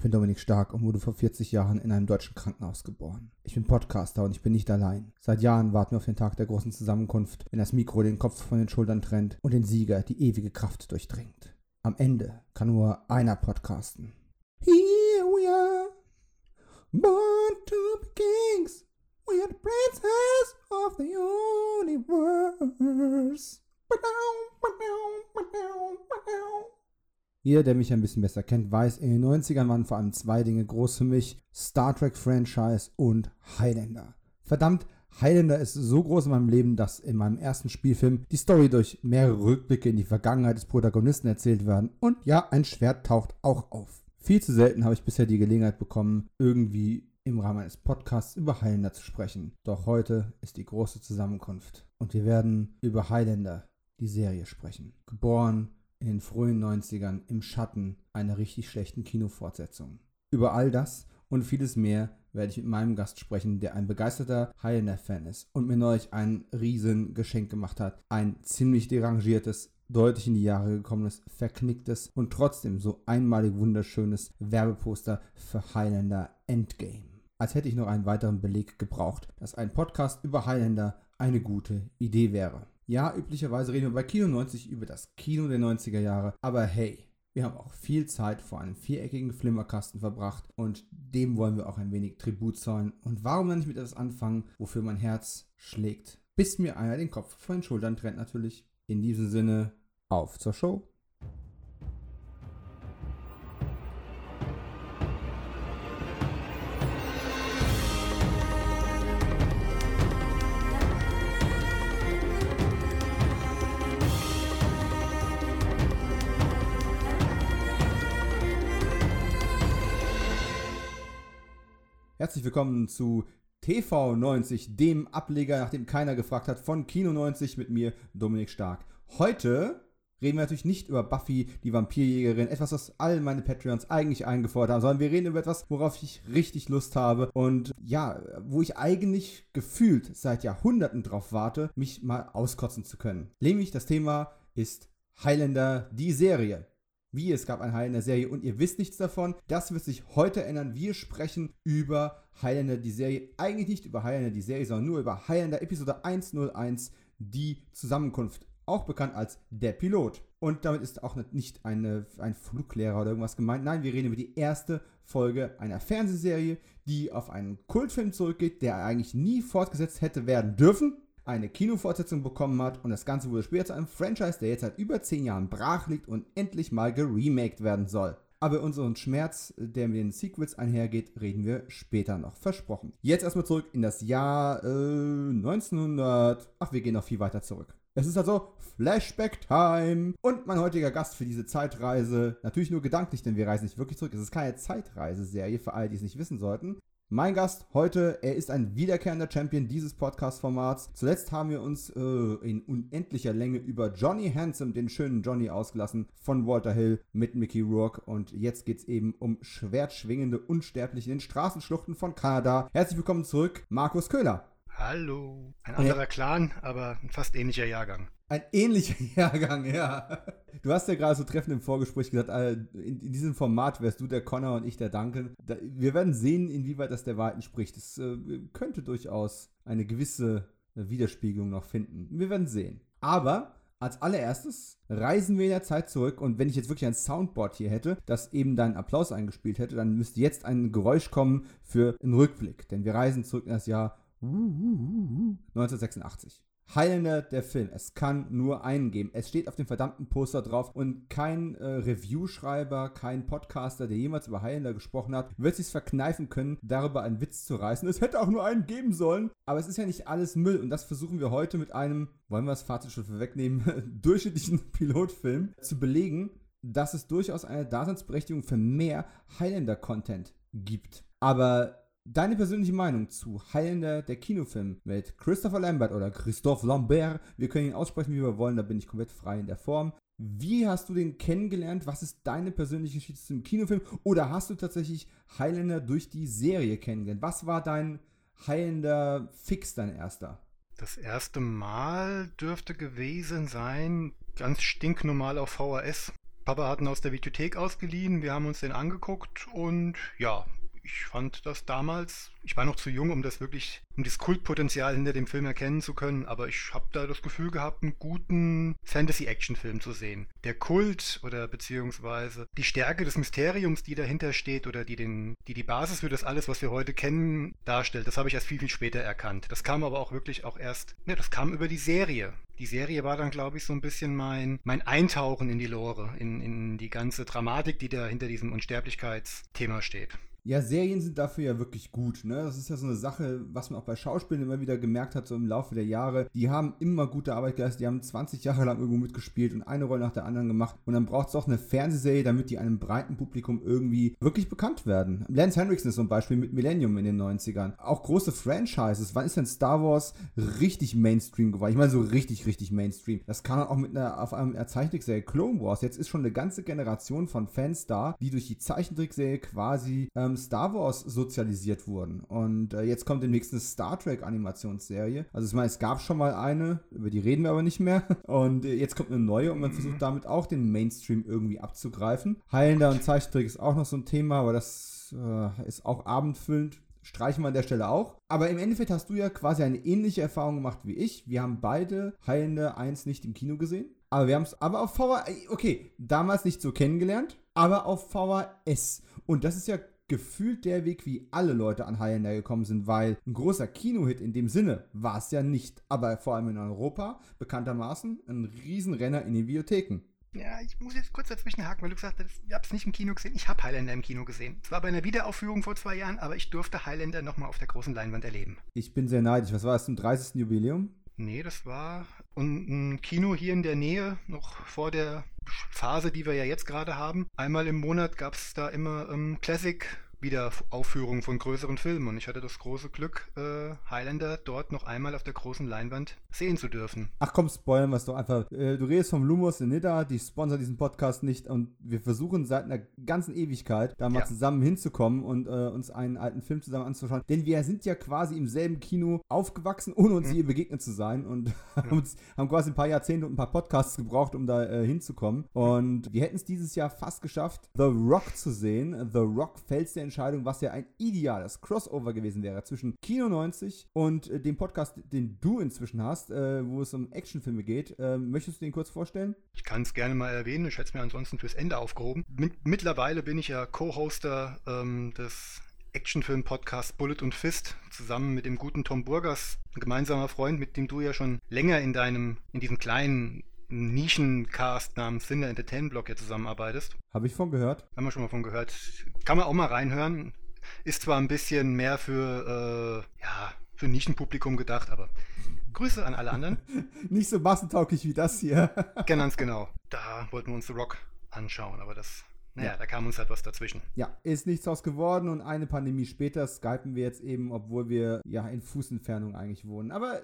Ich bin Dominik Stark und wurde vor 40 Jahren in einem deutschen Krankenhaus geboren. Ich bin Podcaster und ich bin nicht allein. Seit Jahren warten wir auf den Tag der großen Zusammenkunft, wenn das Mikro den Kopf von den Schultern trennt und den Sieger die ewige Kraft durchdringt. Am Ende kann nur einer podcasten. Here we are, born to be kings. We are the princess of the universe. Jeder, der mich ein bisschen besser kennt, weiß, in den 90ern waren vor allem zwei Dinge groß für mich: Star Trek Franchise und Highlander. Verdammt, Highlander ist so groß in meinem Leben, dass in meinem ersten Spielfilm die Story durch mehrere Rückblicke in die Vergangenheit des Protagonisten erzählt werden. Und ja, ein Schwert taucht auch auf. Viel zu selten habe ich bisher die Gelegenheit bekommen, irgendwie im Rahmen eines Podcasts über Highlander zu sprechen. Doch heute ist die große Zusammenkunft und wir werden über Highlander, die Serie, sprechen. Geboren in den frühen 90ern im Schatten einer richtig schlechten Kinofortsetzung. Über all das und vieles mehr werde ich mit meinem Gast sprechen, der ein begeisterter Highlander-Fan ist und mir neulich ein riesen Geschenk gemacht hat. Ein ziemlich derangiertes, deutlich in die Jahre gekommenes, verknicktes und trotzdem so einmalig wunderschönes Werbeposter für Highlander Endgame. Als hätte ich noch einen weiteren Beleg gebraucht, dass ein Podcast über Highlander eine gute Idee wäre. Ja, üblicherweise reden wir bei Kino 90 über das Kino der 90er Jahre, aber hey, wir haben auch viel Zeit vor einem viereckigen Flimmerkasten verbracht und dem wollen wir auch ein wenig Tribut zollen. Und warum dann nicht mit etwas anfangen, wofür mein Herz schlägt? Bis mir einer den Kopf von den Schultern trennt natürlich. In diesem Sinne, auf zur Show. Herzlich willkommen zu TV 90, dem Ableger, nach dem keiner gefragt hat, von Kino 90 mit mir, Dominik Stark. Heute reden wir natürlich nicht über Buffy, die Vampirjägerin, etwas, was all meine Patreons eigentlich eingefordert haben, sondern wir reden über etwas, worauf ich richtig Lust habe und ja, wo ich eigentlich gefühlt seit Jahrhunderten drauf warte, mich mal auskotzen zu können. Nämlich das Thema ist Highlander, die Serie wie es gab ein Highlander Serie und ihr wisst nichts davon. Das wird sich heute ändern. Wir sprechen über Highlander die Serie. Eigentlich nicht über Highlander die Serie, sondern nur über Highlander Episode 101, die Zusammenkunft. Auch bekannt als der Pilot. Und damit ist auch nicht eine, ein Fluglehrer oder irgendwas gemeint. Nein, wir reden über die erste Folge einer Fernsehserie, die auf einen Kultfilm zurückgeht, der eigentlich nie fortgesetzt hätte werden dürfen eine Kinofortsetzung bekommen hat und das Ganze wurde später zu einem Franchise, der jetzt seit über 10 Jahren brach liegt und endlich mal geremaked werden soll. Aber unseren Schmerz, der mit den Sequels einhergeht, reden wir später noch. Versprochen. Jetzt erstmal zurück in das Jahr äh, 1900. Ach, wir gehen noch viel weiter zurück. Es ist also Flashback Time. Und mein heutiger Gast für diese Zeitreise, natürlich nur gedanklich, denn wir reisen nicht wirklich zurück. Es ist keine Zeitreiseserie für alle, die es nicht wissen sollten. Mein Gast heute, er ist ein wiederkehrender Champion dieses Podcast-Formats. Zuletzt haben wir uns äh, in unendlicher Länge über Johnny Handsome, den schönen Johnny, ausgelassen von Walter Hill mit Mickey Rourke. Und jetzt geht es eben um schwertschwingende Unsterbliche in den Straßenschluchten von Kanada. Herzlich willkommen zurück, Markus Köhler. Hallo. Ein anderer ja. Clan, aber ein fast ähnlicher Jahrgang. Ein ähnlicher Jahrgang, ja. Du hast ja gerade so treffend im Vorgespräch gesagt, äh, in, diesem Format wärst du der Connor und ich der Duncan. wir werden sehen, inwieweit das der Wahrheit entspricht. Es äh, könnte durchaus eine gewisse Widerspiegelung noch finden. Wir werden sehen. Aber als allererstes reisen wir in der Zeit zurück und wenn ich jetzt wirklich ein Soundboard hier hätte, das eben deinen Applaus eingespielt hätte, dann müsste jetzt ein Geräusch kommen für einen Rückblick. Denn wir reisen zurück in das Jahr 1986. Highlander der Film. Es kann nur einen geben. Es steht auf dem verdammten Poster drauf und kein äh, Review-Schreiber, kein Podcaster, der jemals über Highlander gesprochen hat, wird sich verkneifen können, darüber einen Witz zu reißen. Es hätte auch nur einen geben sollen. Aber es ist ja nicht alles Müll und das versuchen wir heute mit einem, wollen wir das Fazit schon vorwegnehmen, durchschnittlichen Pilotfilm zu belegen, dass es durchaus eine Daseinsberechtigung für mehr Highlander-Content gibt. Aber Deine persönliche Meinung zu Heilender der Kinofilm mit Christopher Lambert oder Christophe Lambert, wir können ihn aussprechen, wie wir wollen, da bin ich komplett frei in der Form. Wie hast du den kennengelernt? Was ist deine persönliche Geschichte zum Kinofilm? Oder hast du tatsächlich Highlander durch die Serie kennengelernt? Was war dein Highlander Fix, dein erster? Das erste Mal dürfte gewesen sein, ganz stinknormal auf VHS Papa hat ihn aus der Videothek ausgeliehen, wir haben uns den angeguckt und ja, ich fand das damals, ich war noch zu jung, um das wirklich, um das Kultpotenzial hinter dem Film erkennen zu können, aber ich habe da das Gefühl gehabt, einen guten Fantasy-Action-Film zu sehen. Der Kult oder beziehungsweise die Stärke des Mysteriums, die dahinter steht oder die, den, die die Basis für das alles, was wir heute kennen, darstellt, das habe ich erst viel, viel später erkannt. Das kam aber auch wirklich auch erst, ne, das kam über die Serie. Die Serie war dann, glaube ich, so ein bisschen mein, mein Eintauchen in die Lore, in, in die ganze Dramatik, die da hinter diesem Unsterblichkeitsthema steht. Ja, Serien sind dafür ja wirklich gut. Ne? Das ist ja so eine Sache, was man auch bei Schauspielern immer wieder gemerkt hat, so im Laufe der Jahre. Die haben immer gute Arbeit geleistet, die haben 20 Jahre lang irgendwo mitgespielt und eine Rolle nach der anderen gemacht. Und dann braucht es auch eine Fernsehserie, damit die einem breiten Publikum irgendwie wirklich bekannt werden. Lance Henriksen ist zum Beispiel mit Millennium in den 90ern. Auch große Franchises. Wann ist denn Star Wars richtig Mainstream geworden? Ich meine, so richtig, richtig Mainstream. Das kam auch mit einer auf einem Zeichentrickserie Clone Wars. Jetzt ist schon eine ganze Generation von Fans da, die durch die Zeichentrickserie quasi ähm, ähm, Star Wars sozialisiert wurden. Und äh, jetzt kommt demnächst eine Star Trek Animationsserie. Also ich meine, es gab schon mal eine, über die reden wir aber nicht mehr. Und äh, jetzt kommt eine neue und man versucht mhm. damit auch den Mainstream irgendwie abzugreifen. Heilender und Zeichentrick ist auch noch so ein Thema, aber das äh, ist auch abendfüllend streichen wir an der Stelle auch. Aber im Endeffekt hast du ja quasi eine ähnliche Erfahrung gemacht wie ich. Wir haben beide Heilende 1 nicht im Kino gesehen. Aber wir haben es aber auf VHS, okay, damals nicht so kennengelernt, aber auf VHS. Und das ist ja gefühlt der Weg, wie alle Leute an Highlander gekommen sind, weil ein großer Kinohit in dem Sinne war es ja nicht, aber vor allem in Europa bekanntermaßen ein Riesenrenner in den Bibliotheken. Ja, ich muss jetzt kurz dazwischen haken, weil du gesagt hast, ihr habt es nicht im Kino gesehen. Ich habe Highlander im Kino gesehen. Es war bei einer Wiederaufführung vor zwei Jahren, aber ich durfte Highlander nochmal auf der großen Leinwand erleben. Ich bin sehr neidisch. Was war das zum 30. Jubiläum? Nee, das war ein Kino hier in der Nähe, noch vor der Phase, die wir ja jetzt gerade haben. Einmal im Monat gab es da immer ähm, Classic Wiederaufführungen von größeren Filmen. Und ich hatte das große Glück, äh, Highlander dort noch einmal auf der großen Leinwand sehen zu dürfen. Ach komm, spoilern wir es doch einfach. Äh, du redest vom Lumos in Nidda, die sponsert diesen Podcast nicht und wir versuchen seit einer ganzen Ewigkeit da mal ja. zusammen hinzukommen und äh, uns einen alten Film zusammen anzuschauen. Denn wir sind ja quasi im selben Kino aufgewachsen, ohne uns mhm. hier begegnet zu sein und ja. haben quasi ein paar Jahrzehnte und ein paar Podcasts gebraucht, um da äh, hinzukommen. Und wir hätten es dieses Jahr fast geschafft, The Rock zu sehen. The Rock fällt der Entscheidung, was ja ein ideales Crossover gewesen wäre zwischen Kino 90 und äh, dem Podcast, den du inzwischen hast, äh, wo es um Actionfilme geht. Äh, möchtest du den kurz vorstellen? Ich kann es gerne mal erwähnen. Ich hätte es mir ansonsten fürs Ende aufgehoben. Mit, mittlerweile bin ich ja Co-Hoster ähm, des Actionfilm-Podcast Bullet und Fist zusammen mit dem guten Tom Burgers, ein gemeinsamer Freund, mit dem du ja schon länger in deinem, in diesem kleinen Nischencast namens Cinder Entertainment Blog ja zusammenarbeitest. Habe ich von gehört. Haben wir schon mal von gehört. Kann man auch mal reinhören. Ist zwar ein bisschen mehr für, äh, ja, für Nischenpublikum gedacht, aber Grüße an alle anderen. Nicht so massentauglich wie das hier. Ganz genau. Da wollten wir uns The Rock anschauen, aber das naja, ja. da kam uns halt was dazwischen. Ja, ist nichts draus geworden und eine Pandemie später skypen wir jetzt eben, obwohl wir ja in Fußentfernung eigentlich wohnen. Aber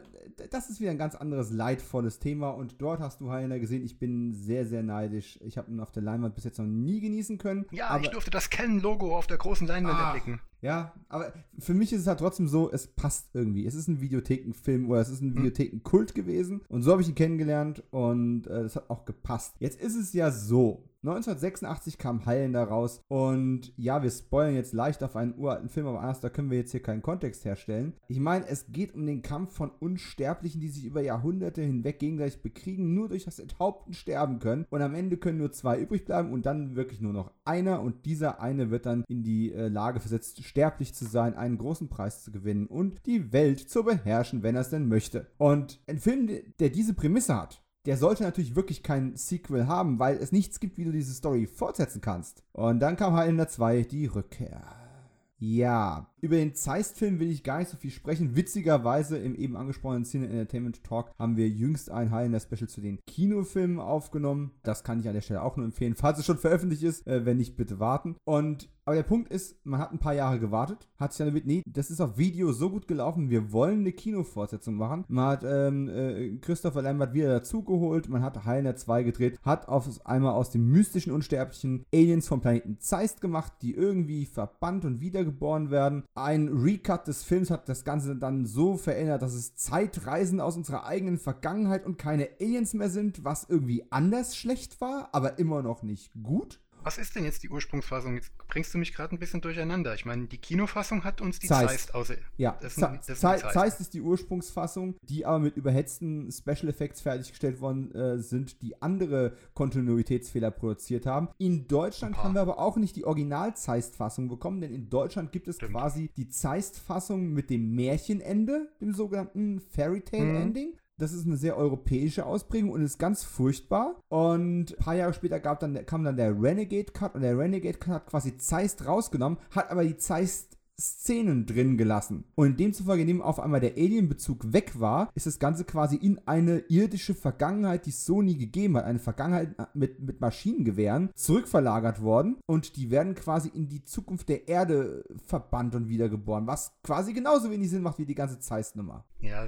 das ist wieder ein ganz anderes leidvolles Thema und dort hast du Heiner gesehen, ich bin sehr, sehr neidisch. Ich habe ihn auf der Leinwand bis jetzt noch nie genießen können. Ja, ich durfte das Canon-Logo auf der großen Leinwand ah, erblicken. Ja, aber für mich ist es halt trotzdem so, es passt irgendwie. Es ist ein Videothekenfilm oder es ist ein hm. Videothekenkult gewesen und so habe ich ihn kennengelernt und es äh, hat auch gepasst. Jetzt ist es ja so, 1986 kam Highlander raus und ja, wir spoilern jetzt leicht auf einen uralten Film, aber anders, da können wir jetzt hier keinen Kontext herstellen. Ich meine, es geht um den Kampf von Unsterblichen, die sich über Jahrhunderte hinweg gegenseitig bekriegen, nur durch das Enthaupten sterben können und am Ende können nur zwei übrig bleiben und dann wirklich nur noch einer und dieser eine wird dann in die äh, Lage versetzt, sterblich zu sein, einen großen Preis zu gewinnen und die Welt zu beherrschen, wenn er es denn möchte. Und ein Film, der diese Prämisse hat, der sollte natürlich wirklich kein Sequel haben, weil es nichts gibt, wie du diese Story fortsetzen kannst. Und dann kam Highlander 2, die Rückkehr. Ja, über den Zeist-Film will ich gar nicht so viel sprechen. Witzigerweise im eben angesprochenen Cine Entertainment Talk haben wir jüngst ein Highlander Special zu den Kinofilmen aufgenommen. Das kann ich an der Stelle auch nur empfehlen, falls es schon veröffentlicht ist. Äh, wenn nicht, bitte warten. Und aber der Punkt ist, man hat ein paar Jahre gewartet, hat sich dann damit, nee, das ist auf Video so gut gelaufen, wir wollen eine Kinofortsetzung machen. Man hat ähm, äh, Christopher Lambert wieder dazugeholt, man hat Highlander 2 gedreht, hat auf einmal aus dem mystischen Unsterblichen Aliens vom Planeten Zeist gemacht, die irgendwie verbannt und wiedergeboren werden Ein Recut des Films hat das Ganze dann so verändert, dass es Zeitreisen aus unserer eigenen Vergangenheit und keine Aliens mehr sind, was irgendwie anders schlecht war, aber immer noch nicht gut. Was ist denn jetzt die Ursprungsfassung? Jetzt bringst du mich gerade ein bisschen durcheinander. Ich meine, die Kinofassung hat uns die Zeist. Zeist außer. Ja, Das Ze- das Zeist. Zeist ist die Ursprungsfassung, die aber mit überhetzten Special Effects fertiggestellt worden äh, sind, die andere Kontinuitätsfehler produziert haben. In Deutschland haben wir aber auch nicht die Original-Zeist-Fassung bekommen, denn in Deutschland gibt es Stimmt. quasi die Zeist-Fassung mit dem Märchenende, dem sogenannten Fairy Tale Mhm. Das ist eine sehr europäische Ausprägung und ist ganz furchtbar. Und ein paar Jahre später gab dann, kam dann der Renegade Cut und der Renegade Cut hat quasi Zeist rausgenommen, hat aber die Zeist Szenen drin gelassen. Und demzufolge, indem auf einmal der Alien-Bezug weg war, ist das Ganze quasi in eine irdische Vergangenheit, die es so nie gegeben hat, eine Vergangenheit mit, mit Maschinengewehren, zurückverlagert worden. Und die werden quasi in die Zukunft der Erde verbannt und wiedergeboren, was quasi genauso wenig Sinn macht wie die ganze Zeist-Nummer. Ja,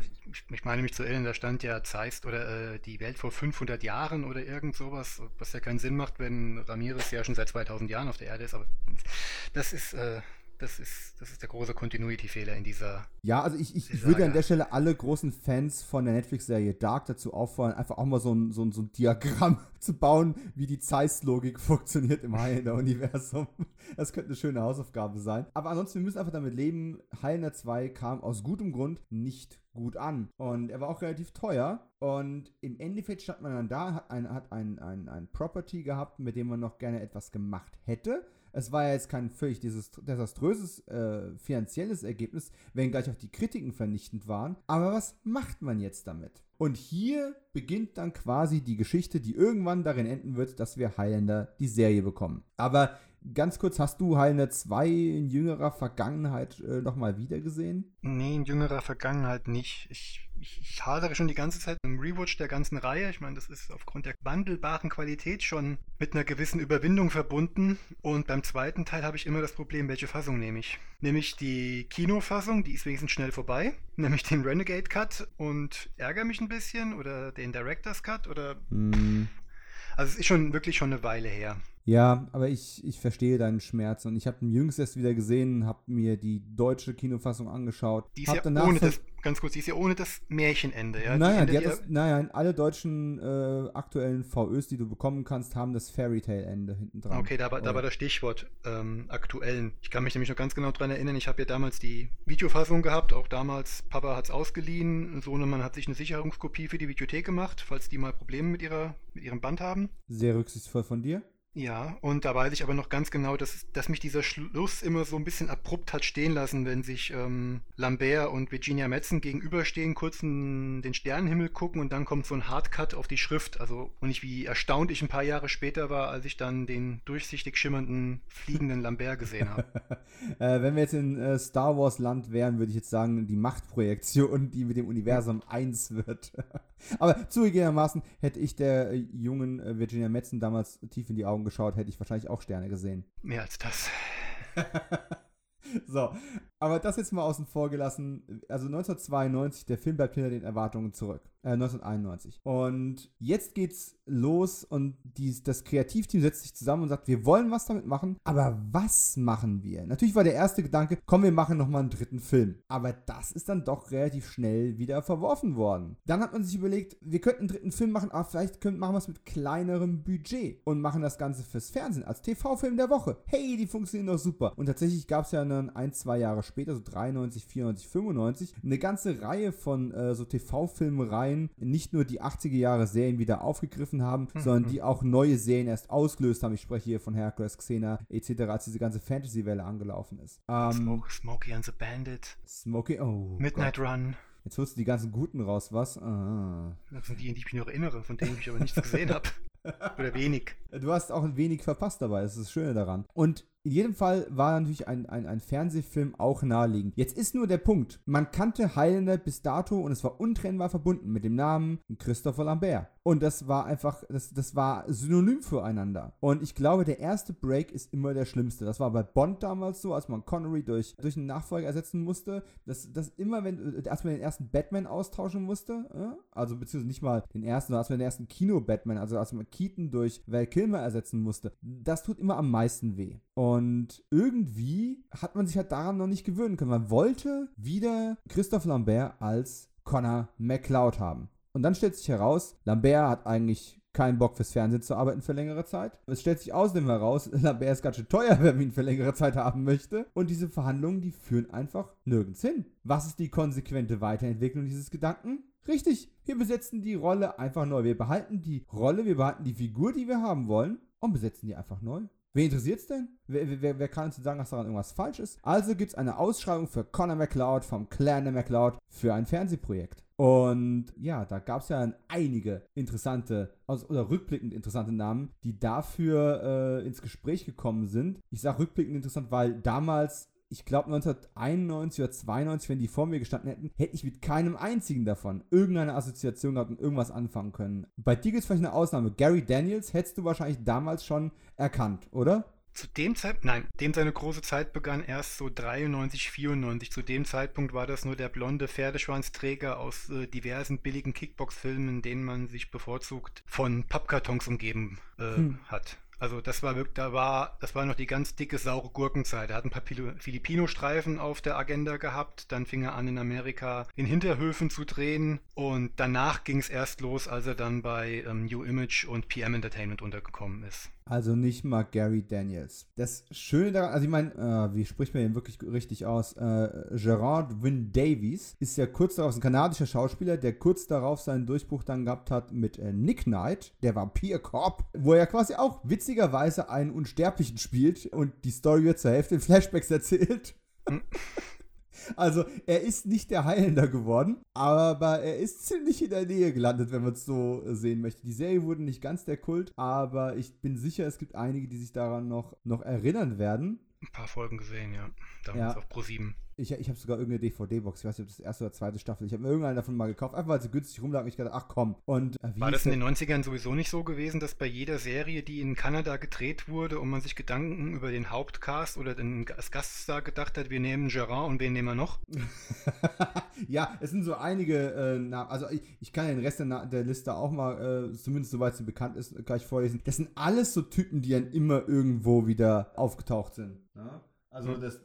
ich, meine mich zu erinnern, da stand ja Zeist oder äh, die Welt vor 500 Jahren oder irgend sowas, was ja keinen Sinn macht, wenn Ramirez ja schon seit 2000 Jahren auf der Erde ist. Aber das ist, äh, das ist, das ist der große Continuity-Fehler in dieser. Ja, also ich, ich, würde an der Stelle alle großen Fans von der Netflix-Serie Dark dazu auffordern, einfach auch mal so ein, so ein, so ein Diagramm zu bauen, wie die Zeiss-Logik funktioniert im Highlander-Universum. Das könnte eine schöne Hausaufgabe sein. Aber ansonsten, wir müssen einfach damit leben, Highlander 2 kam aus gutem Grund nicht gut an. Und er war auch relativ teuer. Und im Endeffekt stand man dann da, hat ein, hat ein, ein, ein Property gehabt, mit dem man noch gerne etwas gemacht hätte. Es war ja jetzt kein völlig desaströses äh, finanzielles Ergebnis, wenngleich auch die Kritiken vernichtend waren. Aber was macht man jetzt damit? Und hier beginnt dann quasi die Geschichte, die irgendwann darin enden wird, dass wir Highlander die Serie bekommen. Aber ganz kurz, hast du Highlander 2 in jüngerer Vergangenheit äh, nochmal wiedergesehen? Nee, in jüngerer Vergangenheit nicht. Ich, ich, hadere schon die ganze Zeit im Rewatch der ganzen Reihe. Ich meine, das ist aufgrund der wandelbaren Qualität schon mit einer gewissen Überwindung verbunden. Und beim zweiten Teil habe ich immer das Problem, welche Fassung nehme ich? Nehme ich die Kinofassung, die ist wenigstens schnell vorbei. Nehme ich den Renegade Cut und ärgere mich ein bisschen oder den Director's Cut oder. Hm. Also es ist schon wirklich schon eine Weile her. Ja, aber ich, ich verstehe deinen Schmerz und ich habe ihn jüngst erst wieder gesehen, habe mir die deutsche Kinofassung angeschaut. Die ist ja ohne das, ganz kurz, die ist ja ohne das Märchenende, ja? naja, endet die hat das, naja, alle deutschen äh, aktuellen VÖs, die du bekommen kannst, haben das Fairy Tale Ende hinten dran. Okay, da war, da war das Stichwort ähm, aktuellen. Ich kann mich nämlich noch ganz genau dran erinnern, ich habe ja damals die Videofassung gehabt, auch damals, Papa hat es ausgeliehen, Sohnemann hat sich eine Sicherungskopie für die Videothek gemacht, falls die mal Probleme mit, ihrer, mit ihrem Band haben. Sehr rücksichtsvoll von dir. Ja, und da weiß ich aber noch ganz genau, dass, dass mich dieser Schluss immer so ein bisschen abrupt hat stehen lassen, wenn sich ähm, Lambert und Virginia Madsen gegenüberstehen, kurz in den Sternenhimmel gucken und dann kommt so ein Hardcut auf die Schrift. Also, und ich, wie erstaunt ich ein paar Jahre später war, als ich dann den durchsichtig schimmernden, fliegenden Lambert gesehen habe. äh, wenn wir jetzt in äh, Star Wars Land wären, würde ich jetzt sagen, die Machtprojektion, die mit dem Universum eins wird. Aber zugegebenermaßen hätte ich der äh, jungen äh, Virginia Madsen damals tief in die Augen geschaut, hätte ich wahrscheinlich auch Sterne gesehen. Mehr als das. So, aber das jetzt mal außen vor gelassen. Also 1992, der Film bleibt hinter den Erwartungen zurück. Äh, 1991. Und jetzt geht's los und dies, das Kreativteam setzt sich zusammen und sagt, wir wollen was damit machen, aber was machen wir? Natürlich war der erste Gedanke, komm, wir machen nochmal einen dritten Film. Aber das ist dann doch relativ schnell wieder verworfen worden. Dann hat man sich überlegt, wir könnten einen dritten Film machen, aber vielleicht können, machen wir es mit kleinerem Budget und machen das Ganze fürs Fernsehen als TV-Film der Woche. Hey, die funktionieren doch super. Und tatsächlich gab es ja dann ein, zwei Jahre später, so 93, 94, 95, eine ganze Reihe von äh, so TV-Filmreihen, nicht nur die 80er Jahre Serien wieder aufgegriffen haben, Mhm. sondern die auch neue Serien erst ausgelöst haben. Ich spreche hier von Hercules, Xena etc., als diese ganze Fantasy-Welle angelaufen ist. Ähm, Smoke, Smokey and the Bandit, Smokey, oh. Midnight Gott. Run. Jetzt holst du die ganzen Guten raus, was? Ah. Das sind die, an die ich mich noch erinnere, von denen ich aber nichts gesehen habe. Oder wenig. Du hast auch ein wenig verpasst dabei, das ist das Schöne daran. Und in jedem Fall war natürlich ein, ein, ein Fernsehfilm auch naheliegend. Jetzt ist nur der Punkt, man kannte Highlander bis dato und es war untrennbar verbunden mit dem Namen Christopher Lambert. Und das war einfach, das, das war synonym füreinander. Und ich glaube, der erste Break ist immer der schlimmste. Das war bei Bond damals so, als man Connery durch, durch einen Nachfolger ersetzen musste. Das, das immer, wenn, als man den ersten Batman austauschen musste, äh? also beziehungsweise nicht mal den ersten, sondern als man den ersten Kino-Batman, also als man Keaton durch Val Kilmer ersetzen musste, das tut immer am meisten weh. Und irgendwie hat man sich halt daran noch nicht gewöhnen können. Man wollte wieder Christoph Lambert als Connor McCloud haben. Und dann stellt sich heraus, Lambert hat eigentlich keinen Bock fürs Fernsehen zu arbeiten für längere Zeit. Es stellt sich außerdem heraus, Lambert ist ganz schön teuer, wenn man ihn für längere Zeit haben möchte. Und diese Verhandlungen, die führen einfach nirgends hin. Was ist die konsequente Weiterentwicklung dieses Gedanken? Richtig, wir besetzen die Rolle einfach neu. Wir behalten die Rolle, wir behalten die Figur, die wir haben wollen und besetzen die einfach neu. Wen interessiert es denn? Wer, wer, wer, kann uns sagen, dass daran irgendwas falsch ist? Also gibt es eine Ausschreibung für Connor McLeod vom Clan McLeod für ein Fernsehprojekt. Und ja, da gab es ja einige interessante, also, oder rückblickend interessante Namen, die dafür äh, ins Gespräch gekommen sind. Ich sage rückblickend interessant, weil damals ich glaube 1991 oder 92, wenn die vor mir gestanden hätten, hätte ich mit keinem einzigen davon irgendeine Assoziation gehabt und irgendwas anfangen können. Bei dir gibt es vielleicht eine Ausnahme. Gary Daniels hättest du wahrscheinlich damals schon erkannt, oder? Zu dem Zeitpunkt, nein, dem seine große Zeit begann erst so 93, 94. Zu dem Zeitpunkt war das nur der blonde Pferdeschwanzträger aus äh, diversen billigen Kickbox-Filmen, in denen man sich bevorzugt von Pappkartons umgeben äh, hm. hat. Also das war wirklich, da war, das war noch die ganz dicke, saure Gurkenzeit. Er hat ein paar Filipino-Streifen auf der Agenda gehabt, dann fing er an in Amerika in Hinterhöfen zu drehen und danach ging es erst los, als er dann bei ähm, New Image und PM Entertainment untergekommen ist. Also nicht mal Gary Daniels. Das Schöne daran, also ich meine, äh, wie spricht man den wirklich richtig aus? Äh, Gerard Wynne Davies ist ja kurz darauf ein kanadischer Schauspieler, der kurz darauf seinen Durchbruch dann gehabt hat mit äh, Nick Knight, der Vampir Cop, wo er quasi auch witzigerweise einen Unsterblichen spielt und die Story wird zur Hälfte in Flashbacks erzählt. Also er ist nicht der Highlander geworden, aber er ist ziemlich in der Nähe gelandet, wenn man es so sehen möchte. Die Serie wurde nicht ganz der Kult, aber ich bin sicher, es gibt einige, die sich daran noch, noch erinnern werden. Ein paar Folgen gesehen, ja. Damals ja. auf Pro 7. Ich, ich habe sogar irgendeine DVD-Box. Ich weiß nicht, ob das erste oder zweite Staffel. Ich habe mir irgendeinen davon mal gekauft, einfach weil sie günstig rumlag und ich dachte, ach komm. Und, äh, War das in den 90ern sowieso nicht so gewesen, dass bei jeder Serie, die in Kanada gedreht wurde und man sich Gedanken über den Hauptcast oder den Gaststar gedacht hat, wir nehmen Gerard und wen nehmen wir noch? ja, es sind so einige äh, Namen. Also ich, ich, kann den Rest der, der Liste auch mal, äh, zumindest soweit sie bekannt ist, gleich vorlesen. Das sind alles so Typen, die dann immer irgendwo wieder aufgetaucht sind. Ja? Also das,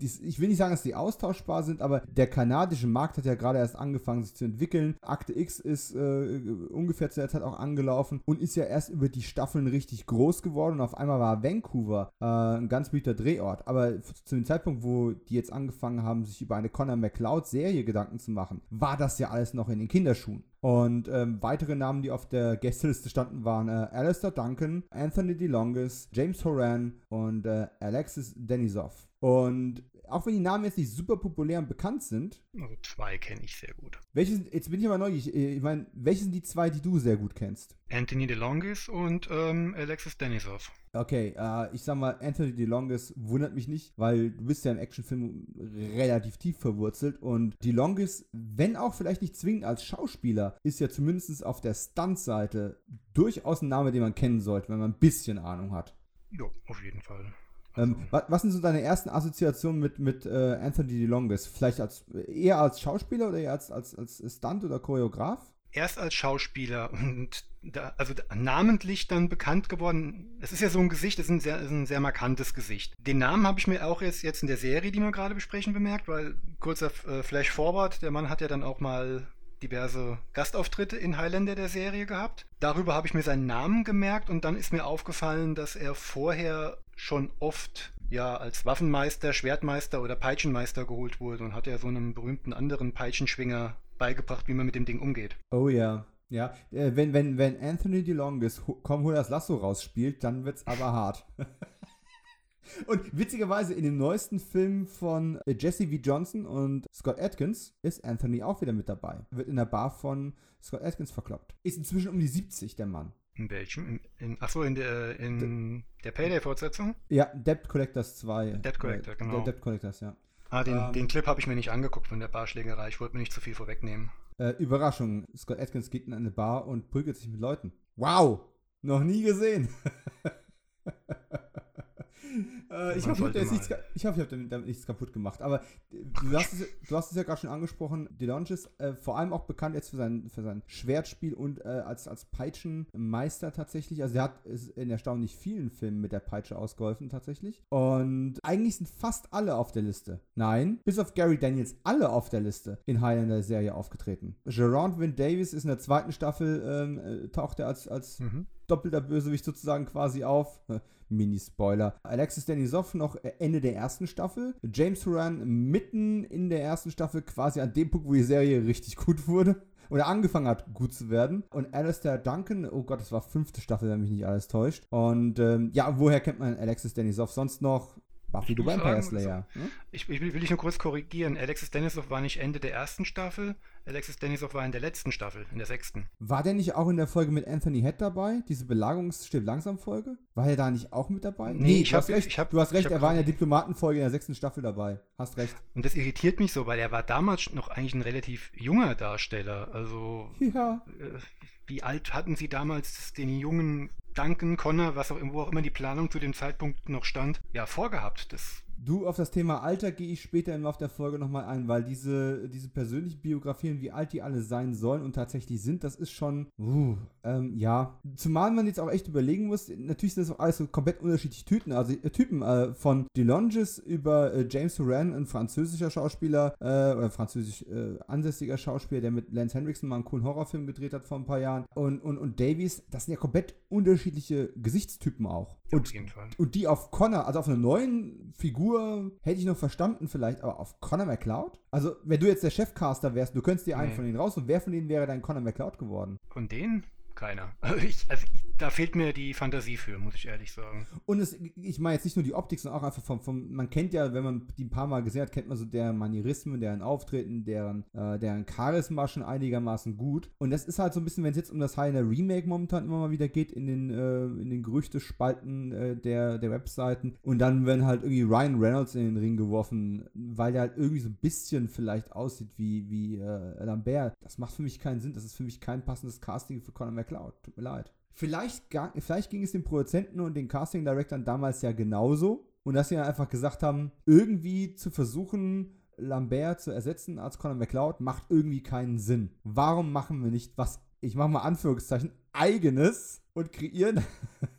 das, ich will nicht sagen, dass die austauschbar sind, aber der kanadische Markt hat ja gerade erst angefangen, sich zu entwickeln. Akte X ist äh, ungefähr zu der Zeit auch angelaufen und ist ja erst über die Staffeln richtig groß geworden. Und auf einmal war Vancouver äh, ein ganz beliebter Drehort. Aber zu dem Zeitpunkt, wo die jetzt angefangen haben, sich über eine Connor McLeod-Serie Gedanken zu machen, war das ja alles noch in den Kinderschuhen. Und ähm, weitere Namen, die auf der Gästeliste standen, waren äh, Alistair Duncan, Anthony DeLongis, James Horan und äh, Alexis Denisov. Und auch wenn die Namen jetzt nicht super populär und bekannt sind. Also zwei kenne ich sehr gut. Welche, jetzt bin ich aber neugierig. Äh, ich meine, welche sind die zwei, die du sehr gut kennst? Anthony DeLongis und ähm, Alexis Denisov. Okay, äh, ich sag mal, Anthony DeLongis wundert mich nicht, weil du bist ja im Actionfilm relativ tief verwurzelt und DeLongis, wenn auch vielleicht nicht zwingend als Schauspieler, ist ja zumindest auf der Stunt-Seite durchaus ein Name, den man kennen sollte, wenn man ein bisschen Ahnung hat. Ja, auf jeden Fall. Ähm, was, was, sind so deine ersten Assoziationen mit, mit äh, Anthony DeLongis? Vielleicht als, eher als Schauspieler oder eher als, als, als Stunt- oder Choreograf? erst als Schauspieler und da, also namentlich dann bekannt geworden. Es ist ja so ein Gesicht, es ist ein sehr, ist ein sehr markantes Gesicht. Den Namen habe ich mir auch jetzt, jetzt in der Serie, die wir gerade besprechen, bemerkt, weil kurzer äh, Flash Forward, der Mann hat ja dann auch mal diverse Gastauftritte in Highlander der Serie gehabt. Darüber habe ich mir seinen Namen gemerkt und dann ist mir aufgefallen, dass er vorher schon oft ja als Waffenmeister, Schwertmeister oder Peitschenmeister geholt wurde und hat ja so einem berühmten anderen Peitschenschwinger beigebracht, wie man mit dem Ding umgeht. Oh ja. Ja, äh, wenn, wenn, wenn Anthony DeLongis Komm, hol das Lasso rausspielt, dann wird's aber hart. und witzigerweise in dem neuesten Film von äh, Jesse V. Johnson und Scott Atkins ist Anthony auch wieder mit dabei. Wird in der Bar von Scott Atkins verkloppt. Ist inzwischen um die 70, der Mann. In welchem? In, in, achso, in der, in De der Payday-Fortsetzung? Ja, Debt Collectors 2. Debt Collector, genau. Debt Collectors, ja. Ah, den, ähm, den Clip habe ich mir nicht angeguckt von der Barschlägerei. Ich wollte mir nicht zu viel vorwegnehmen. Äh, Überraschung, Scott Atkins geht in eine Bar und prügelt sich mit Leuten. Wow, noch nie gesehen. Äh, ich hoffe, ich, nichts, ich, hoffe, ich habe damit, damit, nichts kaputt gemacht. Aber äh, du hast, es, du hast es ja gerade schon angesprochen, DeLonges, äh, vor allem auch bekannt jetzt für sein, für sein Schwertspiel und äh, als, als Peitschenmeister tatsächlich. Also er hat in erstaunlich vielen Filmen mit der Peitsche ausgeholfen tatsächlich. Und eigentlich sind fast alle auf der Liste. Nein, bis auf Gary Daniels alle auf der Liste in Highlander-Serie aufgetreten. Gerard Wynn Davis ist in der zweiten Staffel, ähm, äh, taucht er als, als mhm doppelter Bösewicht sozusagen quasi auf. Mini-Spoiler. Alexis Denisov noch Ende der ersten Staffel. James Horan mitten in der ersten Staffel, quasi an dem Punkt, wo die Serie richtig gut wurde. Oder angefangen hat, gut zu werden. Und Alistair Duncan, oh Gott, das war fünfte Staffel, wenn mich nicht alles täuscht. Und ähm, ja, woher kennt man Alexis Denisov sonst noch? Buffy the Vampire Slayer. So. Hm? Ich, ich, will, will ich nur kurz korrigieren. Alexis Denisov war nicht Ende der ersten Staffel. Alexis Denisov war in der letzten Staffel, in der sechsten. War der nicht auch in der Folge mit Anthony Head dabei? Diese Belagungsstirb langsam Folge? War er da nicht auch mit dabei? Nee, nee ich du, hab, hast recht, ich hab, du hast recht, er war in der Diplomatenfolge in der sechsten Staffel dabei. Hast recht. Und das irritiert mich so, weil er war damals noch eigentlich ein relativ junger Darsteller. Also, ja. Äh, wie alt hatten sie damals den jungen Duncan, Connor, was auch, wo auch immer die Planung zu dem Zeitpunkt noch stand, ja, vorgehabt. Das Du, auf das Thema Alter gehe ich später im Laufe der Folge nochmal ein, weil diese, diese persönlichen Biografien, wie alt die alle sein sollen und tatsächlich sind, das ist schon, uh, ähm, ja. Zumal man jetzt auch echt überlegen muss, natürlich sind das auch alles so komplett unterschiedliche Typen, also äh, Typen äh, von DeLonges über äh, James Horan, ein französischer Schauspieler, äh, oder französisch äh, ansässiger Schauspieler, der mit Lance Henriksen mal einen coolen Horrorfilm gedreht hat vor ein paar Jahren. Und, und, und Davies, das sind ja komplett unterschiedliche Gesichtstypen auch. Und. Und die auf Connor, also auf einer neuen Figur, hätte ich noch verstanden vielleicht, aber auf Connor McCloud? Also, wenn du jetzt der Chefcaster wärst, du könntest dir einen nee. von denen raus und wer von denen wäre dein Connor McCloud geworden? Von denen? Keiner. Also ich, also ich, da fehlt mir die Fantasie für, muss ich ehrlich sagen. Und es, ich meine jetzt nicht nur die Optik, sondern auch einfach vom, vom, man kennt ja, wenn man die ein paar Mal gesehen hat, kennt man so deren Manierismen, deren Auftreten, deren, äh, deren Charisma schon einigermaßen gut. Und das ist halt so ein bisschen, wenn es jetzt um das Heiner Remake momentan immer mal wieder geht, in den, äh, in den Gerüchtespalten äh, der, der Webseiten. Und dann werden halt irgendwie Ryan Reynolds in den Ring geworfen, weil der halt irgendwie so ein bisschen vielleicht aussieht wie, wie äh, Lambert. Das macht für mich keinen Sinn. Das ist für mich kein passendes Casting für Conor McCloud. Tut mir leid. Vielleicht, vielleicht ging es den Produzenten und den Casting Directors damals ja genauso. Und dass sie einfach gesagt haben, irgendwie zu versuchen, Lambert zu ersetzen als Conor McCloud, macht irgendwie keinen Sinn. Warum machen wir nicht was, ich mache mal Anführungszeichen, eigenes und kreieren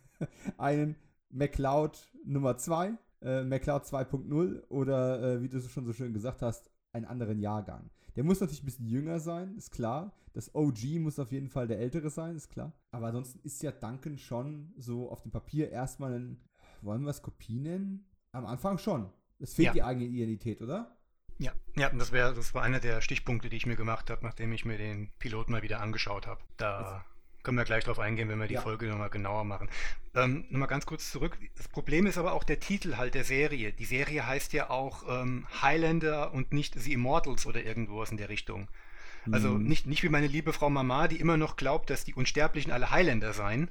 einen McCloud Nummer 2, äh, McCloud 2.0 oder äh, wie du es schon so schön gesagt hast, einen anderen Jahrgang. Der muss natürlich ein bisschen jünger sein, ist klar. Das OG muss auf jeden Fall der ältere sein, ist klar. Aber ansonsten ist ja Duncan schon so auf dem Papier erstmal ein, wollen wir es Kopie nennen? Am Anfang schon. Es fehlt ja. die eigene Identität, oder? Ja, ja, das wäre, das war einer der Stichpunkte, die ich mir gemacht habe, nachdem ich mir den Piloten mal wieder angeschaut habe. Da können wir gleich drauf eingehen, wenn wir die ja. Folge nochmal genauer machen. Ähm, nochmal ganz kurz zurück. Das Problem ist aber auch der Titel halt der Serie. Die Serie heißt ja auch ähm, Highlander und nicht The Immortals oder irgendwas in der Richtung. Also mhm. nicht, nicht wie meine liebe Frau Mama, die immer noch glaubt, dass die Unsterblichen alle Highlander seien.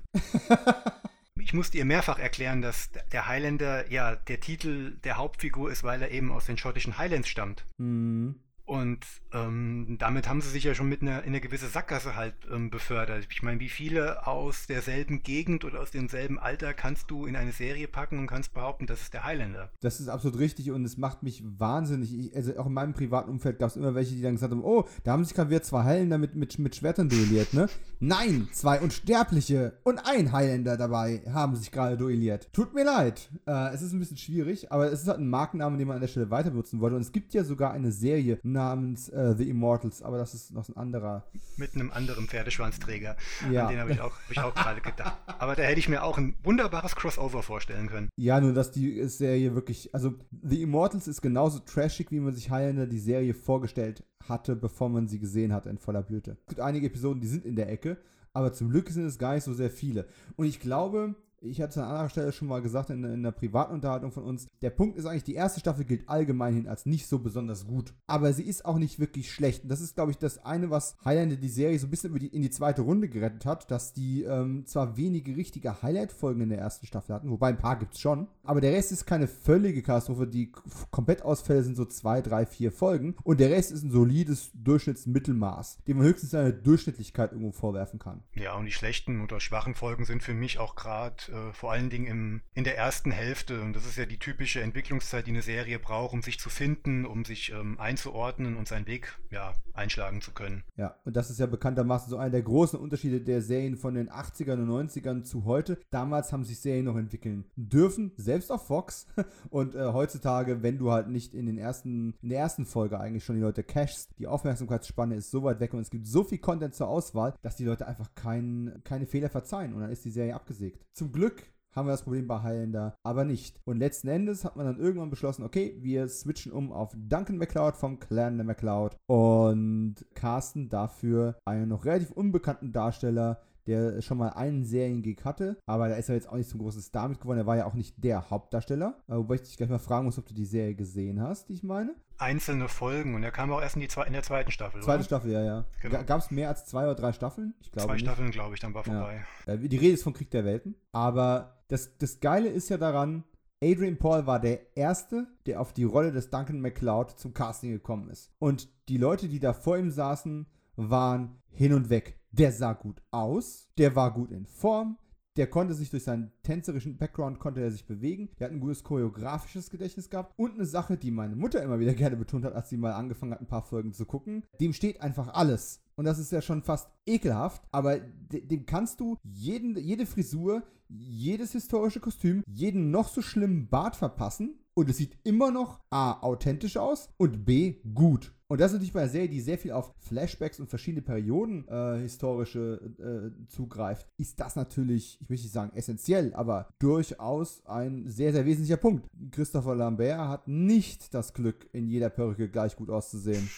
ich musste ihr mehrfach erklären, dass der Highlander ja der Titel der Hauptfigur ist, weil er eben aus den schottischen Highlands stammt. Mhm. Und ähm, damit haben sie sich ja schon mit einer, in eine gewisse Sackgasse halt ähm, befördert. Ich meine, wie viele aus derselben Gegend oder aus demselben Alter kannst du in eine Serie packen und kannst behaupten, das ist der Highlander? Das ist absolut richtig und es macht mich wahnsinnig. Ich, also auch in meinem privaten Umfeld gab es immer welche, die dann gesagt haben, oh, da haben sich gerade wieder zwei Highlander mit, mit, mit Schwertern duelliert, ne? Nein, zwei Unsterbliche und ein Highlander dabei haben sich gerade duelliert. Tut mir leid. Äh, es ist ein bisschen schwierig, aber es ist halt ein Markennamen, den man an der Stelle weiter benutzen wollte. Und es gibt ja sogar eine Serie, namens äh, The Immortals, aber das ist noch ein anderer. Mit einem anderen Pferdeschwanzträger. Ja. An den habe ich auch, hab ich auch gerade gedacht. Aber da hätte ich mir auch ein wunderbares Crossover vorstellen können. Ja, nur dass die Serie wirklich, also The Immortals ist genauso trashig, wie man sich Highlander die Serie vorgestellt hatte, bevor man sie gesehen hat in voller Blüte. Es gibt einige Episoden, die sind in der Ecke, aber zum Glück sind es gar nicht so sehr viele. Und ich glaube, ich hatte es an anderer Stelle schon mal gesagt in, in einer privaten Unterhaltung von uns, der Punkt ist eigentlich, die erste Staffel gilt allgemein hin als nicht so besonders gut. Aber sie ist auch nicht wirklich schlecht. Und das ist, glaube ich, das eine, was Highlander die Serie so ein bisschen die, in die zweite Runde gerettet hat, dass die ähm, zwar wenige richtige Highlight-Folgen in der ersten Staffel hatten, wobei ein paar gibt es schon, aber der Rest ist keine völlige Katastrophe. Die Komplettausfälle sind so zwei, drei, vier Folgen und der Rest ist ein solides Durchschnittsmittelmaß, dem man höchstens eine Durchschnittlichkeit irgendwo vorwerfen kann. Ja, und die schlechten oder schwachen Folgen sind für mich auch gerade äh, vor allen Dingen im, in der ersten Hälfte. Und das ist ja die typische Entwicklungszeit, die eine Serie braucht, um sich zu finden, um sich ähm, einzuordnen und seinen Weg ja, einschlagen zu können. Ja, und das ist ja bekanntermaßen so einer der großen Unterschiede der Serien von den 80ern und 90ern zu heute. Damals haben sich Serien noch entwickeln dürfen, selbst auf Fox. Und äh, heutzutage, wenn du halt nicht in den ersten, in der ersten Folge eigentlich schon die Leute cashst, die Aufmerksamkeitsspanne ist so weit weg und es gibt so viel Content zur Auswahl, dass die Leute einfach kein, keine Fehler verzeihen und dann ist die Serie abgesägt. Zum Glück haben wir das Problem bei Highlander aber nicht. Und letzten Endes hat man dann irgendwann beschlossen, okay, wir switchen um auf Duncan MacLeod vom Clan der MacLeod und casten dafür einen noch relativ unbekannten Darsteller, der schon mal einen Seriengig hatte, aber da ist er jetzt auch nicht ein großes Star mit geworden. Er war ja auch nicht der Hauptdarsteller. Äh, wobei ich dich gleich mal fragen muss, ob du die Serie gesehen hast, die ich meine. Einzelne Folgen und er kam auch erst in, die in der zweiten Staffel. Zweite oder? Staffel, ja, ja. Genau. Gab es mehr als zwei oder drei Staffeln? Ich glaube zwei nicht. Staffeln, glaube ich, dann war vorbei. Ja. Äh, die Rede ist von Krieg der Welten. Aber das, das Geile ist ja daran, Adrian Paul war der Erste, der auf die Rolle des Duncan MacLeod zum Casting gekommen ist. Und die Leute, die da vor ihm saßen, waren hin und weg. Der sah gut aus, der war gut in Form, der konnte sich durch seinen tänzerischen Background konnte er sich bewegen. Der hat ein gutes choreografisches Gedächtnis gehabt. Und eine Sache, die meine Mutter immer wieder gerne betont hat, als sie mal angefangen hat, ein paar Folgen zu gucken. Dem steht einfach alles. Und das ist ja schon fast ekelhaft, aber dem kannst du jeden, jede Frisur, jedes historische Kostüm, jeden noch so schlimmen Bart verpassen und es sieht immer noch A, authentisch aus und B, gut. Und das ist natürlich bei einer Serie, die sehr viel auf Flashbacks und verschiedene Perioden äh, historische äh, zugreift, ist das natürlich, ich möchte nicht sagen essentiell, aber durchaus ein sehr, sehr wesentlicher Punkt. Christopher Lambert hat nicht das Glück, in jeder Perücke gleich gut auszusehen.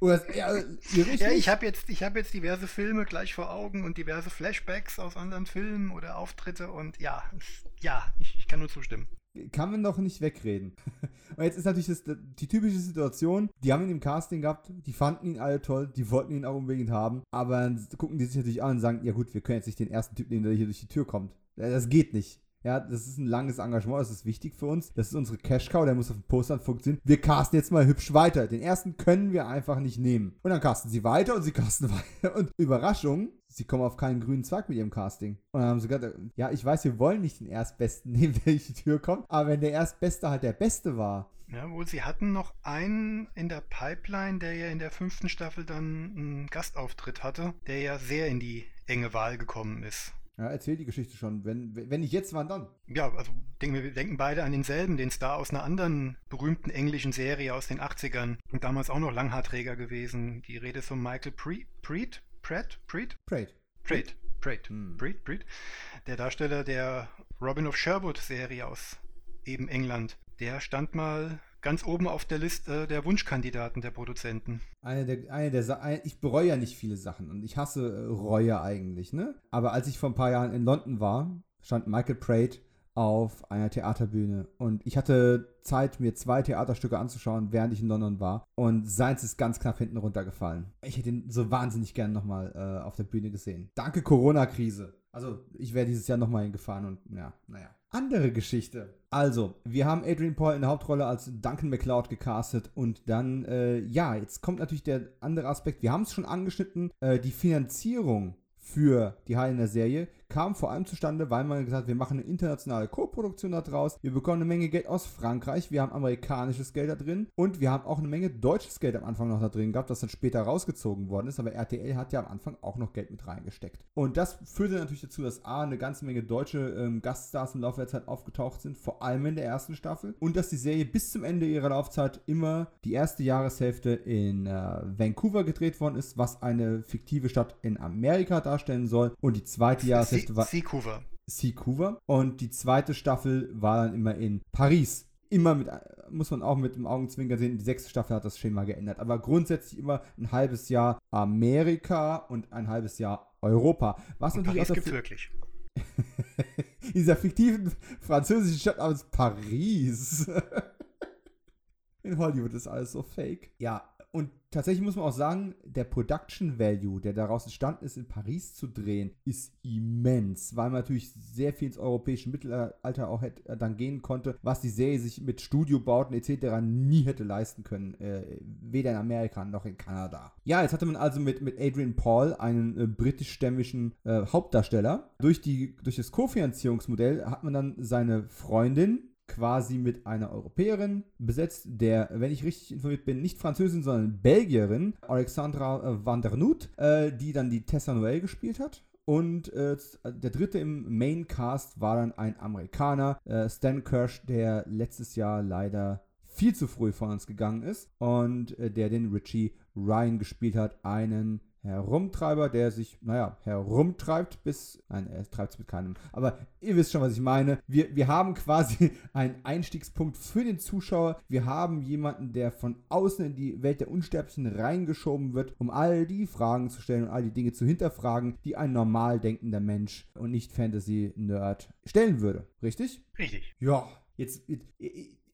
Oder, ja, ja, ich habe jetzt, hab jetzt diverse Filme gleich vor Augen und diverse Flashbacks aus anderen Filmen oder Auftritte und ja, ja, ich, ich kann nur zustimmen kann man doch nicht wegreden. Und jetzt ist natürlich das, die typische Situation, die haben ihn im Casting gehabt, die fanden ihn alle toll, die wollten ihn auch unbedingt haben, aber dann gucken die sich natürlich an und sagen, ja gut, wir können jetzt nicht den ersten Typ nehmen, der hier durch die Tür kommt. Das geht nicht. Ja, das ist ein langes Engagement, das ist wichtig für uns. Das ist unsere Cash-Cow, der muss auf dem Poster funktionieren. Wir casten jetzt mal hübsch weiter. Den ersten können wir einfach nicht nehmen. Und dann casten sie weiter und sie casten weiter. Und Überraschung, sie kommen auf keinen grünen Zweig mit ihrem Casting. Und dann haben sie gesagt, ja, ich weiß, wir wollen nicht den Erstbesten nehmen, der durch die Tür kommt. Aber wenn der Erstbeste halt der Beste war, ja, wohl, sie hatten noch einen in der Pipeline, der ja in der fünften Staffel dann einen Gastauftritt hatte, der ja sehr in die enge Wahl gekommen ist. Ja, erzähl die Geschichte schon. Wenn, wenn nicht jetzt, wann dann? Ja, also denken wir denken beide an denselben, den Star aus einer anderen berühmten englischen Serie aus den 80ern und damals auch noch Langhaarträger gewesen. Die Rede ist von Michael Pre Preet? Pratt? Preet? Preet. Preet. Preet. Hm. Preet. Preet. Der Darsteller der Robin of Sherwood Serie aus eben England. Der stand mal ganz oben auf der Liste der Wunschkandidaten der Produzenten. Eine der, eine der ich bereue ja nicht viele Sachen und ich hasse äh, Reue eigentlich, ne? Aber als ich vor ein paar Jahren in London war, stand Michael Pratt auf einer Theaterbühne und ich hatte Zeit, mir zwei Theaterstücke anzuschauen, während ich in London war und seins ist ganz knapp hinten runtergefallen. Ich hätte ihn so wahnsinnig gern nochmal äh, auf der Bühne gesehen. Danke Corona-Krise. Also ich wäre dieses Jahr nochmal hingefahren und ja, naja andere Geschichte. Also, wir haben Adrian Paul in der Hauptrolle als Duncan McLeod gecastet und dann, äh, ja, jetzt kommt natürlich der andere Aspekt. Wir haben es schon angeschnitten, äh, die Finanzierung für die Highlander Serie kam vor allem zustande, weil man gesagt hat, wir machen eine internationale Co-Produktion daraus, wir bekommen eine Menge Geld aus Frankreich, wir haben amerikanisches Geld da drin und wir haben auch eine Menge deutsches Geld am Anfang noch da drin gehabt, das dann später rausgezogen worden ist, aber RTL hat ja am Anfang auch noch Geld mit reingesteckt. Und das führte natürlich dazu, dass A, eine ganze Menge deutsche ähm, Gaststars im Laufe der Zeit aufgetaucht sind, vor allem in der ersten Staffel. Und dass die Serie bis zum Ende ihrer Laufzeit immer die erste Jahreshälfte in äh, Vancouver gedreht worden ist, was eine fiktive Stadt in Amerika darstellen soll. Und die zweite Jahreshälfte Hälfte war. Seacouver. Seacouver. Und die zweite Staffel war dann immer in Paris. Immer mit, muss man auch mit dem Augenzwinkern sehen, die sechste Staffel hat das Schema geändert. Aber grundsätzlich immer ein halbes Jahr Amerika und ein halbes Jahr Europa. Was und natürlich Paris dafür, wirklich. In dieser fiktiven französischen Stadt namens Paris. In Hollywood ist alles so fake. Ja, und tatsächlich muss man auch sagen, der Production Value, der daraus entstanden ist, in Paris zu drehen, ist immens, weil man natürlich sehr viel ins europäische Mittelalter auch hätte, äh, dann gehen konnte, was die Serie sich mit Studiobauten etc. nie hätte leisten können, äh, weder in Amerika noch in Kanada. Ja, jetzt hatte man also mit, mit Adrian Paul einen äh, britischstämmigen äh, Hauptdarsteller. Durch, die, durch das Kofinanzierungsmodell hat man dann seine Freundin, quasi mit einer Europäerin besetzt, der, wenn ich richtig informiert bin, nicht Französin, sondern Belgierin, Alexandra äh, van der Noot, äh, die dann die Tessa Noel gespielt hat. Und äh, der dritte im Maincast war dann ein Amerikaner, äh, Stan Kirsch, der letztes Jahr leider viel zu früh von uns gegangen ist und äh, der den Richie Ryan gespielt hat, einen Herumtreiber, der sich, naja, herumtreibt bis. Nein, er treibt es mit keinem. Aber ihr wisst schon, was ich meine. Wir, wir haben quasi einen Einstiegspunkt für den Zuschauer. Wir haben jemanden, der von außen in die Welt der Unsterblichen reingeschoben wird, um all die Fragen zu stellen und all die Dinge zu hinterfragen, die ein normal denkender Mensch und nicht Fantasy-Nerd stellen würde. Richtig? Richtig. Ja, jetzt, jetzt,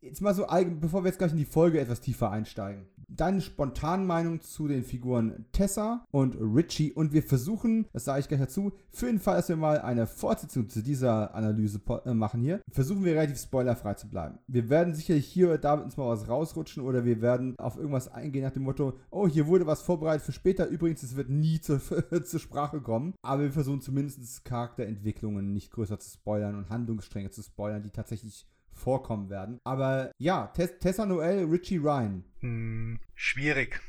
jetzt mal so, bevor wir jetzt gleich in die Folge etwas tiefer einsteigen deine spontane Meinung zu den Figuren Tessa und Richie und wir versuchen, das sage ich gleich dazu, für den Fall, dass wir mal eine Fortsetzung zu dieser Analyse äh, machen hier, versuchen wir relativ spoilerfrei zu bleiben. Wir werden sicherlich hier oder da uns mal was rausrutschen oder wir werden auf irgendwas eingehen nach dem Motto, oh, hier wurde was vorbereitet für später. Übrigens, es wird nie zur, zur Sprache kommen, aber wir versuchen zumindest Charakterentwicklungen nicht größer zu spoilern und Handlungsstränge zu spoilern, die tatsächlich vorkommen werden. Aber ja, Tess, Tessa Noel, Richie Ryan. Hm, schwierig.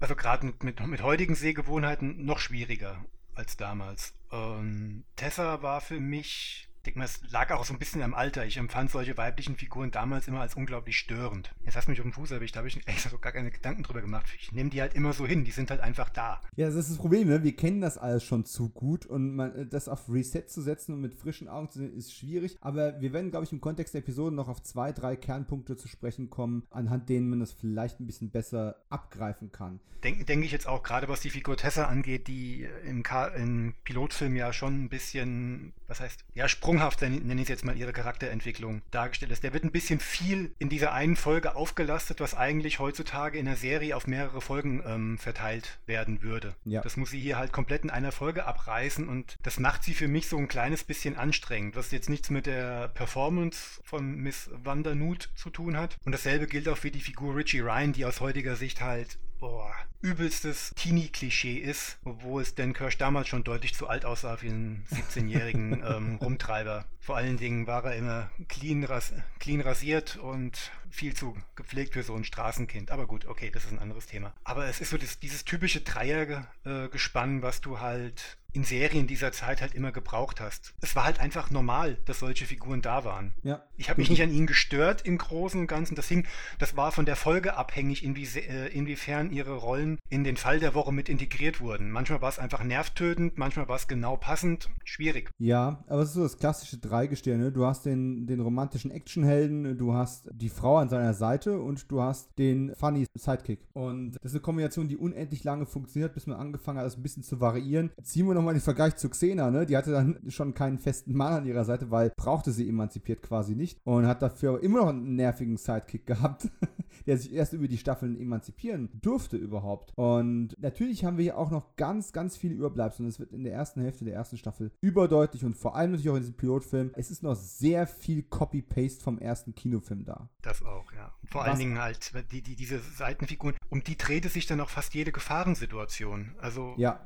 Also gerade mit, mit, mit heutigen Sehgewohnheiten noch schwieriger als damals. Ähm, Tessa war für mich ich denke mal, es lag auch so ein bisschen am Alter. Ich empfand solche weiblichen Figuren damals immer als unglaublich störend. Jetzt hast du mich auf den Fuß erwischt, da habe ich echt so gar keine Gedanken drüber gemacht. Ich nehme die halt immer so hin, die sind halt einfach da. Ja, das ist das Problem, ne? Wir kennen das alles schon zu gut und man, äh, das auf Reset zu setzen und mit frischen Augen zu sehen, ist schwierig. Aber wir werden, glaube ich, im Kontext der Episode noch auf zwei, drei Kernpunkte zu sprechen kommen, anhand denen man das vielleicht ein bisschen besser abgreifen kann. Denke denk ich jetzt auch, gerade was die Figur Tessa angeht, die im, im Pilotfilm ja schon ein bisschen, was heißt, ja, Sprung sprunghaft, nenne ich es jetzt mal, ihre Charakterentwicklung dargestellt ist. Der wird ein bisschen viel in dieser einen Folge aufgelastet, was eigentlich heutzutage in der Serie auf mehrere Folgen ähm, verteilt werden würde. Ja. Das muss sie hier halt komplett in einer Folge abreißen und das macht sie für mich so ein kleines bisschen anstrengend, was jetzt nichts mit der Performance von Miss Vandernoot zu tun hat. Und dasselbe gilt auch für die Figur Richie Ryan, die aus heutiger Sicht halt boah, übelstes Teenie-Klischee ist, obwohl es Dan Kirsch damals schon deutlich zu alt aussah für einen 17-jährigen ähm, Rumtreiber. Vor allen Dingen war er immer clean, ras clean rasiert und viel zu gepflegt für so ein Straßenkind. Aber gut, okay, das ist ein anderes Thema. Aber es ist so das, dieses typische Dreiergespann, äh, was du halt in Serien dieser Zeit halt immer gebraucht hast. Es war halt einfach normal, dass solche Figuren da waren. Ja. Ich habe mich nicht an ihnen gestört im Großen und Ganzen. Das, hing, das war von der Folge abhängig, inwie, äh, inwiefern ihre Rollen in den Fall der Woche mit integriert wurden. Manchmal war es einfach nervtötend, manchmal war es genau passend. Schwierig. Ja, aber es ist so das klassische Dreigestirn. Ne? Du hast den, den romantischen Actionhelden, du hast die Frau an seiner Seite und du hast den funny Sidekick. Und das ist eine Kombination, die unendlich lange funktioniert, bis man angefangen hat, das ein bisschen zu variieren. Ziehen wir noch nochmal den Vergleich zu Xena, ne? Die hatte dann schon keinen festen Mann an ihrer Seite, weil brauchte sie emanzipiert quasi nicht und hat dafür immer noch einen nervigen Sidekick gehabt, der sich erst über die Staffeln emanzipieren durfte überhaupt. Und natürlich haben wir hier auch noch ganz, ganz viele Überbleibsel und es wird in der ersten Hälfte der ersten Staffel überdeutlich und vor allem natürlich auch in diesem Pilotfilm, es ist noch sehr viel Copy-Paste vom ersten Kinofilm da. Das auch, ja. Vor Was? allen Dingen halt die, die, diese Seitenfiguren, um die drehte sich dann auch fast jede Gefahrensituation. Also ja.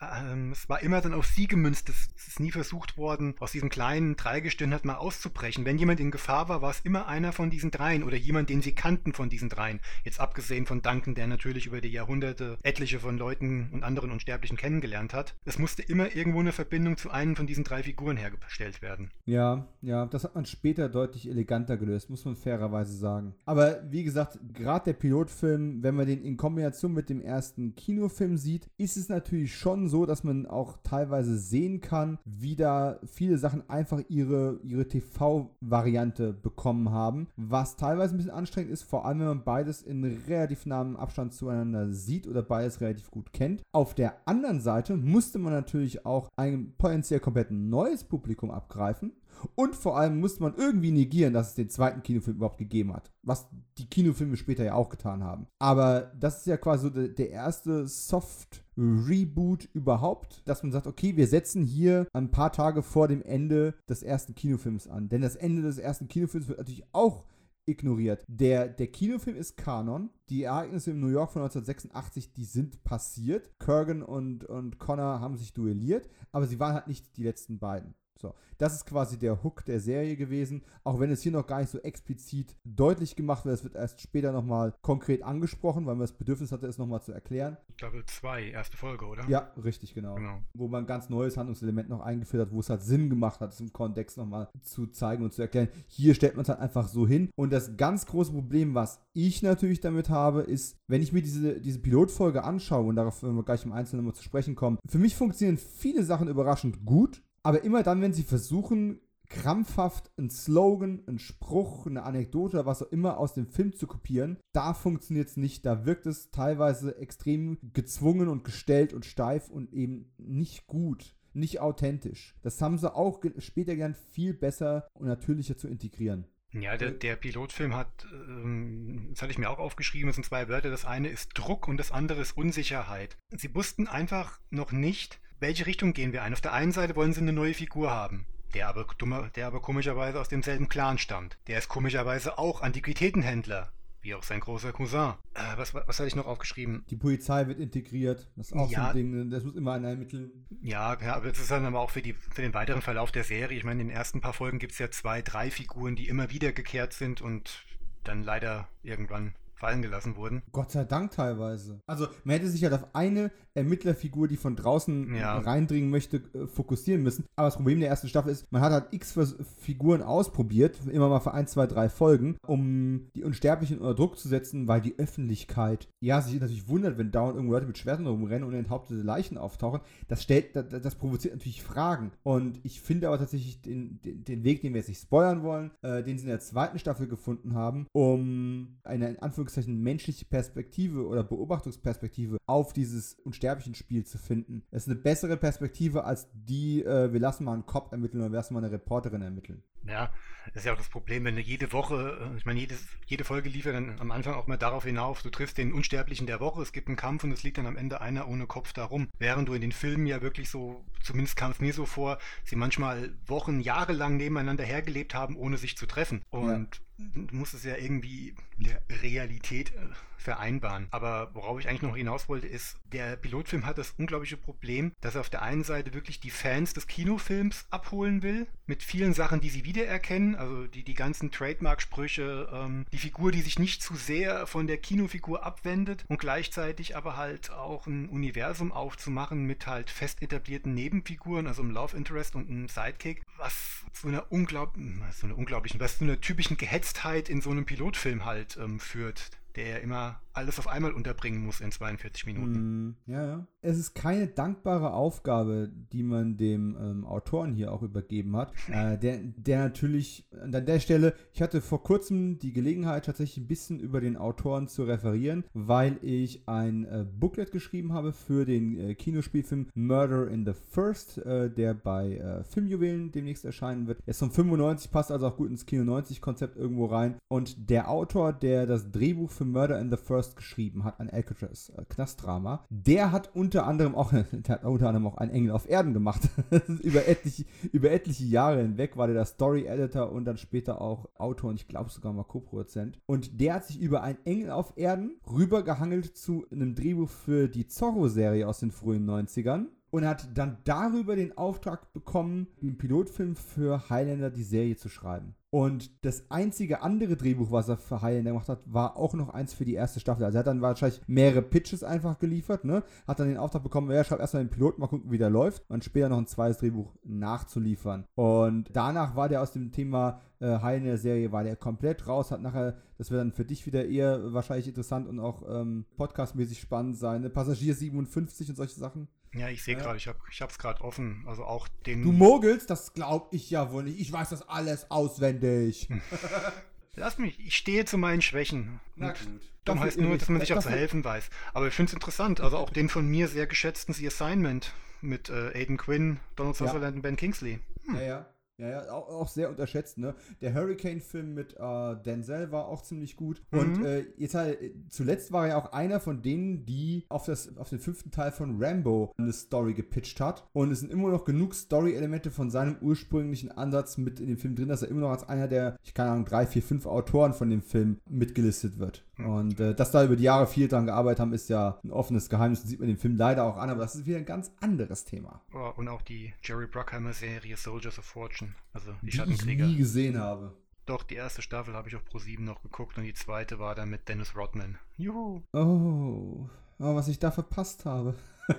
Äh, äh, es war war immer dann auf sie gemünzt. Es, ist nie versucht worden, aus diesem kleinen Dreigestirn halt mal auszubrechen. Wenn jemand in Gefahr war, war es immer einer von diesen dreien oder jemand, den sie kannten von diesen dreien. Jetzt abgesehen von Duncan, der natürlich über die Jahrhunderte etliche von Leuten und anderen Unsterblichen kennengelernt hat. Es musste immer irgendwo eine Verbindung zu einem von diesen drei Figuren hergestellt werden. Ja, ja, das hat man später deutlich eleganter gelöst, muss man fairerweise sagen. Aber wie gesagt, gerade der Pilotfilm, wenn man den in Kombination mit dem ersten Kinofilm sieht, ist es natürlich schon so, dass man auch auch teilweise sehen kann, wie da viele Sachen einfach ihre, ihre TV-Variante bekommen haben, was teilweise ein bisschen anstrengend ist, vor allem wenn man beides in relativ nahem Abstand zueinander sieht oder beides relativ gut kennt. Auf der anderen Seite musste man natürlich auch ein potenziell komplett neues Publikum abgreifen und vor allem musste man irgendwie negieren, dass es den zweiten Kinofilm überhaupt gegeben hat. Was die Kinofilme später ja auch getan haben. Aber das ist ja quasi so der, der erste Soft-Reboot überhaupt, dass man sagt, okay, wir setzen hier ein paar Tage vor dem Ende des ersten Kinofilms an. Denn das Ende des ersten Kinofilms wird natürlich auch ignoriert. Der, der Kinofilm ist Kanon. Die Ereignisse in New York von 1986, die sind passiert. Kurgan und, und Connor haben sich duelliert, aber sie waren halt nicht die letzten beiden. So, das ist quasi der Hook der Serie gewesen, auch wenn es hier noch gar nicht so explizit deutlich gemacht wird. Es wird erst später nochmal konkret angesprochen, weil man das Bedürfnis hatte, es nochmal zu erklären. Staffel 2, erste Folge, oder? Ja, richtig, genau. genau. Wo man ein ganz neues Handlungselement noch eingeführt hat, wo es halt Sinn gemacht hat, es im Kontext nochmal zu zeigen und zu erklären. Hier stellt man es halt einfach so hin. Und das ganz große Problem, was ich natürlich damit habe, ist, wenn ich mir diese, diese Pilotfolge anschaue, und darauf werden wir gleich im Einzelnen nochmal zu sprechen kommen, für mich funktionieren viele Sachen überraschend gut aber immer dann, wenn sie versuchen, krampfhaft einen Slogan, einen Spruch, eine Anekdote, was auch immer aus dem Film zu kopieren, da funktioniert es nicht. Da wirkt es teilweise extrem gezwungen und gestellt und steif und eben nicht gut, nicht authentisch. Das haben sie auch später gern viel besser und natürlicher zu integrieren. Ja, der, der Pilotfilm hat, ähm, das hatte ich mir auch aufgeschrieben, es sind zwei Wörter. Das eine ist Druck und das andere ist Unsicherheit. Sie wussten einfach noch nicht, welche Richtung gehen wir ein? Auf der einen Seite wollen sie eine neue Figur haben, der aber, dummer, der aber komischerweise aus demselben Clan stammt. Der ist komischerweise auch Antiquitätenhändler, wie auch sein großer Cousin. Äh, was, was hatte ich noch aufgeschrieben? Die Polizei wird integriert. Das ist auch ja, so ein Ding, das muss immer einer ermitteln. Ja, ja, aber das ist dann aber auch für, die, für den weiteren Verlauf der Serie. Ich meine, in den ersten paar Folgen gibt es ja zwei, drei Figuren, die immer wieder gekehrt sind und dann leider irgendwann fallen gelassen wurden. Gott sei Dank teilweise. Also man hätte sich halt auf eine Ermittlerfigur, die von draußen ja. reindringen möchte, äh, fokussieren müssen. Aber das Problem der ersten Staffel ist, man hat halt x Figuren ausprobiert, immer mal für ein, zwei, drei Folgen, um die Unsterblichen unter Druck zu setzen, weil die Öffentlichkeit, ja, sich natürlich wundert, wenn dauernd irgendwo Leute mit Schwertern rumrennen und enthauptete Leichen auftauchen. Das stellt, das, das provoziert natürlich Fragen. Und ich finde aber tatsächlich den, den, den Weg, den wir jetzt nicht spoilern wollen, äh, den sie in der zweiten Staffel gefunden haben, um eine in Anführungszeichen menschliche Perspektive oder Beobachtungsperspektive auf dieses Unsterbliche Sterblichchen-Spiel zu finden. Es ist eine bessere Perspektive als die, äh, wir lassen mal einen Cop ermitteln oder wir lassen mal eine Reporterin ermitteln. Ja, das ist ja auch das Problem, wenn du jede Woche, äh, ich meine, jedes, jede Folge liefert dann am Anfang auch mal darauf hinauf, du triffst den Unsterblichen der Woche, es gibt einen Kampf und es liegt dann am Ende einer ohne Kopf darum. Während du in den Filmen ja wirklich so, zumindest kam es mir so vor, sie manchmal Wochen, Jahre lang nebeneinander hergelebt haben, ohne sich zu treffen. Und ja. Du musst es ja irgendwie der Realität äh, vereinbaren. Aber worauf ich eigentlich noch hinaus wollte, ist, der Pilotfilm hat das unglaubliche Problem, dass er auf der einen Seite wirklich die Fans des Kinofilms abholen will, mit vielen Sachen, die sie wiedererkennen, also die, die ganzen Trademark-Sprüche, ähm, die Figur, die sich nicht zu sehr von der Kinofigur abwendet und gleichzeitig aber halt auch ein Universum aufzumachen mit halt fest etablierten Nebenfiguren, also einem Love Interest und einem Sidekick, was zu einer, unglaub so einer unglaublichen, was zu einer typischen Gehetztheit in so einem Pilotfilm halt ähm, führt der immer alles auf einmal unterbringen muss in 42 Minuten. Mm, ja, ja. Es ist keine dankbare Aufgabe, die man dem ähm, Autoren hier auch übergeben hat. Äh, der, der natürlich an der Stelle, ich hatte vor kurzem die Gelegenheit, tatsächlich ein bisschen über den Autoren zu referieren, weil ich ein äh, Booklet geschrieben habe für den äh, Kinospielfilm Murder in the First, äh, der bei äh, Filmjuwelen demnächst erscheinen wird. Er ist von 95, passt also auch gut ins Kino 90 Konzept irgendwo rein. Und der Autor, der das Drehbuch für Murder in the First geschrieben hat, ein Alcatraz äh, Knastdrama. Der hat unter anderem auch, der hat unter anderem auch einen Engel auf Erden gemacht. über, etliche, über etliche Jahre hinweg war der Story Editor und dann später auch Autor und ich glaube sogar mal Co-Produzent. Und der hat sich über einen Engel auf Erden rübergehangelt zu einem Drehbuch für die Zorro-Serie aus den frühen 90ern und hat dann darüber den Auftrag bekommen, den Pilotfilm für Highlander die Serie zu schreiben. Und das einzige andere Drehbuch, was er für Highlander gemacht hat, war auch noch eins für die erste Staffel. Also er hat dann wahrscheinlich mehrere Pitches einfach geliefert, ne? Hat dann den Auftrag bekommen, er schreibt erstmal den Piloten, mal gucken, wie der läuft. Und später noch ein zweites Drehbuch nachzuliefern. Und danach war der aus dem Thema äh, Highlander-Serie, war der komplett raus, hat nachher, das wird dann für dich wieder eher wahrscheinlich interessant und auch ähm, podcastmäßig spannend sein, ne? Passagier 57 und solche Sachen. Ja, ich sehe Ja. gerade, ich habe es gerade offen. Also auch den. Du mogelst, das glaub ich ja wohl nicht. Ich weiß das alles auswendig. Lass mich, ich stehe zu meinen Schwächen. Na Und gut. Dumm heißt nur, dass man ich- sich auch zu helfen weiß. Aber ich finde es interessant. Also auch den von mir sehr geschätzten The Assignment mit äh, Aiden Quinn, Donald Ja. Sutherland und Ben Kingsley. Ja, ja. Ja, ja, auch, auch sehr unterschätzt, ne? Der Hurricane-Film mit äh, Denzel war auch ziemlich gut. Und Mhm. äh, jetzt halt, äh, zuletzt war er ja auch einer von denen, die auf, das, auf den fünften Teil von Rambo eine Story gepitcht hat. Und es sind immer noch genug Story-Elemente von seinem ursprünglichen Ansatz mit in dem Film drin, dass er immer noch als einer der, ich keine Ahnung, drei, vier, fünf Autoren von dem Film mitgelistet wird. Und äh, dass da über die Jahre viel dran gearbeitet haben, ist ja ein offenes Geheimnis. Das sieht man dem Film leider auch an, aber das ist wieder ein ganz anderes Thema. Oh, und auch die Jerry Bruckheimer-Serie Soldiers of Fortune. Also die Die ich Schattenkrieger. nie gesehen habe. Doch, die erste Staffel habe ich auf Pro7 noch geguckt und die zweite war dann mit Dennis Rodman. Juhu. Oh, oh was ich da verpasst habe.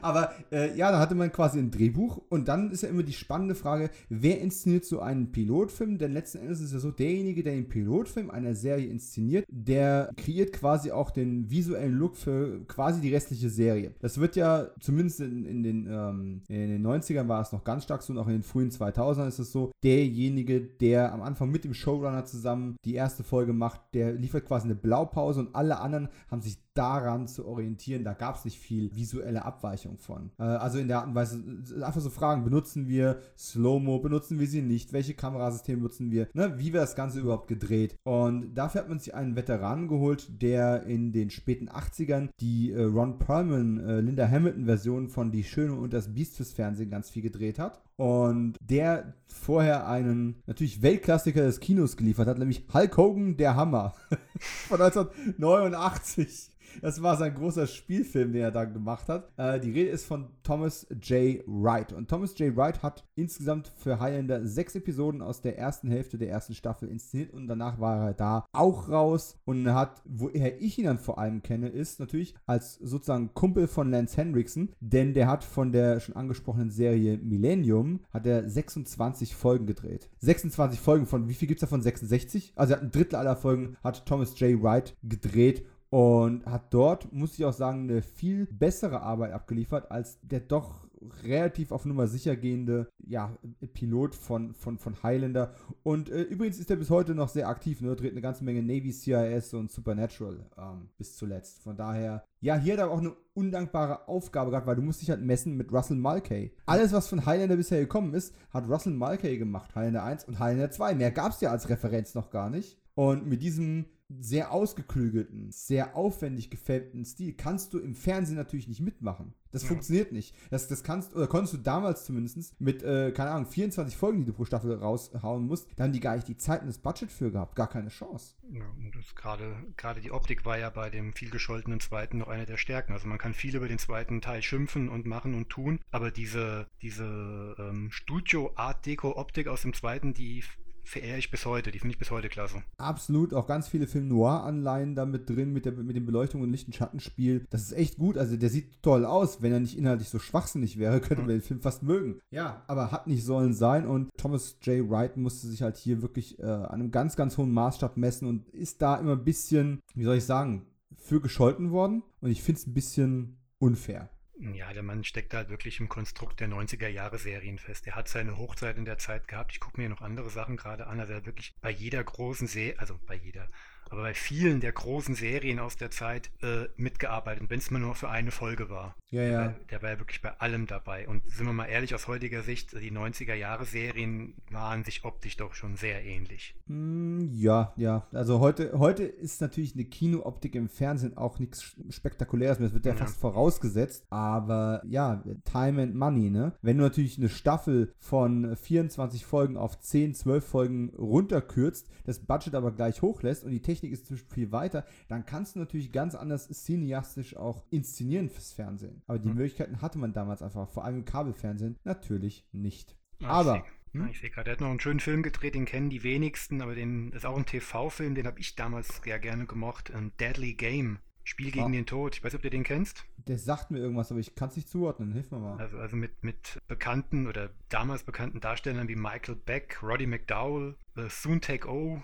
Aber äh, ja, da hatte man quasi ein Drehbuch und dann ist ja immer die spannende Frage, wer inszeniert so einen Pilotfilm? Denn letzten Endes ist ja so, derjenige, der den Pilotfilm einer Serie inszeniert, der kreiert quasi auch den visuellen Look für quasi die restliche Serie. Das wird ja zumindest in, in, den, ähm, in den 90ern war es noch ganz stark so und auch in den frühen 2000ern ist es so, derjenige, der am Anfang mit dem Showrunner zusammen die erste Folge macht, der liefert quasi eine Blaupause und alle anderen haben sich daran zu orientieren. Da gab es nicht viel visuelle Abweichung von. Äh, also in der Art und Weise, einfach so Fragen, benutzen wir Slow-Mo, benutzen wir sie nicht, welche Kamerasysteme nutzen wir, ne? wie wird das Ganze überhaupt gedreht. Und dafür hat man sich einen Veteranen geholt, der in den späten 80ern die äh, Ron Perlman, äh, Linda Hamilton-Version von Die Schöne und das Biest fürs Fernsehen ganz viel gedreht hat. Und der vorher einen natürlich Weltklassiker des Kinos geliefert hat, nämlich Hulk Hogan, der Hammer von 1989. Das war sein großer Spielfilm, den er da gemacht hat. Äh, die Rede ist von Thomas J. Wright. Und Thomas J. Wright hat insgesamt für Highlander sechs Episoden aus der ersten Hälfte der ersten Staffel inszeniert und danach war er da auch raus und hat, woher ich ihn dann vor allem kenne, ist natürlich als sozusagen Kumpel von Lance Henriksen, denn der hat von der schon angesprochenen Serie Millennium hat er 26 Folgen gedreht. 26 Folgen von, wie viel gibt es davon? 66? Also er hat ein Drittel aller Folgen hat Thomas J. Wright gedreht und hat dort, muss ich auch sagen, eine viel bessere Arbeit abgeliefert als der doch relativ auf Nummer sicher gehende ja, Pilot von, von, von Highlander. Und äh, übrigens ist er bis heute noch sehr aktiv, ne? dreht eine ganze Menge Navy, CIS und Supernatural ähm, bis zuletzt. Von daher, ja, hier hat er auch eine undankbare Aufgabe gehabt, weil du musst dich halt messen mit Russell Mulcahy. Alles, was von Highlander bisher gekommen ist, hat Russell Mulcahy gemacht. Highlander 1 und Highlander 2. Mehr gab es ja als Referenz noch gar nicht. Und mit diesem sehr ausgeklügelten, sehr aufwendig gefilmten Stil kannst du im Fernsehen natürlich nicht mitmachen. Das Ja. funktioniert nicht. Das, das kannst, oder konntest du damals zumindest mit, äh, keine Ahnung, 24 Folgen, die du pro Staffel raushauen musst, da haben die gar nicht die Zeit und das Budget für gehabt. Gar keine Chance. Ja, und gerade, gerade die Optik war ja bei dem viel gescholtenen zweiten noch eine der Stärken. Also man kann viel über den zweiten Teil schimpfen und machen und tun, aber diese, diese ähm, Studio-Art-Deco-Optik aus dem zweiten, die verehre ich bis heute. Die finde ich bis heute klasse. Absolut, auch ganz viele Film Noir-Anleihen da mit drin, mit, der, mit den Beleuchtungen und Licht- und Schattenspiel. Das ist echt gut. Also der sieht toll aus. Wenn er nicht inhaltlich so schwachsinnig wäre, könnte man den Film fast mögen. Ja, aber hat nicht sollen sein. Und Thomas J. Wright musste sich halt hier wirklich äh, an einem ganz, ganz hohen Maßstab messen und ist da immer ein bisschen, wie soll ich sagen, für gescholten worden. Und ich finde es ein bisschen unfair. Ja, der Mann steckt halt wirklich im Konstrukt der 90er Jahre Serien fest. Er hat seine Hochzeit in der Zeit gehabt. Ich gucke mir noch andere Sachen gerade an. Also er hat wirklich bei jeder großen Serie, also bei jeder, aber bei vielen der großen Serien aus der Zeit äh, mitgearbeitet, wenn es mal nur für eine Folge war. Ja, Der, ja. war, der war ja wirklich bei allem dabei. Und sind wir mal ehrlich, aus heutiger Sicht, die 90er Jahre Serien waren sich optisch doch schon sehr ähnlich. Mm, Ja, ja. Also heute, heute ist natürlich eine Kinooptik im Fernsehen auch nichts Spektakuläres mehr. Das wird ja, Ja. fast vorausgesetzt. Aber ja, Time and Money, ne? Wenn du natürlich eine Staffel von 24 Folgen auf 10, 12 Folgen runterkürzt, das Budget aber gleich hochlässt und die Technik ist inzwischen viel weiter, dann kannst du natürlich ganz anders cineastisch auch inszenieren fürs Fernsehen. Aber die Mhm. Möglichkeiten hatte man damals einfach, vor allem im Kabelfernsehen, natürlich nicht. Ah, Aber- Ich sehe hm? ich seh gerade, er hat noch einen schönen Film gedreht, den kennen die wenigsten, aber den das ist auch ein TV-Film, den habe ich damals sehr gerne gemocht. Ein Deadly Game. Spiel gegen Ah. den Tod. Ich weiß nicht, ob du den kennst. Der sagt mir irgendwas, aber ich kann es nicht zuordnen. Hilf mir mal. Also, also mit, mit bekannten oder damals bekannten Darstellern wie Michael Beck, Roddy McDowell, äh, Soon Take O.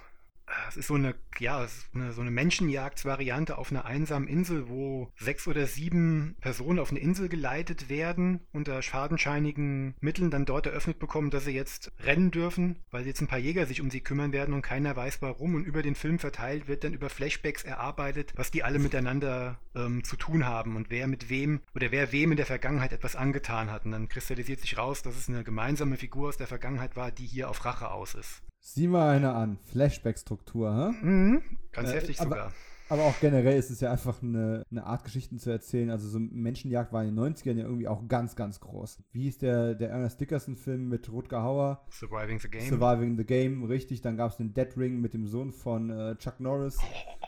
es ist so eine, ja, eine, so eine Menschenjagdsvariante auf einer einsamen Insel, wo sechs oder sieben Personen auf eine Insel geleitet werden, unter schadenscheinigen Mitteln dann dort eröffnet bekommen, dass sie jetzt rennen dürfen, weil jetzt ein paar Jäger sich um sie kümmern werden und keiner weiß warum. Und über den Film verteilt wird dann über Flashbacks erarbeitet, was die alle miteinander ähm, zu tun haben und wer mit wem oder wer wem in der Vergangenheit etwas angetan hat. Und dann kristallisiert sich raus, dass es eine gemeinsame Figur aus der Vergangenheit war, die hier auf Rache aus ist. Sieh mal eine an. Flashback-Struktur, hä? Mhm. Ganz Äh, heftig aber- sogar. Aber auch generell ist es ja einfach eine, eine Art, Geschichten zu erzählen. Also so Menschenjagd war in den 90ern ja irgendwie auch ganz, ganz groß. Wie ist der, der Ernest Dickerson-Film mit Rutger Hauer? Surviving the Game. Surviving the Game, richtig. Dann gab es den Dead Ring mit dem Sohn von äh, Chuck Norris.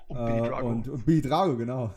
und Billy Äh, Drago. Und, und Billy Drago, genau.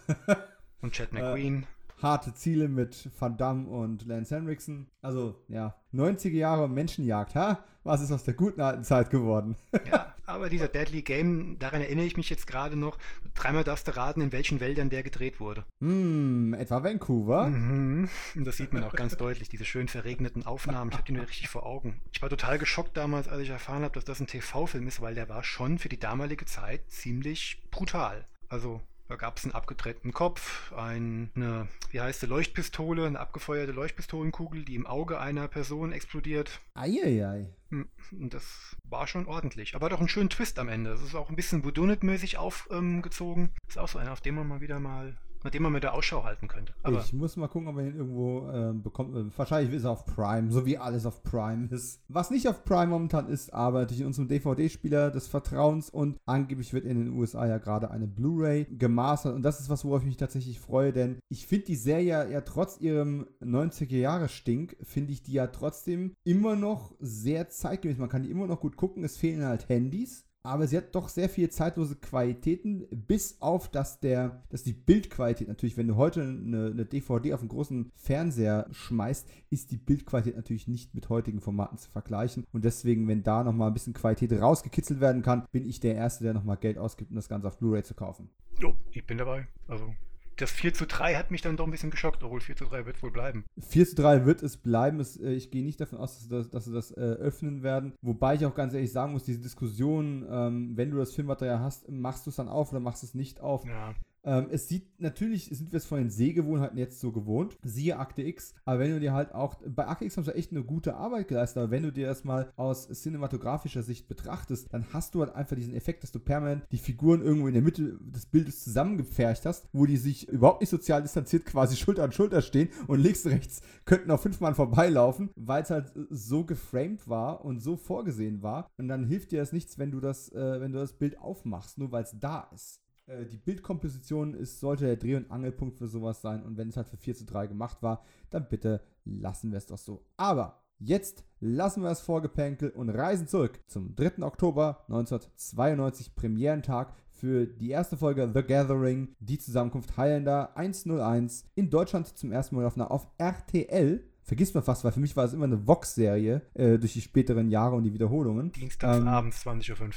und Chad McQueen. Harte Ziele mit Van Damme und Lance Henriksen. Also, ja, 90er Jahre Menschenjagd, ha? Was ist aus der guten alten Zeit geworden? Ja, aber dieser Deadly Game, daran erinnere ich mich jetzt gerade noch. Dreimal darfst du raten, in welchen Wäldern der gedreht wurde. Hm, etwa Vancouver? Mhm. Und das sieht man auch ganz deutlich, diese schön verregneten Aufnahmen. Ich habe die nur richtig vor Augen. Ich war total geschockt damals, als ich erfahren habe, dass das ein TV-Film ist, weil der war schon für die damalige Zeit ziemlich brutal. Also da gab es einen abgetrennten Kopf, ein- eine, wie heißt die, Leuchtpistole, eine abgefeuerte Leuchtpistolenkugel, die im Auge einer Person explodiert. Eieiei. Hm, das war schon ordentlich. Aber doch einen schönen Twist am Ende. Es ist auch ein bisschen Whodunit-mäßig aufgezogen. ist auch so einer, auf den man mal wieder mal, nach dem man mit der Ausschau halten könnte. Aber ich muss mal gucken, ob man ihn irgendwo ähm, bekommt. Äh, Wahrscheinlich ist er auf Prime, so wie alles auf Prime ist. Was nicht auf Prime momentan ist, aber natürlich in unserem DVD-Spieler des Vertrauens und angeblich wird in den USA ja gerade eine Blu-ray gemastert und das ist was, worauf ich mich tatsächlich freue, denn ich finde die Serie ja trotz ihrem 90er-Jahre-Stink, finde ich die ja trotzdem immer noch sehr zeitgemäß. Man kann die immer noch gut gucken, es fehlen halt Handys. Aber sie hat doch sehr viele zeitlose Qualitäten, bis auf, dass der, dass die Bildqualität natürlich, wenn du heute eine, eine DVD auf einen großen Fernseher schmeißt, ist die Bildqualität natürlich nicht mit heutigen Formaten zu vergleichen. Und deswegen, wenn da nochmal ein bisschen Qualität rausgekitzelt werden kann, bin ich der Erste, der nochmal Geld ausgibt, um das Ganze auf Blu-ray zu kaufen. jo, ich bin dabei. Also das 4 zu 3 hat mich dann doch ein bisschen geschockt, obwohl 4 zu 3 wird wohl bleiben. 4 zu 3 wird es bleiben. Es, äh, ich gehe nicht davon aus, dass sie das, dass sie das äh, öffnen werden. Wobei ich auch ganz ehrlich sagen muss, diese Diskussion, ähm, wenn du das Filmmaterial hast, machst du es dann auf oder machst du es nicht auf? Ja. Ähm, es sieht, natürlich sind wir es von den Sehgewohnheiten jetzt so gewohnt, siehe Akte X, aber wenn du dir halt auch, bei Akte X haben sie echt eine gute Arbeit geleistet, aber wenn du dir das mal aus cinematografischer Sicht betrachtest, dann hast du halt einfach diesen Effekt, dass du permanent die Figuren irgendwo in der Mitte des Bildes zusammengepfercht hast, wo die sich überhaupt nicht sozial distanziert quasi Schulter an Schulter stehen und links, rechts könnten auch fünf Mann vorbeilaufen, weil es halt so geframed war und so vorgesehen war. Und dann hilft dir das nichts, wenn du das, äh, wenn du das Bild aufmachst, nur weil es da ist. Äh, Die Bildkomposition ist, sollte der Dreh- und Angelpunkt für sowas sein. Und wenn es halt für 4 zu 3 gemacht war, dann bitte lassen wir es doch so. Aber jetzt lassen wir das Vorgepänkel und reisen zurück zum 3. Oktober 1992, Premierentag für die erste Folge The Gathering, die Zusammenkunft Highlander 101. In Deutschland zum ersten Mal auf, auf RTL. Vergisst man fast, weil für mich war es immer eine Vox-Serie äh, durch die späteren Jahre und die Wiederholungen. Dienstags Ähm, abends 20.15 Uhr.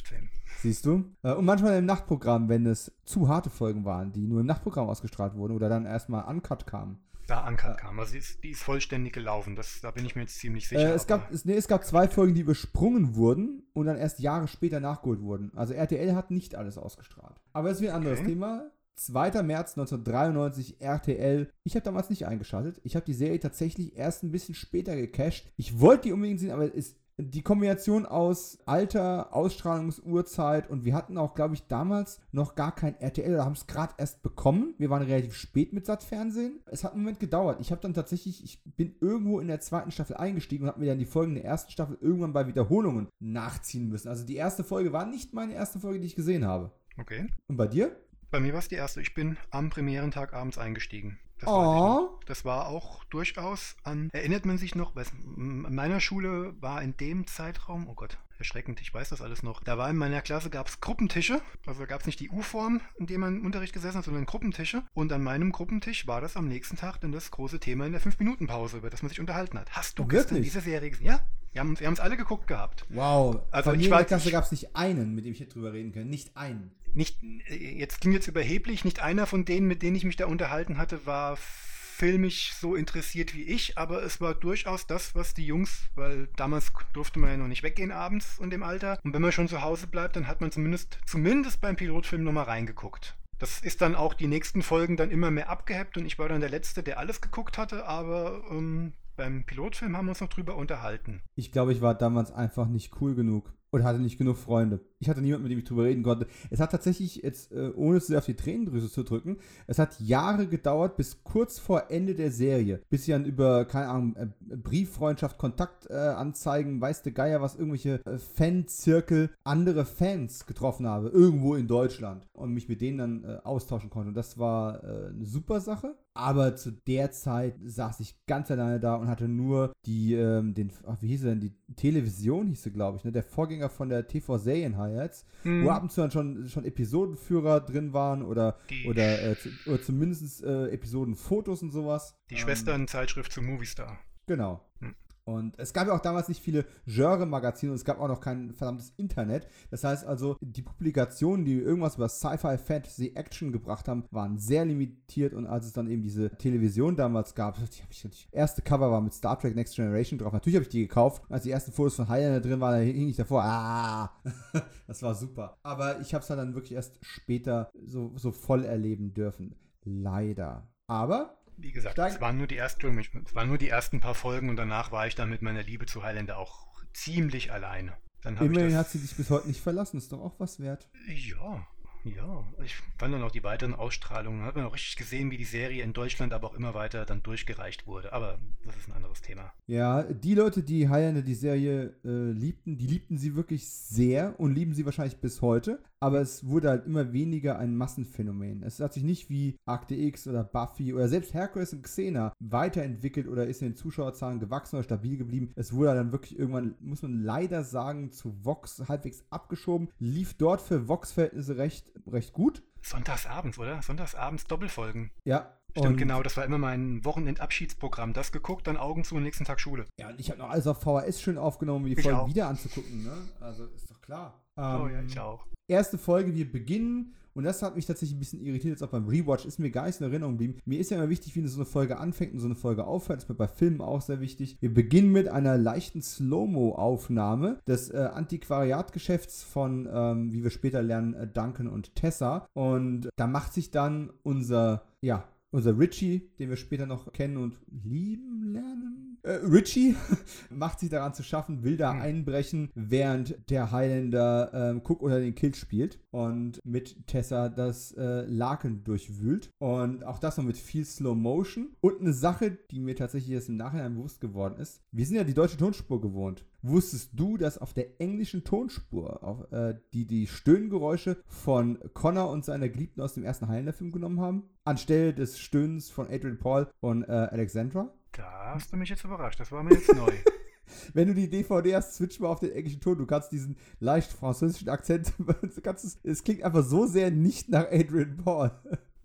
Siehst du? Äh, Und manchmal im Nachtprogramm, wenn es zu harte Folgen waren, die nur im Nachtprogramm ausgestrahlt wurden oder dann erstmal uncut kamen. Da Anker kam. Also die ist, die ist vollständig gelaufen. Das, da bin ich mir jetzt ziemlich sicher. Äh, es, gab, es, nee, es gab zwei Folgen, die übersprungen wurden und dann erst Jahre später nachgeholt wurden. Also RTL hat nicht alles ausgestrahlt. Aber das ist wieder ein anderes Okay. Thema. 2. März 1993, RTL. Ich habe damals nicht eingeschaltet. Ich habe die Serie tatsächlich erst ein bisschen später gecached. Ich wollte die unbedingt sehen, aber es die Kombination aus Alter, Ausstrahlungsuhrzeit und wir hatten auch, glaube ich, damals noch gar kein RTL oder haben es gerade erst bekommen. Wir waren relativ spät mit Sattfernsehen. Es hat einen Moment gedauert. Ich habe dann tatsächlich, ich bin irgendwo in der zweiten Staffel eingestiegen und habe mir dann die Folgen der ersten Staffel irgendwann bei Wiederholungen nachziehen müssen. Also die erste Folge war nicht meine erste Folge, die ich gesehen habe. Okay. Und bei dir? Bei mir war es die erste. Ich bin am Premierentag abends eingestiegen. Das, Oh. das war auch durchaus an. Erinnert man sich noch, was in meiner Schule war in dem Zeitraum, oh Gott, erschreckend, ich weiß das alles noch. Da war in meiner Klasse gab es Gruppentische, also gab es nicht die U-Form, in der man im Unterricht gesessen hat, sondern Gruppentische. Und an meinem Gruppentisch war das am nächsten Tag dann das große Thema in der 5-Minuten-Pause, über das man sich unterhalten hat. Hast du Wirklich? gestern diese Serie gesehen? Ja, wir haben wir haben es alle geguckt gehabt. Wow. Also Bei ich mir in war- der Klasse gab es nicht einen, mit dem ich hier drüber reden kann. Nicht einen. nicht, äh, jetzt klingt jetzt überheblich, nicht einer von denen, mit denen ich mich da unterhalten hatte, war filmisch so interessiert wie ich, aber es war durchaus das, was die Jungs, weil damals durfte man ja noch nicht weggehen abends in dem Alter. Und wenn man schon zu Hause bleibt, dann hat man zumindest, zumindest beim Pilotfilm nochmal reingeguckt. Das ist dann auch die nächsten Folgen dann immer mehr abgehebt und ich war dann der Letzte, der alles geguckt hatte, aber ähm, beim Pilotfilm haben wir uns noch drüber unterhalten. Ich glaube, ich war damals einfach nicht cool genug und hatte nicht genug Freunde. Ich hatte niemanden, mit dem ich drüber reden konnte. Es hat tatsächlich jetzt, äh, ohne zu sehr auf die Tränendrüse zu drücken, es hat Jahre gedauert, bis kurz vor Ende der Serie, bis ich dann über, keine Ahnung, äh, Brieffreundschaft, Kontaktanzeigen, äh, weiß der Geier was, irgendwelche äh, Fanzirkel, andere Fans getroffen habe, irgendwo in Deutschland und mich mit denen dann äh, austauschen konnte. Und das war eine super Sache. Aber zu der Zeit saß ich ganz alleine da und hatte nur die, ähm, den, ach, wie hieß er denn, die Television hieß sie, glaube ich, ne? Der Vorgänger von der TV-Serienhighlights, hm. wo ab und zu dann schon, schon Episodenführer drin waren oder, oder, äh, zu, oder zumindest äh, Episodenfotos und sowas. Die ähm, Schwesternzeitschrift zu Movistar. Genau. Hm. Und es gab ja auch damals nicht viele Genre-Magazine und es gab auch noch kein verdammtes Internet. Das heißt also, die Publikationen, die irgendwas über Sci-Fi, Fantasy, Action gebracht haben, waren sehr limitiert. Und als es dann eben diese Television damals gab, die ich das erste Cover war mit Star Trek Next Generation drauf. Natürlich habe ich die gekauft. Als die ersten Fotos von Highlander drin waren, da hing ich davor. Ah, das war super. Aber ich habe es dann wirklich erst später so, so voll erleben dürfen. Leider. Aber wie gesagt, es waren, nur die ersten, es waren nur die ersten paar Folgen und danach war ich dann mit meiner Liebe zu Highlander auch ziemlich alleine. Immerhin hat sie dich bis heute nicht verlassen, ist doch auch was wert. Ja, ja, ich fand dann auch die weiteren Ausstrahlungen, hat man auch richtig gesehen, wie die Serie in Deutschland aber auch immer weiter dann durchgereicht wurde. Aber das ist ein anderes Thema. Ja, die Leute, die Highlander die Serie äh, liebten, die liebten sie wirklich sehr und lieben sie wahrscheinlich bis heute. Aber es wurde halt immer weniger ein Massenphänomen. Es hat sich nicht wie Akte X oder Buffy oder selbst Hercules und Xena weiterentwickelt oder ist in den Zuschauerzahlen gewachsen oder stabil geblieben. Es wurde dann wirklich irgendwann, muss man leider sagen, zu Vox halbwegs abgeschoben. Lief dort für Vox-Verhältnisse recht, recht gut. Sonntagsabends, oder? Sonntagsabends Doppelfolgen. Ja, Stimmt, genau, das war immer mein Wochenendabschiedsprogramm. Das geguckt, dann Augen zu und nächsten Tag Schule. Ja, und ich habe noch alles auf VHS schön aufgenommen, um die Folgen wieder anzugucken, ne? Also ist doch klar. Ähm, oh ja, ich auch. Erste Folge, wir beginnen und das hat mich tatsächlich ein bisschen irritiert, jetzt auch beim Rewatch, ist mir gar nicht in Erinnerung geblieben. Mir ist ja immer wichtig, wie so eine Folge anfängt und so eine Folge aufhört. Das ist mir bei Filmen auch sehr wichtig. Wir beginnen mit einer leichten Slow-Mo-Aufnahme des äh, Antiquariatgeschäfts von, ähm, wie wir später lernen, äh, Duncan und Tessa. Und da macht sich dann unser, ja, unser Richie, den wir später noch kennen und lieben lernen. Äh, Richie macht sich daran zu schaffen, will da hm. einbrechen, während der Highlander ähm, Cook unter den Kill spielt und mit Tessa das äh, Laken durchwühlt. Und auch das noch mit viel Slow Motion. Und eine Sache, die mir tatsächlich jetzt im Nachhinein bewusst geworden ist. Wir sind ja die deutsche Tonspur gewohnt. Wusstest du, dass auf der englischen Tonspur auf, äh, die die Stöhngeräusche von Connor und seiner Geliebten aus dem ersten Highlander-Film genommen haben? Anstelle des Stöhnens von Adrian Paul und äh, Alexandra? Da hast du mich jetzt überrascht. Das war mir jetzt neu. Wenn du die DVD hast, switch mal auf den englischen Ton. Du kannst diesen leicht französischen Akzent. es klingt einfach so sehr nicht nach Adrian Paul.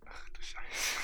Ach du Scheiße.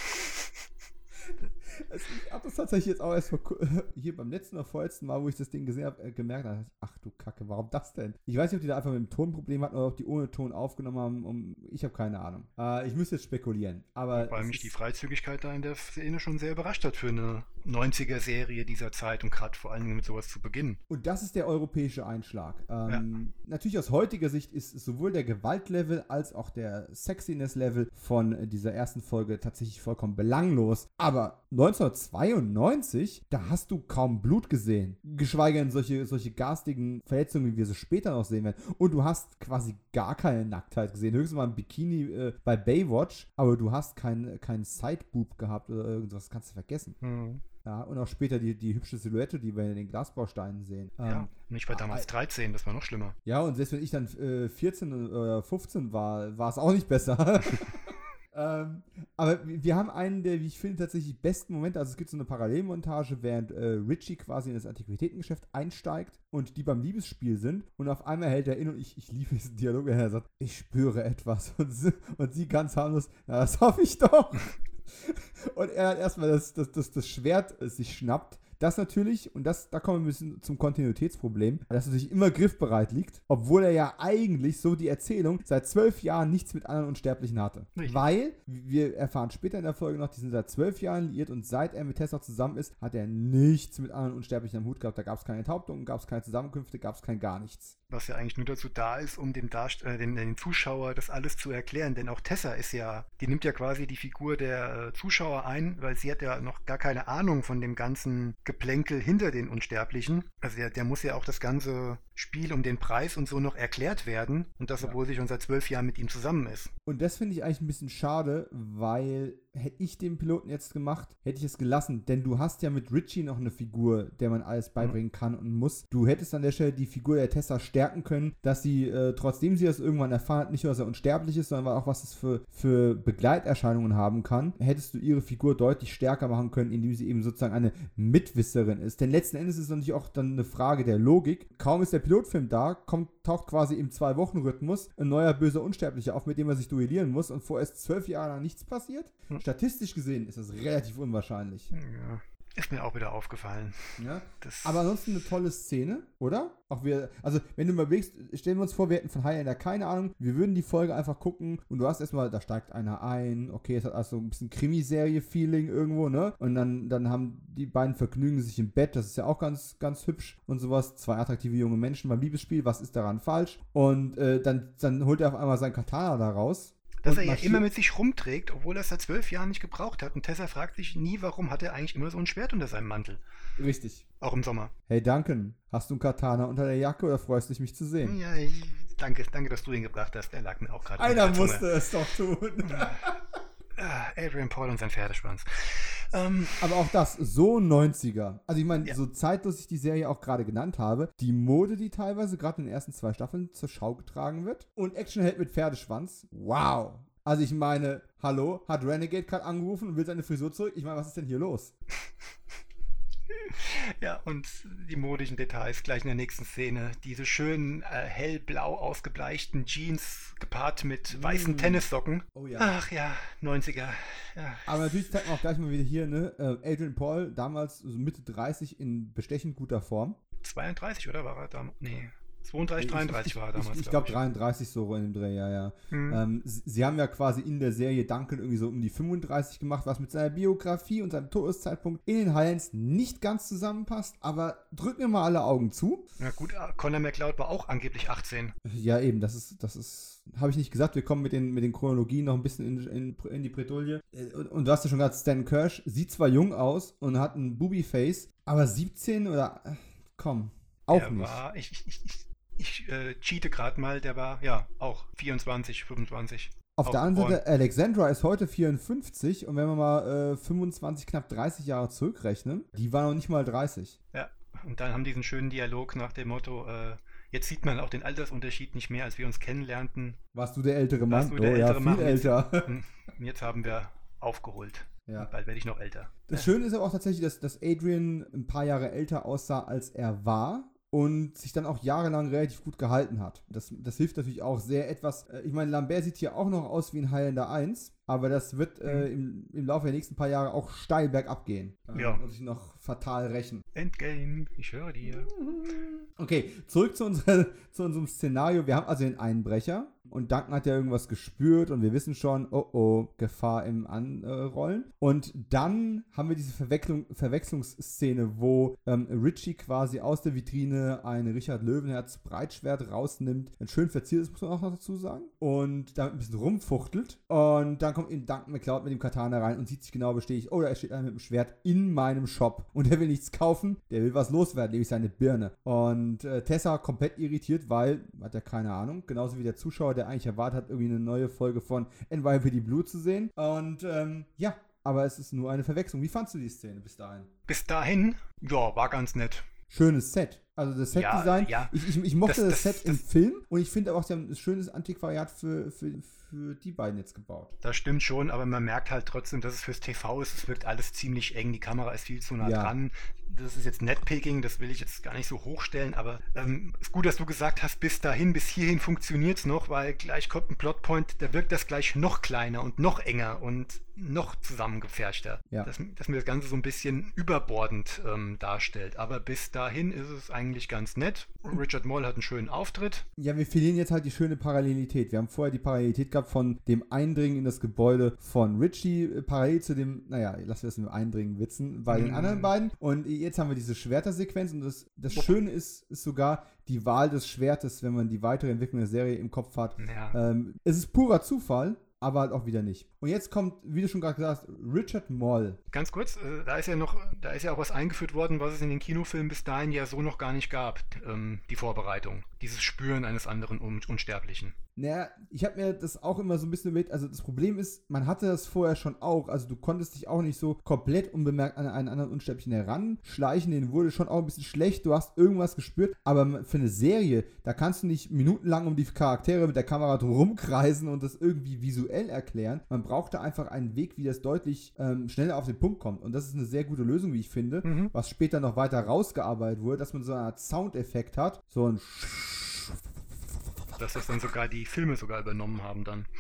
Also ich habe das tatsächlich jetzt auch erst vor, hier beim letzten oder vorletzten Mal, wo ich das Ding gesehen habe, äh, gemerkt habe, ach du Kacke, warum das denn? Ich weiß nicht, ob die da einfach mit dem Tonproblem hatten oder ob die ohne Ton aufgenommen haben. Um, ich habe keine Ahnung. Äh, ich müsste jetzt spekulieren. Aber Weil mich die Freizügigkeit da in der Szene schon sehr überrascht hat für eine 90er-Serie dieser Zeit und gerade vor allen Dingen mit sowas zu beginnen. Und das ist der europäische Einschlag. Ähm, ja. Natürlich aus heutiger Sicht ist sowohl der Gewaltlevel als auch der Sexiness-Level von dieser ersten Folge tatsächlich vollkommen belanglos. Aber 1992, da hast du kaum Blut gesehen. Geschweige denn solche, solche garstigen Verletzungen, wie wir sie später noch sehen werden. Und du hast quasi gar keine Nacktheit gesehen. Höchstens mal ein Bikini äh, bei Baywatch, aber du hast keinen kein Sideboob gehabt oder irgendwas. Kannst du vergessen. Mhm. Ja, und auch später die, die hübsche Silhouette, die wir in den Glasbausteinen sehen. Ja, ähm, ich war damals 13, das war noch schlimmer. Ja, und selbst wenn ich dann äh, 14 oder 15 war, war es auch nicht besser. ähm, aber wir haben einen der, wie ich finde, tatsächlich besten Momente. Also es gibt so eine Parallelmontage, während äh, Richie quasi in das Antiquitätengeschäft einsteigt und die beim Liebesspiel sind. Und auf einmal hält er in und ich, ich liebe diesen Dialog. Er sagt, ich spüre etwas. Und sie, und sie ganz harmlos, na, das hoffe ich doch. Und er hat erstmal das, das, das, das Schwert sich schnappt, dass natürlich, und das, da kommen wir ein bisschen zum Kontinuitätsproblem, dass er sich immer griffbereit liegt, obwohl er ja eigentlich, so die Erzählung, seit zwölf Jahren nichts mit anderen Unsterblichen hatte. Richtig. Weil, wir erfahren später in der Folge noch, die sind seit zwölf Jahren liiert und seit er mit Tessa zusammen ist, hat er nichts mit anderen Unsterblichen am Hut gehabt. Da gab es keine Enthauptungen, gab es keine Zusammenkünfte, gab es kein gar nichts. Was ja eigentlich nur dazu da ist, um dem, Darst äh, dem, dem Zuschauer das alles zu erklären. Denn auch Tessa ist ja, die nimmt ja quasi die Figur der äh, Zuschauer ein, weil sie hat ja noch gar keine Ahnung von dem ganzen Geplänkel hinter den Unsterblichen. Also der, der muss ja auch das ganze Spiel um den Preis und so noch erklärt werden. Und das, obwohl sie schon seit zwölf Jahren mit ihm zusammen ist. Und das finde ich eigentlich ein bisschen schade, weil hätte ich den Piloten jetzt gemacht, hätte ich es gelassen. Denn du hast ja mit Richie noch eine Figur, der man alles beibringen kann und muss. Du hättest an der Stelle die Figur der Tessa stärken können, dass sie, äh, trotzdem sie das irgendwann erfahren hat, nicht nur, dass er unsterblich ist, sondern auch, was es für, für Begleiterscheinungen haben kann, hättest du ihre Figur deutlich stärker machen können, indem sie eben sozusagen eine Mitwisserin ist. Denn letzten Endes ist es natürlich auch dann eine Frage der Logik. Kaum ist der Pilotfilm da, kommt, taucht quasi im Zwei-Wochen-Rhythmus ein neuer böser Unsterblicher auf, mit dem er sich duellieren muss und vorerst zwölf Jahre lang nichts passiert. Hm. Statistisch gesehen ist das relativ unwahrscheinlich. Ja. Ist mir auch wieder aufgefallen. Ja? Das Aber ansonsten eine tolle Szene, oder? Auch wir, also wenn du überlegst, stellen wir uns vor, wir hätten von Highlander keine Ahnung, wir würden die Folge einfach gucken und du hast erstmal, da steigt einer ein, okay, es hat also ein bisschen Krimiserie-Feeling irgendwo, ne? Und dann, dann haben die beiden vergnügen sich im Bett, das ist ja auch ganz, ganz hübsch und sowas. Zwei attraktive junge Menschen beim Liebesspiel, was ist daran falsch? Und äh, dann, dann holt er auf einmal sein Katana da raus. Dass er ja immer mit sich rumträgt, obwohl er es seit zwölf Jahren nicht gebraucht hat. Und Tessa fragt sich nie, warum hat er eigentlich immer so ein Schwert unter seinem Mantel. Richtig. Auch im Sommer. Hey Duncan, hast du ein Katana unter der Jacke oder freust du dich, mich zu sehen? Ja, ich, danke, danke, dass du ihn gebracht hast. Der lag mir auch gerade. Einer musste es doch tun. Ah, Adrian Paul und sein Pferdeschwanz. Ähm, Aber auch das, so 90er. Also ich meine, Ja. so zeitlos ich die Serie auch gerade genannt habe, die Mode, die teilweise gerade in den ersten zwei Staffeln zur Schau getragen wird. Und Actionheld mit Pferdeschwanz. Wow. Also ich meine, hallo, hat Renegade gerade angerufen und will seine Frisur zurück? Ich meine, was ist denn hier los? ja, und die modischen Details gleich in der nächsten Szene. Diese schönen, äh, hellblau ausgebleichten Jeans gepaart mit weißen Mm. Tennissocken. Oh ja. Ach ja, 90er. Ja. Aber natürlich zeigt man auch gleich mal wieder hier, ne? äh, Adrian Paul, damals so Mitte 30 in bestechend guter Form. 32, oder war er damals? Nee. 32, 33 war er damals. Ich, glaube 33 so in dem Dreh, ja, ja. Mhm. Ähm, sie, sie haben ja quasi in der Serie Duncan irgendwie so um die 35 gemacht, was mit seiner Biografie und seinem Todeszeitpunkt in den Highlands nicht ganz zusammenpasst, aber drücken wir mal alle Augen zu. Na gut, äh, Conor McLeod war auch angeblich 18. Ja, eben, das ist, das ist, habe ich nicht gesagt, wir kommen mit den, mit den Chronologien noch ein bisschen in, in, in die Bredouille. Äh, Und, und du hast ja schon gesagt, Stan Kirsch sieht zwar jung aus und hat ein Booby-Face, aber 17 oder, äh, komm, auch der nicht. War, ich ich, ich, ich, äh, cheate gerade mal, der war ja auch 24, 25. Auf der anderen. Seite, Alexandra ist heute 54 und wenn wir mal äh, 25, knapp 30 Jahre zurückrechnen, die war noch nicht mal 30. Ja, und dann haben diesen schönen Dialog nach dem Motto, äh, jetzt sieht man auch den Altersunterschied nicht mehr, als wir uns kennenlernten. Warst du der ältere Mann? Warst du der oh ja, ältere viel Mann? älter. Hm, Und jetzt haben wir aufgeholt. Ja. Bald werde ich noch älter. Das Schöne ist aber auch tatsächlich, dass, dass Adrian ein paar Jahre älter aussah, als er war. Und sich dann auch jahrelang relativ gut gehalten hat. Das, das hilft natürlich auch sehr etwas. äh, Ich meine, Lambert sieht hier auch noch aus wie ein Highlander 1, aber das wird äh, im, im Laufe der nächsten paar Jahre auch steil bergab gehen. Äh, Ja. Und sich noch fatal rächen. Endgame, ich höre dir. Okay, zurück zu, unserer, zu unserem Szenario. Wir haben also den Einbrecher und Duncan hat ja irgendwas gespürt und wir wissen schon, oh oh, Gefahr im Anrollen. Und dann haben wir diese Verwechslung, Verwechslungsszene, wo ähm, Richie quasi aus der Vitrine ein Richard Löwenherz Breitschwert rausnimmt. Ein schön verziertes, muss man auch noch dazu sagen. Und damit ein bisschen rumfuchtelt. Und dann kommt eben Duncan McCloud mit dem Katana rein und sieht sich genau bestätigt, oh, da steht einer mit dem Schwert in meinem Shop. Und der will nichts kaufen, der will was loswerden, nämlich seine Birne. Und äh, Tessa komplett irritiert, weil, hat ja keine Ahnung, genauso wie der Zuschauer, der eigentlich erwartet hat, irgendwie eine neue Folge von NYPD Blue zu sehen. Und ähm, ja, aber es ist nur eine Verwechslung. Wie fandst du die Szene bis dahin? Bis dahin, ja, war ganz nett. Schönes Set. Also das Set-Design. Ja, ja. Ich, ich, ich mochte das, Das- das- Set im das- Film und ich finde auch, sie haben ein schönes Antiquariat für, für, für die beiden jetzt gebaut. Das stimmt schon, aber man merkt halt trotzdem, dass es fürs TV ist. Es wirkt alles ziemlich eng. Die Kamera ist viel zu nah ja. dran. Das ist jetzt Netpicking, das will ich jetzt gar nicht so hochstellen, aber ähm, ist gut, dass du gesagt hast, bis dahin, bis hierhin funktioniert es noch, weil gleich kommt ein Plotpoint, da wirkt das gleich noch kleiner und noch enger und noch zusammengepferchter. Ja. Dass, dass mir das Ganze so ein bisschen überbordend ähm, darstellt. Aber bis dahin ist es eigentlich ganz nett. Richard Moll hat einen schönen Auftritt. Ja, wir verlieren jetzt halt die schöne Parallelität. Wir haben vorher die Parallelität gehabt von dem Eindringen in das Gebäude von Richie, äh, parallel zu dem, naja, lassen wir es mit Eindringen witzen, bei mm. den anderen beiden. Und jetzt haben wir diese Schwertersequenz und das, das Schöne ist, ist sogar die Wahl des Schwertes, wenn man die weitere Entwicklung der Serie im Kopf hat. Ja. Ähm, es ist purer Zufall, aber halt auch wieder nicht. Und jetzt kommt, wie du schon gerade gesagt hast, Richard Moll. Ganz kurz, äh, da ist ja noch, da ist ja auch was eingeführt worden, was es in den Kinofilmen bis dahin ja so noch gar nicht gab, ähm, die Vorbereitung. Dieses Spüren eines anderen Un Unsterblichen. Naja, ich habe mir das auch immer so ein bisschen mit. Also das Problem ist, man hatte das vorher schon auch. Also du konntest dich auch nicht so komplett unbemerkt an einen anderen Unsterblichen heranschleichen. Den wurde schon auch ein bisschen schlecht. Du hast irgendwas gespürt. Aber für eine Serie, da kannst du nicht minutenlang um die Charaktere mit der Kamera drum kreisen und das irgendwie visuell erklären. Man brauchte einfach einen Weg, wie das deutlich ähm, schneller auf den Punkt kommt. Und das ist eine sehr gute Lösung, wie ich finde. Mhm. Was später noch weiter rausgearbeitet wurde, dass man so eine Art Soundeffekt hat. So ein dass das dann sogar die Filme sogar übernommen haben dann.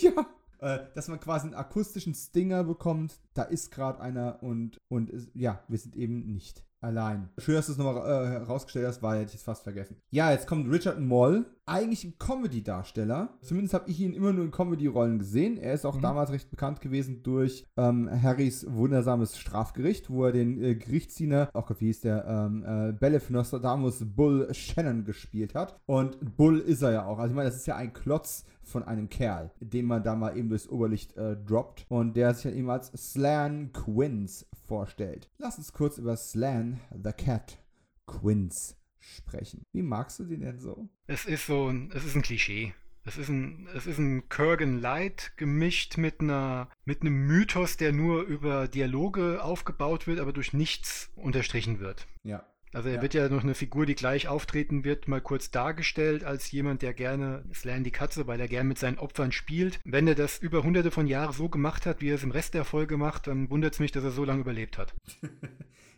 Ja. Äh, dass man quasi einen akustischen Stinger bekommt, da ist gerade einer und, und ist, ja, wir sind eben nicht allein. Schön, dass du es nochmal äh, herausgestellt hast, weil hätte ich es fast vergessen. Ja, jetzt kommt Richard Moll, eigentlich ein Comedy-Darsteller. Zumindest habe ich ihn immer nur in Comedy-Rollen gesehen. Er ist auch mhm. damals recht bekannt gewesen durch ähm, Harrys wundersames Strafgericht, wo er den äh, Gerichtsdiener, auch Gott, wie hieß der, ähm, äh, Belef Nostradamus Bull Shannon gespielt hat. Und Bull ist er ja auch. Also ich meine, das ist ja ein Klotz von einem Kerl, den man da mal eben durchs Oberlicht äh, droppt und der sich dann eben als Slan Quinns vorstellt. Lass uns kurz über Slan the Cat Quinns sprechen. Wie magst du den denn so? Es ist so, es ist ein Klischee. Es ist ein, es ist ein Kurgan Light gemischt mit einer, mit einem Mythos, der nur über Dialoge aufgebaut wird, aber durch nichts unterstrichen wird. Ja. Also er ja. wird ja noch eine Figur, die gleich auftreten wird, mal kurz dargestellt als jemand, der gerne Slan die Katze, weil er gerne mit seinen Opfern spielt. Wenn er das über hunderte von Jahren so gemacht hat, wie er es im Rest der Folge macht, dann wundert es mich, dass er so lange überlebt hat.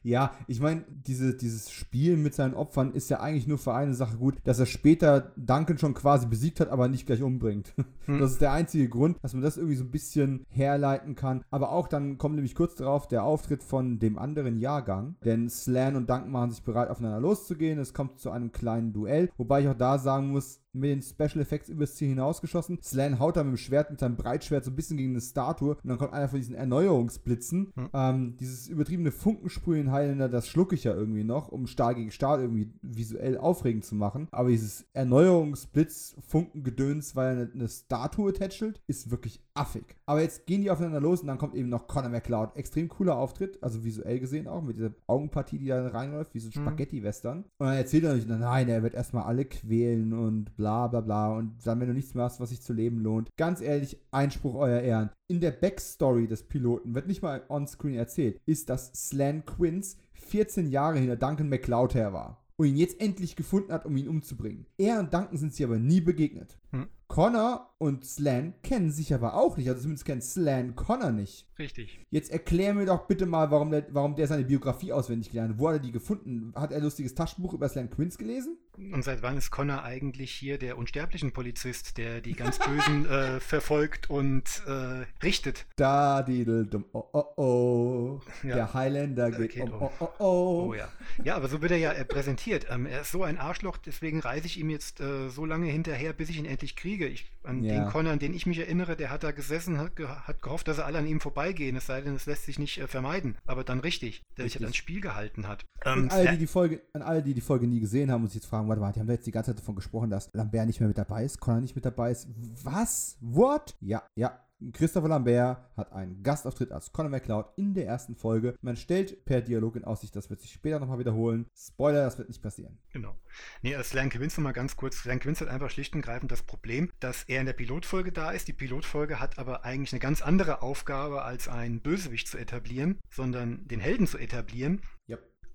Ja, ich meine, diese, dieses Spiel mit seinen Opfern ist ja eigentlich nur für eine Sache gut, dass er später Duncan schon quasi besiegt hat, aber nicht gleich umbringt. Hm. Das ist der einzige Grund, dass man das irgendwie so ein bisschen herleiten kann. Aber auch dann kommt nämlich kurz darauf der Auftritt von dem anderen Jahrgang. Denn Slan und Duncan machen sich bereit, aufeinander loszugehen. Es kommt zu einem kleinen Duell. Wobei ich auch da sagen muss, mit den Special Effects übers Ziel hinausgeschossen. Slan haut da mit dem Schwert, mit seinem Breitschwert so ein bisschen gegen eine Statue und dann kommt einer von diesen Erneuerungsblitzen. Hm. Ähm, dieses übertriebene Funkensprühen Heilender, das schlucke ich ja irgendwie noch, um Stahl gegen Stahl irgendwie visuell aufregend zu machen. Aber dieses Erneuerungsblitz, Funkengedöns, weil er eine, eine Statue tätschelt, ist wirklich affig. Aber jetzt gehen die aufeinander los und dann kommt eben noch Conor McLeod. Extrem cooler Auftritt, also visuell gesehen auch, mit dieser Augenpartie, die da reinläuft, wie so ein hm. Spaghetti-Western. Und dann erzählt er natürlich, nein, er wird erstmal alle quälen und bla bla bla und dann, wenn du nichts mehr hast, was sich zu leben lohnt. Ganz ehrlich, Einspruch euer Ehren. In der Backstory des Piloten wird nicht mal onscreen erzählt, ist, dass Slan Quinns 14 Jahre hinter Duncan McLeod her war und ihn jetzt endlich gefunden hat, um ihn umzubringen. Er und Duncan sind sich aber nie begegnet. Hm. Connor und Slan kennen sich aber auch nicht. Also zumindest kennt Slan Connor nicht. Richtig. Jetzt erklär mir doch bitte mal, warum der, warum der seine Biografie auswendig gelernt hat. Wo hat er die gefunden? Hat er ein lustiges Taschenbuch über Slan Quinns gelesen? Und seit wann ist Connor eigentlich hier der unsterblichen Polizist, der die ganz Bösen äh, verfolgt und äh, richtet? Da, diddle, oh, oh, oh. Ja. Der Highlander geht, geht um, oh, oh, oh. Oh ja. Ja, aber so wird er ja äh, präsentiert. Ähm, er ist so ein Arschloch, deswegen reise ich ihm jetzt äh, so lange hinterher, bis ich ihn endlich kriege. Ich, an ja. den Connor, an den ich mich erinnere, der hat da gesessen, hat, ge hat gehofft, dass er alle an ihm vorbeigehen, es sei denn, es lässt sich nicht äh, vermeiden. Aber dann richtig, der richtig. sich ans Spiel gehalten hat. Ähm, alle, die die Folge, an alle, die die Folge nie gesehen haben und sich jetzt fragen, warte mal, die haben da jetzt die ganze Zeit davon gesprochen, dass Lambert nicht mehr mit dabei ist, Connor nicht mit dabei ist. Was? What? Ja, ja, Christopher Lambert hat einen Gastauftritt als Conor McLeod in der ersten Folge. Man stellt per Dialog in Aussicht, das wird sich später nochmal wiederholen. Spoiler, das wird nicht passieren. Genau. Nee, als Slan Quince nochmal ganz kurz. Slan Quince hat einfach schlicht und greifend das Problem, dass er in der Pilotfolge da ist. Die Pilotfolge hat aber eigentlich eine ganz andere Aufgabe, als einen Bösewicht zu etablieren, sondern den Helden zu etablieren.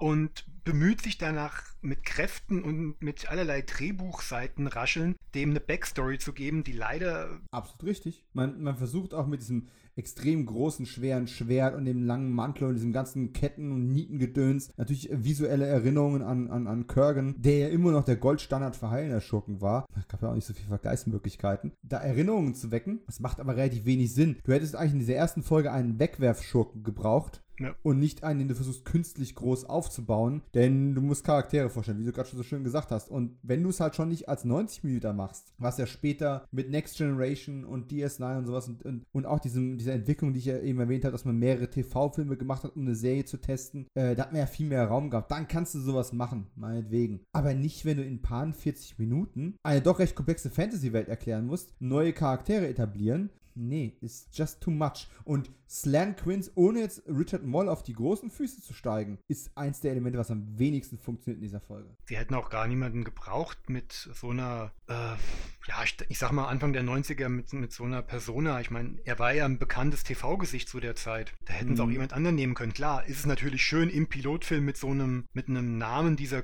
Und bemüht sich danach mit Kräften und mit allerlei Drehbuchseiten rascheln, dem eine Backstory zu geben, die leider. Absolut richtig. Man, man versucht auch mit diesem extrem großen, schweren Schwert und dem langen Mantel und diesem ganzen Ketten- und Nietengedöns natürlich visuelle Erinnerungen an, an, an Kurgan, der ja immer noch der Goldstandard für Heilner-Schurken war. Es gab ja auch nicht so viele Vergleichsmöglichkeiten. Da Erinnerungen zu wecken, das macht aber relativ wenig Sinn. Du hättest eigentlich in dieser ersten Folge einen Wegwerfschurken gebraucht, ja. Und nicht einen, den du versuchst künstlich groß aufzubauen, denn du musst Charaktere vorstellen, wie du gerade schon so schön gesagt hast. Und wenn du es halt schon nicht als 90 Minuten machst, was ja später mit Next Generation und DS9 und sowas und, und, und auch diesem, dieser Entwicklung, die ich ja eben erwähnt habe, dass man mehrere TV-Filme gemacht hat, um eine Serie zu testen, äh, da hat man ja viel mehr Raum gehabt. Dann kannst du sowas machen, meinetwegen. Aber nicht, wenn du in ein paar 40 Minuten eine doch recht komplexe Fantasy-Welt erklären musst, neue Charaktere etablieren, nee, ist just too much. Und Slan Quinns, ohne jetzt Richard Moll auf die großen Füße zu steigen, ist eins der Elemente, was am wenigsten funktioniert in dieser Folge. Sie hätten auch gar niemanden gebraucht mit so einer, äh, ja, ich, ich, sag mal Anfang der 90er mit, mit so einer Persona. Ich meine, er war ja ein bekanntes TV-Gesicht zu der Zeit. Da hätten mhm. sie auch mhm. jemand anderen nehmen können. Klar, ist es natürlich schön im Pilotfilm mit so einem, mit einem Namen dieser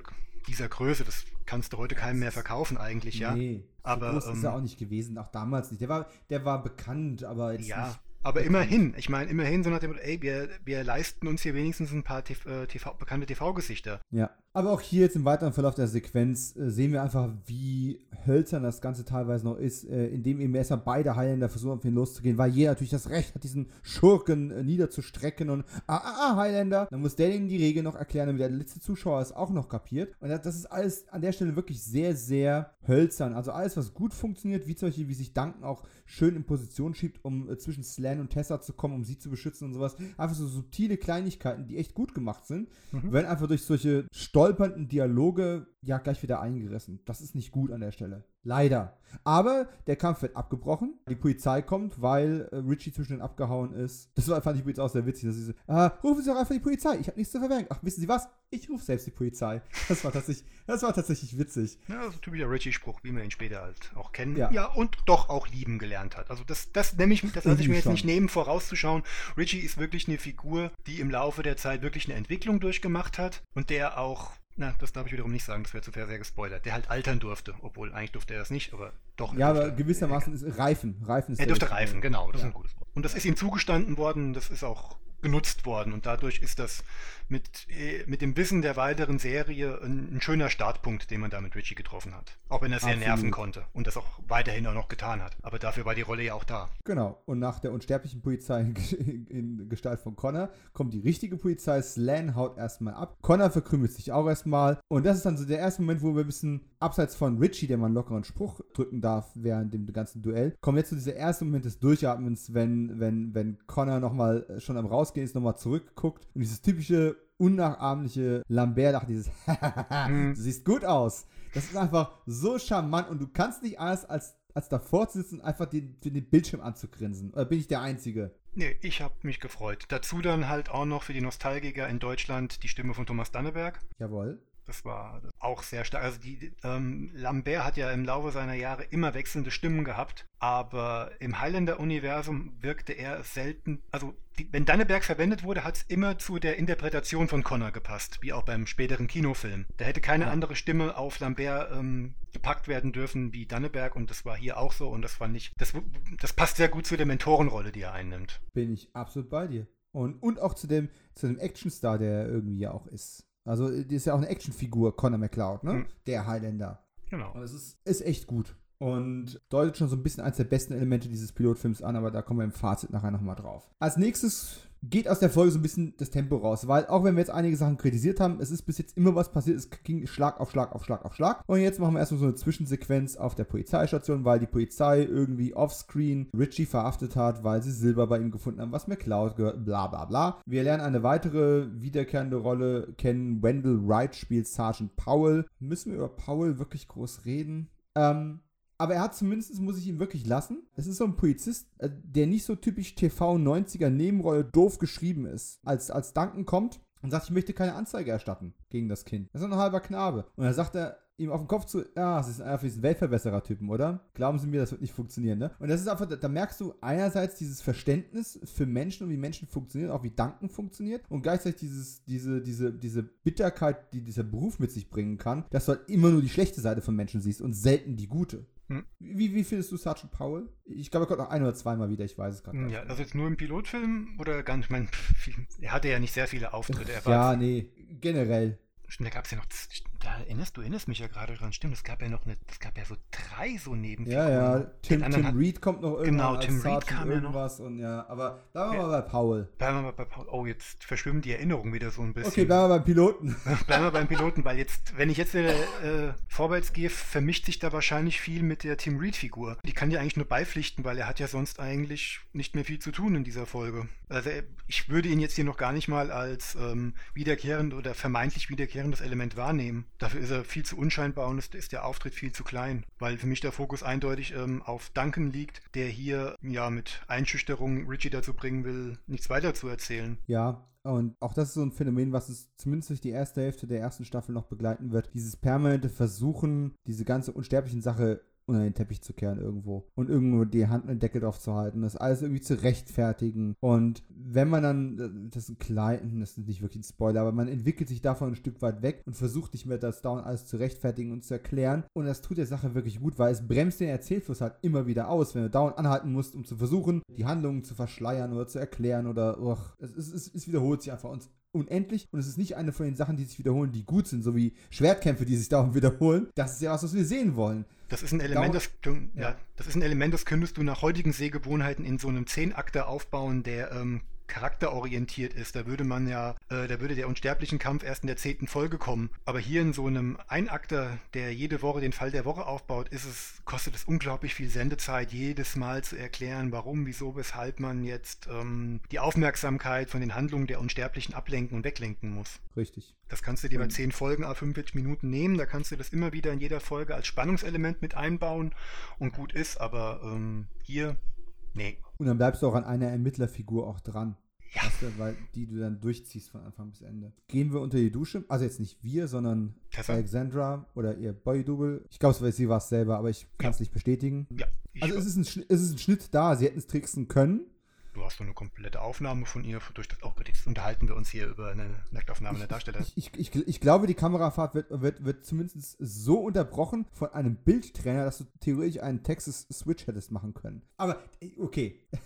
dieser Größe, das kannst du heute keinem mehr verkaufen eigentlich, ja. Nee, aber so groß ähm, ist er auch nicht gewesen, auch damals nicht. Der war, der war bekannt, aber jetzt ja, nicht aber immerhin, ich meine, immerhin so nach dem ey, wir, wir leisten uns hier wenigstens ein paar TV, TV, bekannte TV-Gesichter. Ja. Aber auch hier jetzt im weiteren Verlauf der Sequenz äh, sehen wir einfach, wie hölzern das Ganze teilweise noch ist, äh, indem eben erstmal beide Highlander versuchen, auf ihn loszugehen, weil jeder natürlich das Recht hat, diesen Schurken äh, niederzustrecken und ah, ah, ah, Highlander. Dann muss der ihm die Regel noch erklären, damit der letzte Zuschauer es auch noch kapiert. Und das ist alles an der Stelle wirklich sehr, sehr hölzern. Also alles, was gut funktioniert, wie zum Beispiel, wie sich Duncan auch schön in Position schiebt, um äh, zwischen Slan und Tessa zu kommen, um sie zu beschützen und sowas. Einfach so subtile Kleinigkeiten, die echt gut gemacht sind, mhm. werden einfach durch solche stolpernden Dialoge ja gleich wieder eingerissen. Das ist nicht gut an der Stelle. Leider. Aber der Kampf wird abgebrochen. Die Polizei kommt, weil äh, Richie zwischen den abgehauen ist. Das war, fand ich übrigens auch sehr witzig. Dass sie so, ah, rufen Sie doch einfach die Polizei. Ich habe nichts zu verbergen. Ach, wissen Sie was? Ich rufe selbst die Polizei. Das war tatsächlich, das war tatsächlich witzig. Ja, so typischer Richie-Spruch, wie man ihn später halt auch kennen. Ja. ja, und doch auch lieben gelernt hat. Also das, das nehme ich, das lasse ich mir jetzt schon. nicht nehmen, vorauszuschauen. Richie ist wirklich eine Figur, die im Laufe der Zeit wirklich eine Entwicklung durchgemacht hat und der auch na, das darf ich wiederum nicht sagen, das wäre zu sehr gespoilert. Der halt altern durfte, obwohl eigentlich durfte er das nicht, aber doch. Ja, aber gewissermaßen ist Reifen. Reifen ist er durfte reifen, genau, das ja. ist ein gutes Wort. Und das ist ihm zugestanden worden, das ist auch genutzt worden. Und dadurch ist das mit, äh, mit dem Wissen der weiteren Serie ein, ein schöner Startpunkt, den man da mit Richie getroffen hat. Auch wenn er sehr Absolut. nerven konnte und das auch weiterhin auch noch getan hat. Aber dafür war die Rolle ja auch da. Genau. Und nach der unsterblichen Polizei in, in Gestalt von Connor kommt die richtige Polizei. Slan haut erstmal ab. Connor verkrümelt sich auch erstmal. Und das ist dann so der erste Moment, wo wir ein bisschen abseits von Richie, der mal einen lockeren Spruch drücken darf während dem ganzen Duell, kommt jetzt zu dieser erste Moment des Durchatmens, wenn, wenn, wenn Connor nochmal schon am Rausgehen ist, nochmal zurückguckt und dieses typische unnachahmliche Lambert lacht, dieses mhm. du siehst gut aus. Das ist einfach so charmant und du kannst nicht anders als, als davor zu sitzen und einfach den, den Bildschirm anzugrinsen. Oder bin ich der Einzige? Nee, ich habe mich gefreut. Dazu dann halt auch noch für die Nostalgiker in Deutschland die Stimme von Thomas Danneberg. Jawohl. Das war auch sehr stark. Also die, ähm, Lambert hat ja im Laufe seiner Jahre immer wechselnde Stimmen gehabt, aber im Highlander-Universum wirkte er selten. Also die, wenn Danneberg verwendet wurde, hat es immer zu der Interpretation von Connor gepasst, wie auch beim späteren Kinofilm. Da hätte keine ja. andere Stimme auf Lambert ähm, gepackt werden dürfen wie Danneberg und das war hier auch so und das fand ich, das, das passt sehr gut zu der Mentorenrolle, die er einnimmt. Bin ich absolut bei dir. Und, und auch zu dem, zu dem Actionstar, der irgendwie ja auch ist. Also, die ist ja auch eine Actionfigur, Conor McLeod, ne? Mhm. Der Highlander. Genau. Und es ist, ist echt gut. Und deutet schon so ein bisschen eins der besten Elemente dieses Pilotfilms an, aber da kommen wir im Fazit nachher nochmal drauf. Als nächstes geht aus der Folge so ein bisschen das Tempo raus, weil auch wenn wir jetzt einige Sachen kritisiert haben, es ist bis jetzt immer was passiert, es ging Schlag auf Schlag auf Schlag auf Schlag. Und jetzt machen wir erstmal so eine Zwischensequenz auf der Polizeistation, weil die Polizei irgendwie offscreen Richie verhaftet hat, weil sie Silber bei ihm gefunden haben, was McCloud gehört, bla bla bla. Wir lernen eine weitere wiederkehrende Rolle kennen. Wendell Wright spielt Sergeant Powell. Müssen wir über Powell wirklich groß reden? Ähm, aber er hat zumindest, muss ich ihm wirklich lassen. Es ist so ein Polizist, äh, der nicht so typisch TV-90er Nebenrolle doof geschrieben ist. Als, als Duncan kommt und sagt, ich möchte keine Anzeige erstatten gegen das Kind. Das ist ein halber Knabe. Und er sagt er, ihm auf den Kopf zu, ja, es ist einfach diesen Weltverbesserer-Typen, oder? Glauben Sie mir, das wird nicht funktionieren, ne? Und das ist einfach, da merkst du einerseits dieses Verständnis für Menschen und wie Menschen funktionieren, auch wie Danken funktioniert und gleichzeitig dieses, diese, diese, diese Bitterkeit, die dieser Beruf mit sich bringen kann, dass du halt immer nur die schlechte Seite von Menschen siehst und selten die gute. Hm. Wie, wie findest du Sergeant Powell? Ich glaube, er kommt noch ein oder zweimal wieder, ich weiß es gerade nicht. Ja, also jetzt nur im Pilotfilm oder gar nicht? Ich meine, er hatte ja nicht sehr viele Auftritte. ja, nee, generell. Da gab es ja noch, da erinnerst du erinnerst mich ja gerade dran, stimmt, es gab ja noch eine, es gab ja so drei so Nebenfiguren. Ja, ja, Tim, Tim hat, Reed kommt noch irgendwann Genau, Tim Reed kam ja noch. Und ja, aber bleiben wir ja, mal bei Paul. Bleiben wir mal bei Paul. Oh, jetzt verschwimmen die Erinnerungen wieder so ein bisschen. Okay, bleiben wir beim Piloten. bleiben wir beim Piloten, weil jetzt, wenn ich jetzt äh, vorwärts gehe, vermischt sich da wahrscheinlich viel mit der Tim Reed-Figur. Die kann ja eigentlich nur beipflichten, weil er hat ja sonst eigentlich nicht mehr viel zu tun in dieser Folge. Also ich würde ihn jetzt hier noch gar nicht mal als ähm, wiederkehrend oder vermeintlich wiederkehrendes Element wahrnehmen. Dafür ist er viel zu unscheinbar und ist, ist der Auftritt viel zu klein, weil für mich der Fokus eindeutig ähm, auf Duncan liegt, der hier ja mit Einschüchterung Richie dazu bringen will, nichts weiter zu erzählen. Ja, und auch das ist so ein Phänomen, was es zumindest durch die erste Hälfte der ersten Staffel noch begleiten wird. Dieses permanente Versuchen, diese ganze unsterblichen Sache unter den Teppich zu kehren irgendwo und irgendwo die Hand mit Deckel drauf zu halten, das alles irgendwie zu rechtfertigen. Und wenn man dann, das ist ein klein, das ist nicht wirklich ein Spoiler, aber man entwickelt sich davon ein Stück weit weg und versucht nicht mehr das dauernd alles zu rechtfertigen und zu erklären. Und das tut der Sache wirklich gut, weil es bremst den Erzählfluss halt immer wieder aus, wenn du dauernd anhalten musst, um zu versuchen, die Handlungen zu verschleiern oder zu erklären oder, och, es, es, es, wiederholt sich einfach. Und unendlich und es ist nicht eine von den Sachen, die sich wiederholen, die gut sind, so wie Schwertkämpfe, die sich dauernd wiederholen. Das ist ja was, was wir sehen wollen. Das ist ein Element, das, ja. das ist ein Element, das könntest du nach heutigen Sehgewohnheiten in so einem Zehnakter aufbauen, der ähm, charakterorientiert ist. Da würde man ja, äh, da würde der unsterblichen Kampf erst in der zehnten Folge kommen. Aber hier in so einem Einakter, der jede Woche den Fall der Woche aufbaut, ist es, kostet es unglaublich viel Sendezeit, jedes Mal zu erklären, warum, wieso, weshalb man jetzt ähm, die Aufmerksamkeit von den Handlungen der Unsterblichen ablenken und weglenken muss. Richtig. Das kannst du dir bei zehn Folgen a 45 Minuten nehmen, da kannst du das immer wieder in jeder Folge als Spannungselement mit einbauen und gut ist, aber ähm, hier, nee, und dann bleibst du auch an einer Ermittlerfigur auch dran. Ja. Weißt du, weil die du dann durchziehst von Anfang bis Ende. Gehen wir unter die Dusche, also jetzt nicht wir, sondern Tessa? Alexandra oder ihr Boy-Double. Ich glaube, sie war es selber, aber ich kann es ja. nicht bestätigen. Ja. Also es ist, ein, es ist ein Schnitt da, sie hätten es tricksen können. Du hast so eine komplette Aufnahme von ihr. Durch das, oh Gott, jetzt unterhalten wir uns hier über eine Nacktaufnahme der Darsteller. Ich, ich, ich, ich, glaube, die Kamerafahrt wird, wird, wird zumindest so unterbrochen von einem Bildtrainer, dass du theoretisch einen Texas Switch hättest machen können. Aber, okay.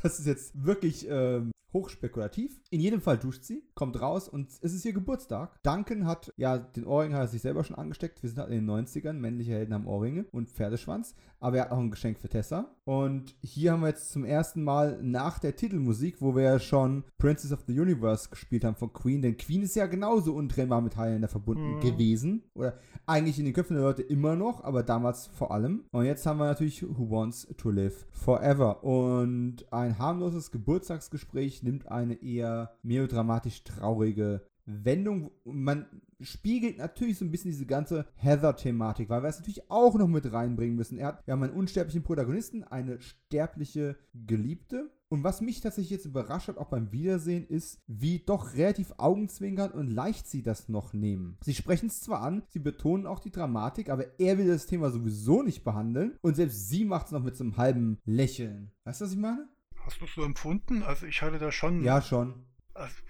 Das ist jetzt wirklich ähm, hochspekulativ. In jedem Fall duscht sie, kommt raus und es ist ihr Geburtstag. Duncan hat, ja, den Ohrring hat er sich selber schon angesteckt. Wir sind halt in den 90ern, männliche Helden haben Ohrringe und Pferdeschwanz. Aber er hat auch ein Geschenk für Tessa. Und hier haben wir jetzt zum ersten Mal nach der Titelmusik, wo wir ja schon Princess of the Universe gespielt haben von Queen, denn Queen ist ja genauso untrennbar mit Highlander verbunden mhm. gewesen. Oder eigentlich in den Köpfen der Leute immer noch, aber damals vor allem. Und jetzt haben wir natürlich Who Wants to Live Forever. Und ein harmloses Geburtstagsgespräch nimmt eine eher melodramatisch traurige Wendung. Man spiegelt natürlich so ein bisschen diese ganze Heather-Thematik, weil wir es natürlich auch noch mit reinbringen müssen. Er hat, wir haben einen unsterblichen Protagonisten, eine sterbliche Geliebte. Und was mich tatsächlich jetzt überrascht hat, auch beim Wiedersehen, ist, wie doch relativ augenzwinkernd und leicht sie das noch nehmen. Sie sprechen es zwar an, sie betonen auch die Dramatik, aber er will das Thema sowieso nicht behandeln und selbst sie macht es noch mit so einem halben Lächeln. Weißt du, was ich meine? Hast du es so empfunden? Also ich hatte da schon. Ja, schon.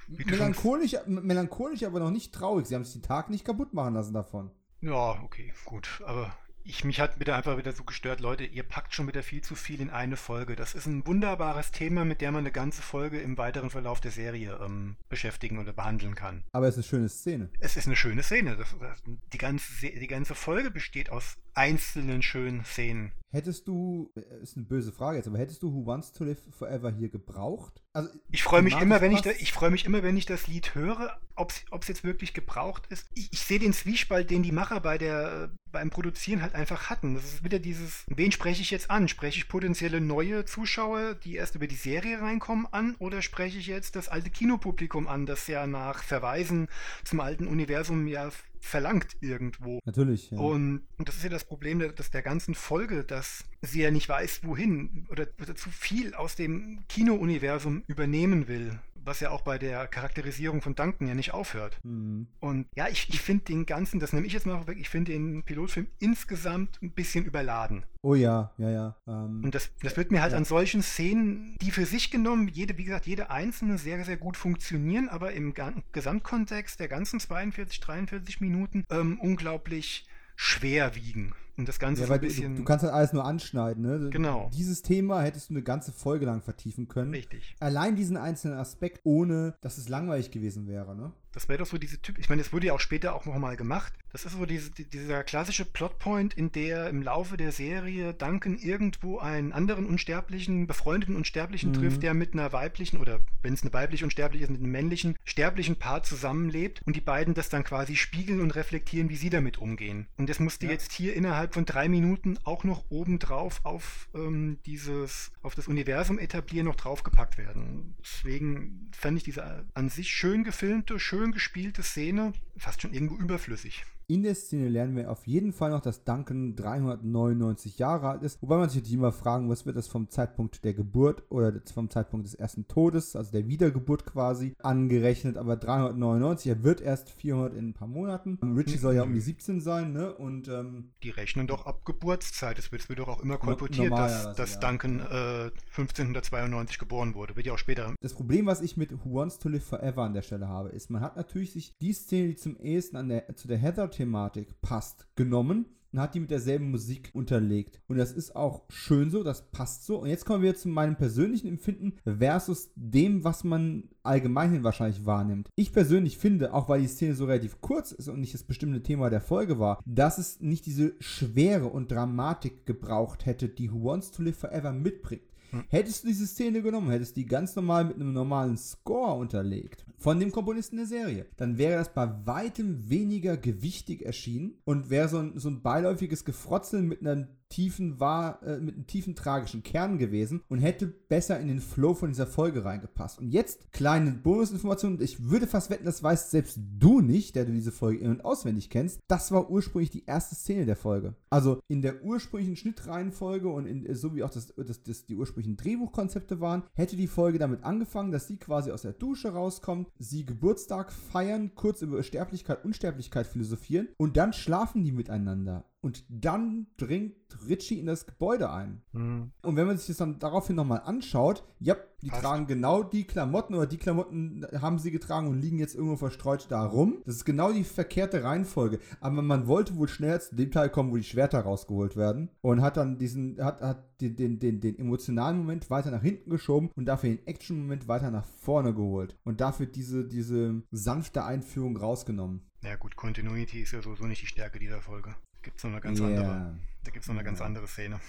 Melancholisch, melancholisch, aber noch nicht traurig. Sie haben sich den Tag nicht kaputt machen lassen davon. Ja, okay, gut. Aber ich, mich hat wieder einfach wieder so gestört, Leute, ihr packt schon wieder viel zu viel in eine Folge. Das ist ein wunderbares Thema, mit dem man eine ganze Folge im weiteren Verlauf der Serie ähm, beschäftigen oder behandeln kann. Aber es ist eine schöne Szene. Es ist eine schöne Szene. Das, das, die, ganze, die ganze Folge besteht aus einzelnen schönen Szenen. Hättest du, äh, ist eine böse Frage jetzt, aber hättest du Who Wants to Live Forever hier gebraucht? Also, ich freue mich immer, wenn ich, da, ich freue mich immer, wenn ich das Lied höre, ob es jetzt wirklich gebraucht ist. Ich, ich sehe den Zwiespalt, den die Macher bei der, beim Produzieren halt einfach hatten. Das ist wieder dieses, wen spreche ich jetzt an? Spreche ich potenzielle neue Zuschauer, die erst über die Serie reinkommen, an? Oder spreche ich jetzt das alte Kinopublikum an, das ja nach Verweisen zum alten Universum ja verlangt irgendwo. Natürlich. Ja. Und, das ist ja das Problem dass der ganzen Folge, dass sie ja nicht weiß, wohin oder, oder zu viel aus dem Kino-Universum übernehmen will was ja auch bei der Charakterisierung von Duncan ja nicht aufhört. Mhm. Und ja, ich, ich finde den ganzen, das nehme ich jetzt mal weg, ich finde den Pilotfilm insgesamt ein bisschen überladen. Oh ja, ja, ja. Ähm, Und das, das wird mir halt Ja. an solchen Szenen, die für sich genommen, jede, wie gesagt, jede einzelne sehr, sehr gut funktionieren, aber im Gesamtkontext der ganzen 42, 43 Minuten ähm, unglaublich schwer wiegen. Und das Ganze ja, ein du, bisschen. du, du kannst halt alles nur anschneiden, ne? Genau. Dieses Thema hättest du eine ganze Folge lang vertiefen können. richtig. Allein diesen einzelnen Aspekt, ohne dass es langweilig gewesen wäre, ne? Das wäre doch so diese Typ. Ich meine, das wurde ja auch später auch nochmal gemacht. Das ist so diese, die- dieser klassische Plotpoint, in der im Laufe der Serie Duncan irgendwo einen anderen Unsterblichen, befreundeten Unsterblichen Mhm. trifft, der mit einer weiblichen oder wenn es eine weibliche Unsterbliche ist, mit einem männlichen sterblichen Paar zusammenlebt und die beiden das dann quasi spiegeln und reflektieren, wie sie damit umgehen. Und das musste Ja. jetzt hier innerhalb von drei Minuten auch noch obendrauf auf ähm, dieses, auf das Universum etablieren noch draufgepackt werden. Deswegen fand ich diese an sich schön gefilmte, schön gespielte Szene fast schon irgendwo überflüssig. In der Szene lernen wir auf jeden Fall noch, dass Duncan 399 Jahre alt ist. Wobei man sich natürlich immer fragen muss, wird das vom Zeitpunkt der Geburt oder vom Zeitpunkt des ersten Todes, also der Wiedergeburt quasi, angerechnet. Aber 399, er wird erst 400 in ein paar Monaten. Richie soll ja um die 17 sein, ne? Und ähm, Die rechnen doch ab Geburtszeit. Es wird, wird doch auch immer kolportiert, dass, dass ja. Duncan äh, 1592 geboren wurde. Wird ja auch später. Das Problem, was ich mit Who Wants to Live Forever an der Stelle habe, ist, man hat natürlich sich die Szene, die zum ehesten an der, zu der Heather-Thematik passt, genommen und hat die mit derselben Musik unterlegt. Und das ist auch schön so, das passt so. Und jetzt kommen wir zu meinem persönlichen Empfinden versus dem, was man allgemeinhin wahrscheinlich wahrnimmt. Ich persönlich finde, auch weil die Szene so relativ kurz ist und nicht das bestimmte Thema der Folge war, dass es nicht diese Schwere und Dramatik gebraucht hätte, die Who Wants to Live Forever mitbringt. Hättest du diese Szene genommen, hättest die ganz normal mit einem normalen Score unterlegt, von dem Komponisten der Serie, dann wäre das bei weitem weniger gewichtig erschienen und wäre so ein, so ein beiläufiges Gefrotzeln mit einer tiefen, wahr, äh, mit einem tiefen tragischen Kern gewesen und hätte besser in den Flow von dieser Folge reingepasst. Und jetzt kleine Bonusinformation, ich würde fast wetten, das weißt selbst du nicht, der du diese Folge in- und auswendig kennst. Das war ursprünglich die erste Szene der Folge. Also in der ursprünglichen Schnittreihenfolge und in, so wie auch das, das, das, die ursprünglichen Drehbuchkonzepte waren, hätte die Folge damit angefangen, dass sie quasi aus der Dusche rauskommt, sie Geburtstag feiern, kurz über Sterblichkeit, Unsterblichkeit philosophieren und dann schlafen die miteinander. Und dann dringt Richie in das Gebäude ein. Und wenn man sich das dann daraufhin nochmal anschaut, ja, die Passt. tragen genau die Klamotten oder die Klamotten haben sie getragen und liegen jetzt irgendwo verstreut da rum. Das ist genau die verkehrte Reihenfolge. Aber man wollte wohl schneller zu dem Teil kommen, wo die Schwerter rausgeholt werden und hat dann diesen, hat, hat den, den, den, den emotionalen Moment weiter nach hinten geschoben und dafür den Action-Moment weiter nach vorne geholt. Und dafür diese, diese sanfte Einführung rausgenommen. Ja gut, Continuity ist ja sowieso nicht die Stärke dieser Folge. Gibt es noch eine ganz Ja. andere. Da gibt es noch eine ganz andere Szene.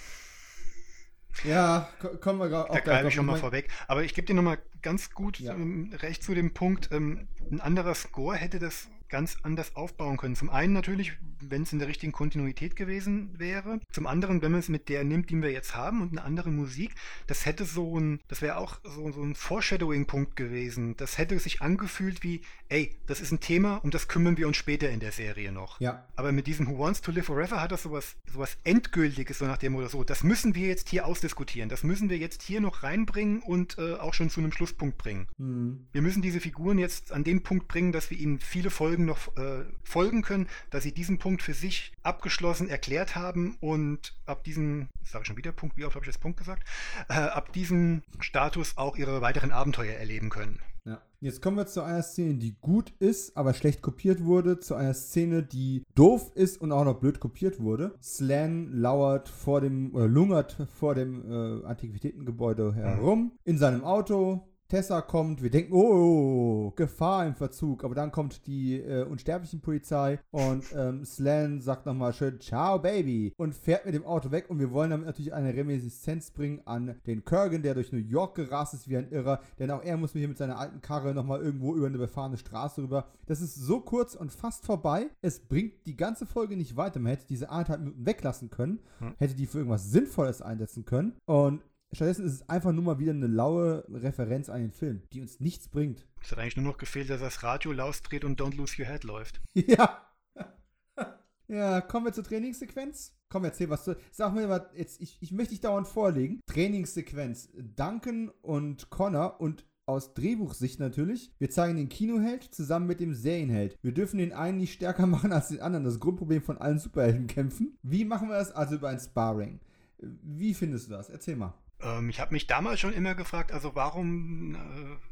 Ja, ko- kommen wir auch Da gleich greife ich schon mal vorweg. Aber ich gebe dir nochmal ganz gut Ja. ähm, recht zu dem Punkt, ähm, ein anderer Score hätte das ganz anders aufbauen können. Zum einen natürlich, wenn es in der richtigen Kontinuität gewesen wäre. Zum anderen, wenn man es mit der nimmt, die wir jetzt haben und eine andere Musik, das hätte so ein, das wäre auch so, so ein Foreshadowing-Punkt gewesen. Das hätte sich angefühlt wie, ey, das ist ein Thema, um das kümmern wir uns später in der Serie noch. Ja, Aber mit diesem Who Wants to Live Forever hat das sowas, sowas Endgültiges, so nach dem oder so. Das müssen wir jetzt hier ausdiskutieren. Das müssen wir jetzt hier noch reinbringen und äh, auch schon zu einem Schlusspunkt bringen. hm. Wir müssen diese Figuren jetzt an den Punkt bringen, dass wir ihnen viele Folgen noch äh, folgen können, dass sie diesen Punkt für sich abgeschlossen erklärt haben und ab diesem, sage ich schon wieder Punkt, wie oft habe ich das Punkt gesagt, äh, ab diesem Status auch ihre weiteren Abenteuer erleben können. Ja. Jetzt kommen wir zu einer Szene, die gut ist, aber schlecht kopiert wurde, zu einer Szene, die doof ist und auch noch blöd kopiert wurde. Slan lauert vor dem, oder lungert vor dem äh, Antiquitätengebäude herum in seinem Auto. Tessa kommt, wir denken, oh, Gefahr im Verzug. Aber dann kommt die äh, unsterblichen Polizei und ähm, Slan sagt nochmal schön, ciao Baby und fährt mit dem Auto weg. Und wir wollen damit natürlich eine Reminiszenz bringen an den Kurgan, der durch New York gerast ist wie ein Irrer. Denn auch er muss hier mit seiner alten Karre nochmal irgendwo über eine befahrene Straße rüber. Das ist so kurz und fast vorbei. Es bringt die ganze Folge nicht weiter. Man hätte diese anderthalb Minuten weglassen können, Hm. hätte die für irgendwas Sinnvolles einsetzen können. Und Stattdessen ist es einfach nur mal wieder eine laue Referenz an den Film, die uns nichts bringt. Es hat eigentlich nur noch gefehlt, dass das Radio lausdreht und Don't Lose Your Head läuft. Ja. Ja, kommen wir zur Trainingssequenz. Komm, erzähl was. zu- Sag mir mal, jetzt, ich, ich möchte dich dauernd vorlegen. Trainingssequenz. Duncan und Connor und aus Drehbuchsicht natürlich. Wir zeigen den Kinoheld zusammen mit dem Serienheld. Wir dürfen den einen nicht stärker machen als den anderen. Das Grundproblem von allen Superheldenkämpfen. Wie machen wir das? Also über ein Sparring. Wie findest du das? Erzähl mal. Ähm, ich habe mich damals schon immer gefragt, also warum äh,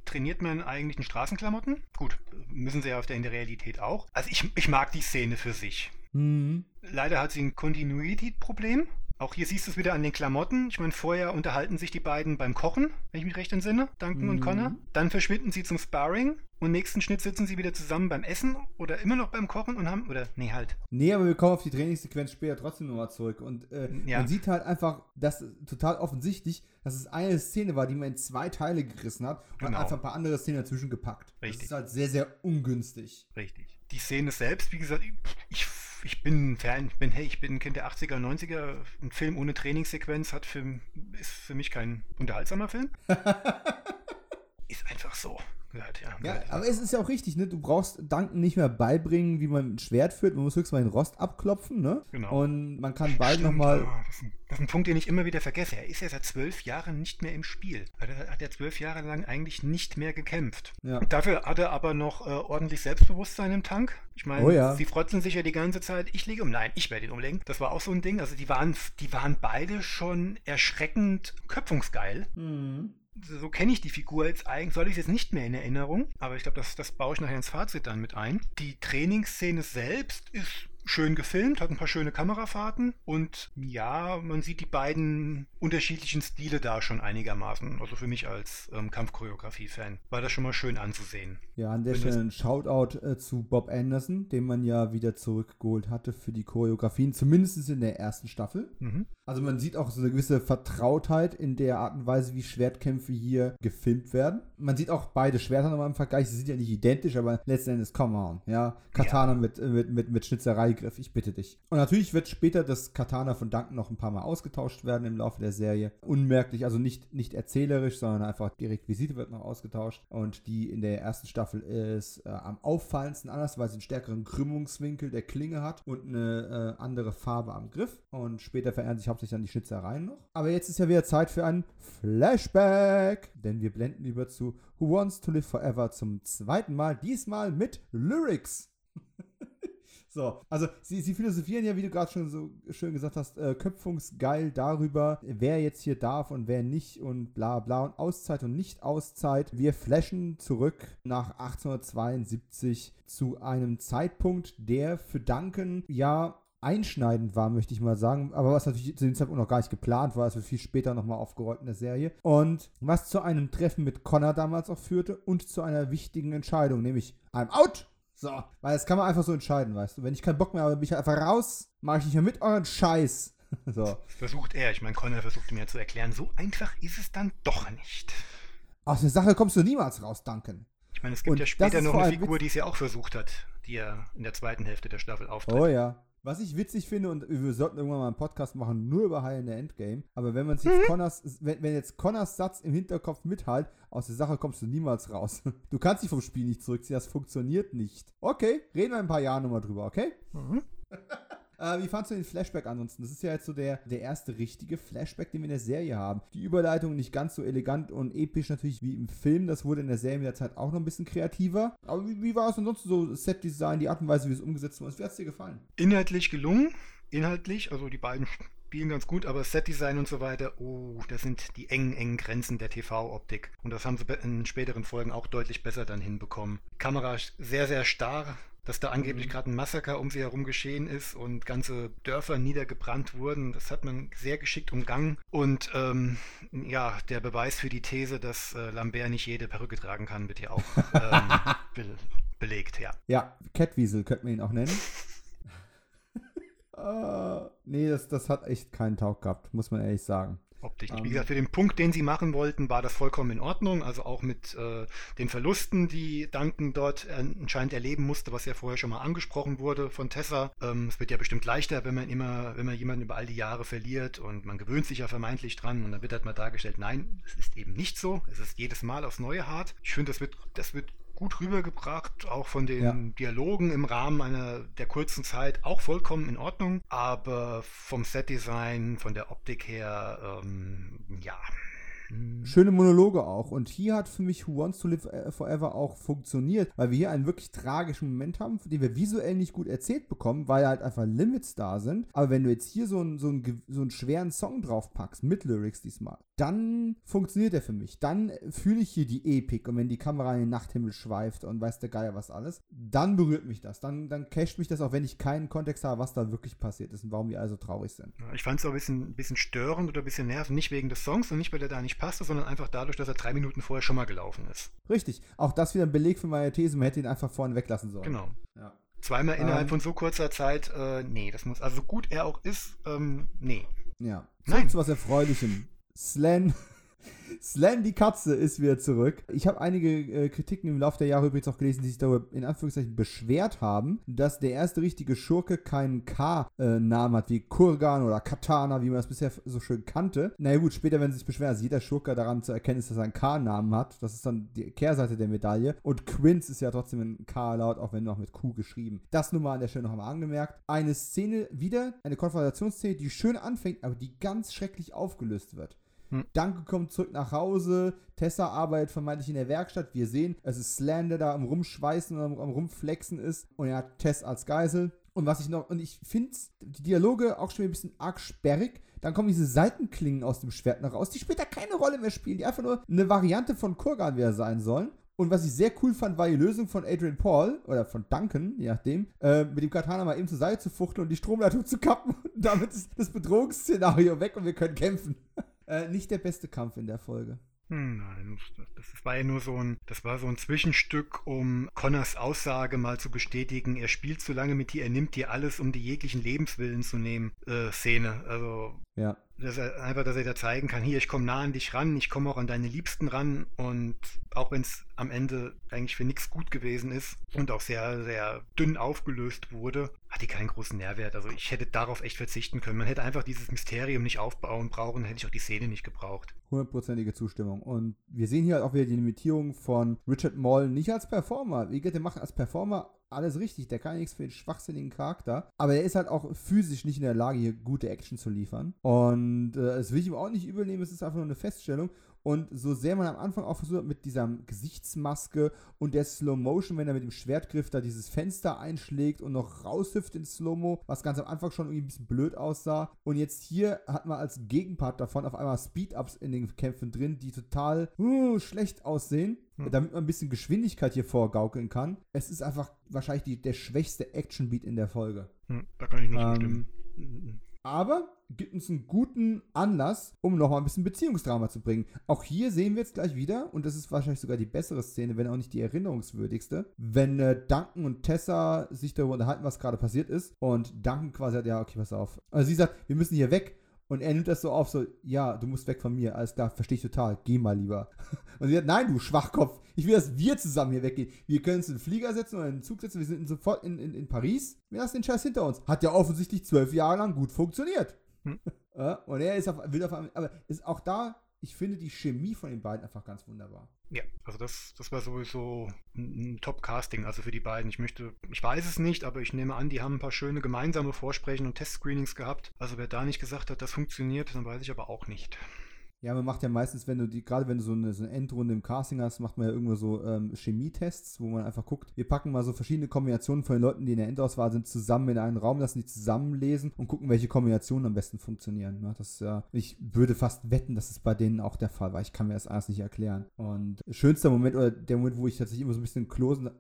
trainiert man eigentlich in Straßenklamotten? Gut, müssen sie ja auf der, in der Realität auch. Also ich, ich mag die Szene für sich. Mhm. Leider hat sie ein Continuity-Problem. Auch hier siehst du es wieder an den Klamotten. Ich meine, vorher unterhalten sich die beiden beim Kochen, wenn ich mich recht entsinne, Duncan mhm. und Connor. Dann verschwinden sie zum Sparring und nächsten Schnitt sitzen sie wieder zusammen beim Essen oder immer noch beim Kochen und haben, oder, nee, halt. Nee, aber wir kommen auf die Trainingssequenz später trotzdem nochmal zurück. Und äh, ja. man sieht halt einfach, dass total offensichtlich, dass es eine Szene war, die man in zwei Teile gerissen hat und genau. hat einfach ein paar andere Szenen dazwischen gepackt. Richtig. Das ist halt sehr, sehr ungünstig. Richtig. Die Szene selbst, wie gesagt, ich ich bin ein Fan, ich bin, hey, ich bin ein Kind der 80er, 90er. Ein Film ohne Trainingssequenz hat für, ist für mich kein unterhaltsamer Film. ist einfach so gehört, ja. Ja, aber es ist ja auch richtig, ne? Du brauchst Duncan nicht mehr beibringen, wie man ein Schwert führt. Man muss höchstens mal den Rost abklopfen, ne? Genau. Und man kann beide nochmal. Oh, das, das, ist ein Punkt, den ich immer wieder vergesse. Er ist ja seit zwölf Jahren nicht mehr im Spiel. Also hat er zwölf Jahre lang eigentlich nicht mehr gekämpft. Ja. Dafür hat er aber noch äh, ordentlich Selbstbewusstsein im Tank. Ich meine, oh ja. sie frotzeln sich ja die ganze Zeit, ich lege um. Nein, ich werde ihn umlegen. Das war auch so ein Ding. Also die waren, die waren beide schon erschreckend köpfungsgeil. Mhm so kenne ich die Figur jetzt eigentlich, soll ich es jetzt nicht mehr in Erinnerung, aber ich glaube, das, das baue ich nachher ins Fazit dann mit ein. Die Trainingsszene selbst ist schön gefilmt, hat ein paar schöne Kamerafahrten und ja, man sieht die beiden unterschiedlichen Stile da schon einigermaßen. Also für mich als ähm, Kampfchoreografie-Fan war das schon mal schön anzusehen. Ja, an der Stelle ein Shoutout äh, zu Bob Anderson, den man ja wieder zurückgeholt hatte für die Choreografien, zumindest in der ersten Staffel. Mhm. Also man sieht auch so eine gewisse Vertrautheit in der Art und Weise, wie Schwertkämpfe hier gefilmt werden. Man sieht auch beide Schwerter nochmal im Vergleich, sie sind ja nicht identisch, aber letzten Endes, come on, ja. Katana ja. Mit, mit, mit, mit Schnitzereigriff, ich bitte dich. Und natürlich wird später das Katana von Duncan noch ein paar Mal ausgetauscht werden im Laufe der Serie. Unmerklich, also nicht, nicht erzählerisch, sondern einfach die Requisite wird noch ausgetauscht. Und die in der ersten Staffel ist äh, am auffallendsten anders, weil sie einen stärkeren Krümmungswinkel der Klinge hat und eine äh, andere Farbe am Griff. Und später verändern sich hauptsächlich dann die Schnitzereien noch. Aber jetzt ist ja wieder Zeit für ein Flashback, denn wir blenden über zu Who Wants to Live Forever zum zweiten Mal, diesmal mit Lyrics. So, also sie, sie philosophieren ja, wie du gerade schon so schön gesagt hast, äh, köpfungsgeil darüber, wer jetzt hier darf und wer nicht und bla bla und Auszeit und Nicht-Auszeit. Wir flashen zurück nach 1872 zu einem Zeitpunkt, der für Duncan ja einschneidend war, möchte ich mal sagen, aber was natürlich zu dem Zeitpunkt noch gar nicht geplant war, es wird viel später nochmal aufgerollt in der Serie und was zu einem Treffen mit Connor damals auch führte und zu einer wichtigen Entscheidung, nämlich I'm out! So, weil das kann man einfach so entscheiden, weißt du. Wenn ich keinen Bock mehr habe, bin ich einfach raus, mache ich nicht mehr mit euren Scheiß. so. Versucht er, ich meine, Connor versucht mir zu erklären, so einfach ist es dann doch nicht. Aus der Sache kommst du niemals raus, Duncan. Ich meine, es gibt Und ja später noch eine Figur, die es ja auch versucht hat, die er in der zweiten Hälfte der Staffel auftritt. Oh ja. Was ich witzig finde, und wir sollten irgendwann mal einen Podcast machen, nur über High in the Endgame, aber wenn man sich mhm. Connors, wenn, wenn jetzt Connors Satz im Hinterkopf mithalt, aus der Sache kommst du niemals raus. Du kannst dich vom Spiel nicht zurückziehen, das funktioniert nicht. Okay, reden wir ein paar Jahre nochmal drüber, okay? Mhm. Äh, wie fandest du den Flashback ansonsten? Das ist ja jetzt so der, der erste richtige Flashback, den wir in der Serie haben. Die Überleitung nicht ganz so elegant und episch natürlich wie im Film. Das wurde in der Serie mit der Zeit auch noch ein bisschen kreativer. Aber wie, wie war es ansonsten so Set-Design, die Art und Weise, wie es umgesetzt wurde? Wie hat es dir gefallen? Inhaltlich gelungen. Inhaltlich, also die beiden spielen ganz gut, aber Set-Design und so weiter, oh, das sind die engen, engen Grenzen der TV-Optik. Und das haben sie in späteren Folgen auch deutlich besser dann hinbekommen. Kamera sehr, sehr starr, dass da angeblich mhm. gerade ein Massaker um sie herum geschehen ist und ganze Dörfer niedergebrannt wurden. Das hat man sehr geschickt umgangen. Und ähm, ja, der Beweis für die These, dass äh, Lambert nicht jede Perücke tragen kann, wird hier auch ähm, be belegt, ja. Ja, Catwiesel könnte man ihn auch nennen. uh, nee, das, das hat echt keinen Taug gehabt, muss man ehrlich sagen optisch nicht. Wie ähm. gesagt, für den Punkt, den sie machen wollten, war das vollkommen in Ordnung. Also auch mit äh, den Verlusten, die Duncan dort anscheinend erleben musste, was ja vorher schon mal angesprochen wurde von Tessa. Ähm, es wird ja bestimmt leichter, wenn man immer, wenn man jemanden über all die Jahre verliert und man gewöhnt sich ja vermeintlich dran und dann wird halt mal dargestellt, nein, es ist eben nicht so. Es ist jedes Mal aufs Neue hart. Ich finde, das wird, das wird gut rübergebracht, auch von den ja. Dialogen im Rahmen einer der kurzen Zeit auch vollkommen in Ordnung, aber vom Setdesign, von der Optik her, ähm, ja. Schöne Monologe auch. Und hier hat für mich Who Wants to Live äh, Forever auch funktioniert, weil wir hier einen wirklich tragischen Moment haben, den wir visuell nicht gut erzählt bekommen, weil halt einfach Limits da sind. Aber wenn du jetzt hier so einen, so einen, so einen schweren Song drauf packst, mit Lyrics diesmal, dann funktioniert der für mich. Dann fühle ich hier die Epik und wenn die Kamera in den Nachthimmel schweift und weiß der Geier was alles, dann berührt mich das. Dann, dann casht mich das auch, wenn ich keinen Kontext habe, was da wirklich passiert ist und warum die alle so traurig sind. Ich fand es auch ein bisschen, ein bisschen störend oder ein bisschen nervend, nicht wegen des Songs und nicht, weil der da nicht passte, sondern einfach dadurch, dass er drei Minuten vorher schon mal gelaufen ist. Richtig. Auch das wieder ein Beleg für meine These, man hätte ihn einfach vorne weglassen sollen. Genau. Ja. Zweimal innerhalb ähm, von so kurzer Zeit, äh, nee, das muss, also so gut er auch ist, ähm, nee. Ja. Nein. Zu was Erfreulichem. Slan Slam die Katze ist wieder zurück. Ich habe einige äh, Kritiken im Laufe der Jahre übrigens auch gelesen, die sich darüber in Anführungszeichen beschwert haben, dass der erste richtige Schurke keinen K-Namen äh, hat, wie Kurgan oder Katana, wie man das bisher so schön kannte. Na naja, gut, später werden sie sich beschweren, dass jeder Schurke daran zu erkennen ist, dass er einen K-Namen hat. Das ist dann die Kehrseite der Medaille. Und Quince ist ja trotzdem ein K laut, auch wenn noch mit Q geschrieben. Das nun mal an der Stelle noch einmal angemerkt. Eine Szene wieder, eine Konfrontationsszene, die schön anfängt, aber die ganz schrecklich aufgelöst wird. Hm. Danke kommt zurück nach Hause. Tessa arbeitet vermeintlich in der Werkstatt. Wir sehen, es ist Slan, der da am Rumschweißen und am, am Rumflexen ist. Und er hat Tess als Geisel. Und was ich noch, und ich finde die Dialoge auch schon ein bisschen arg sperrig. Dann kommen diese Seitenklingen aus dem Schwert noch raus, die später keine Rolle mehr spielen, die einfach nur eine Variante von Kurgan wieder sein sollen. Und was ich sehr cool fand, war die Lösung von Adrian Paul, oder von Duncan, je nachdem, äh, mit dem Katana mal eben zur Seite zu fuchteln und die Stromleitung zu kappen. Und damit ist das Bedrohungsszenario weg und wir können kämpfen. Äh, nicht der beste Kampf in der Folge. Hm, nein, das war ja nur so ein, das war so ein Zwischenstück, um Connors Aussage mal zu bestätigen, er spielt zu lange mit dir, er nimmt dir alles, um die jeglichen Lebenswillen zu nehmen, äh, Szene. Also ja dass er, einfach, dass er da zeigen kann, hier, ich komme nah an dich ran, ich komme auch an deine Liebsten ran und auch wenn es am Ende eigentlich für nichts gut gewesen ist und auch sehr, sehr dünn aufgelöst wurde, hat die keinen großen Nährwert. Also ich hätte darauf echt verzichten können. Man hätte einfach dieses Mysterium nicht aufbauen brauchen, hätte ich auch die Szene nicht gebraucht. Hundertprozentige Zustimmung. Und wir sehen hier auch wieder die Limitierung von Richard Moll nicht als Performer. Wie geht der macht als Performer alles richtig. Der kann nichts für den schwachsinnigen Charakter. Aber er ist halt auch physisch nicht in der Lage, hier gute Action zu liefern. Und äh, das will ich ihm auch nicht übernehmen. Es ist einfach nur eine Feststellung. Und so sehr man am Anfang auch versucht hat, mit dieser Gesichtsmaske und der Slow Motion, wenn er mit dem Schwertgriff da dieses Fenster einschlägt und noch raushüpft in Slow-Mo, was ganz am Anfang schon irgendwie ein bisschen blöd aussah. Und jetzt hier hat man als Gegenpart davon auf einmal Speed-Ups in den Kämpfen drin, die total uh, schlecht aussehen. Hm. Damit man ein bisschen Geschwindigkeit hier vorgaukeln kann. Es ist einfach wahrscheinlich die, der schwächste Action-Beat in der Folge. Hm, da kann ich nur zustimmen. Ähm, aber gibt uns einen guten Anlass, um nochmal ein bisschen Beziehungsdrama zu bringen. Auch hier sehen wir jetzt gleich wieder, und das ist wahrscheinlich sogar die bessere Szene, wenn auch nicht die erinnerungswürdigste, wenn äh, Duncan und Tessa sich darüber unterhalten, was gerade passiert ist. Und Duncan quasi sagt, ja, okay, pass auf. Also sie sagt, wir müssen hier weg. Und er nimmt das so auf, so, ja, du musst weg von mir, alles klar, verstehe ich total, geh mal lieber. Und sie sagt, nein, du Schwachkopf, ich will, dass wir zusammen hier weggehen. Wir können uns in den Flieger setzen oder in den Zug setzen, wir sind sofort in, in, in Paris, wir lassen den Scheiß hinter uns. Hat ja offensichtlich zwölf Jahre lang gut funktioniert. Hm. Und er ist auf, will auf aber ist auch da, ich finde die Chemie von den beiden einfach ganz wunderbar. Ja, also das, das war sowieso ein Top-Casting, also für die beiden. Ich möchte, ich weiß es nicht, aber ich nehme an, die haben ein paar schöne gemeinsame Vorsprechen und Testscreenings gehabt. Also wer da nicht gesagt hat, das funktioniert, dann weiß ich aber auch nicht. Ja, man macht ja meistens, wenn du die, gerade wenn du so eine, so eine, Endrunde im Casting hast, macht man ja irgendwo so ähm, Chemietests, wo man einfach guckt, wir packen mal so verschiedene Kombinationen von den Leuten, die in der Endauswahl sind, zusammen in einen Raum, lassen die zusammenlesen und gucken, welche Kombinationen am besten funktionieren. Ne? Das ja, ich würde fast wetten, dass es bei denen auch der Fall war. Ich kann mir das alles nicht erklären. Und schönster Moment oder der Moment, wo ich tatsächlich immer so ein bisschen Klosen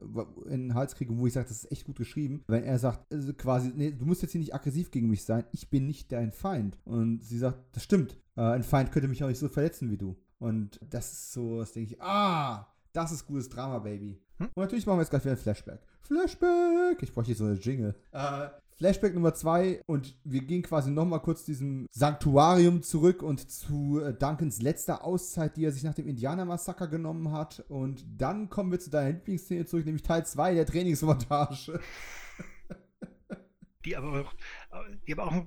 in den Hals kriege, wo ich sage, das ist echt gut geschrieben, wenn er sagt, also quasi, nee, du musst jetzt hier nicht aggressiv gegen mich sein, ich bin nicht dein Feind. Und sie sagt, das stimmt. Äh, ein Feind könnte mich auch nicht so verletzen wie du. Und das ist so, das denke ich, ah, das ist gutes Drama, Baby. Hm? Und natürlich machen wir jetzt gleich wieder ein Flashback. Flashback! Ich bräuchte hier so eine Jingle. Äh, Flashback Nummer zwei und wir gehen quasi nochmal kurz diesem Sanktuarium zurück und zu äh, Duncans letzter Auszeit, die er sich nach dem Indianer-Massaker genommen hat. Und dann kommen wir zu deiner Lieblingsszene zurück, nämlich Teil 2 der Trainingsmontage. Die aber auch die aber auch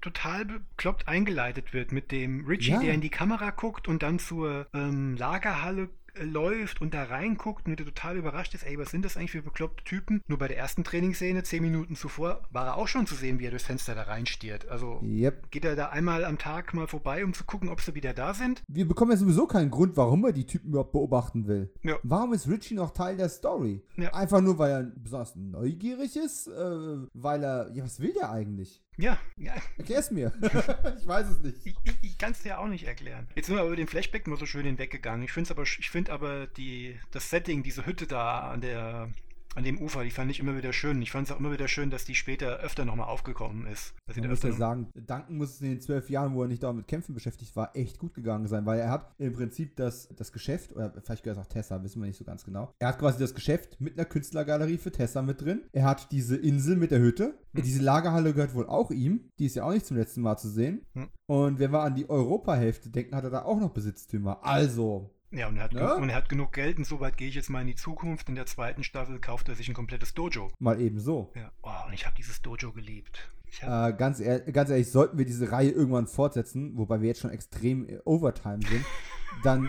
total bekloppt eingeleitet wird mit dem Richie, ja. der in die Kamera guckt und dann zur ähm, Lagerhalle läuft und da reinguckt und wieder total überrascht ist, ey, was sind das eigentlich für bekloppte Typen? Nur bei der ersten Trainingsszene, zehn Minuten zuvor, war er auch schon zu sehen, wie er durchs Fenster da reinstiert. Also yep. geht er da einmal am Tag mal vorbei, um zu gucken, ob sie wieder da sind? Wir bekommen ja sowieso keinen Grund, warum er die Typen überhaupt beobachten will. Ja. Warum ist Richie noch Teil der Story? Ja. Einfach nur, weil er besonders neugierig ist? Äh, weil er, ja, was will der eigentlich? Ja, ja. Erklär's mir. ich weiß es nicht. Ich, ich, ich kann es dir auch nicht erklären. Jetzt sind wir über den Flashback nur so schön hinweggegangen. Ich finde aber, ich find aber die, das Setting, diese Hütte da an der an dem Ufer, die fand ich immer wieder schön. Ich fand es auch immer wieder schön, dass die später öfter nochmal aufgekommen ist. Dass Man muss ja sagen, danken muss es in den zwölf Jahren, wo er nicht da mit Kämpfen beschäftigt war, echt gut gegangen sein, weil er hat im Prinzip das, das Geschäft, oder vielleicht gehört es auch Tessa, wissen wir nicht so ganz genau. Er hat quasi das Geschäft mit einer Künstlergalerie für Tessa mit drin. Er hat diese Insel mit der Hütte. Hm. Diese Lagerhalle gehört wohl auch ihm. Die ist ja auch nicht zum letzten Mal zu sehen. Hm. Und wenn wir an die Europahälfte denken, hat er da auch noch Besitztümer. Also, ja, und er, hat ja? und er hat genug Geld und so weit gehe ich jetzt mal in die Zukunft. In der zweiten Staffel kauft er sich ein komplettes Dojo. Mal eben so. Ja. Oh, und ich habe dieses Dojo geliebt. Äh, ganz, ehrlich, ganz ehrlich, sollten wir diese Reihe irgendwann fortsetzen, wobei wir jetzt schon extrem äh, Overtime sind, dann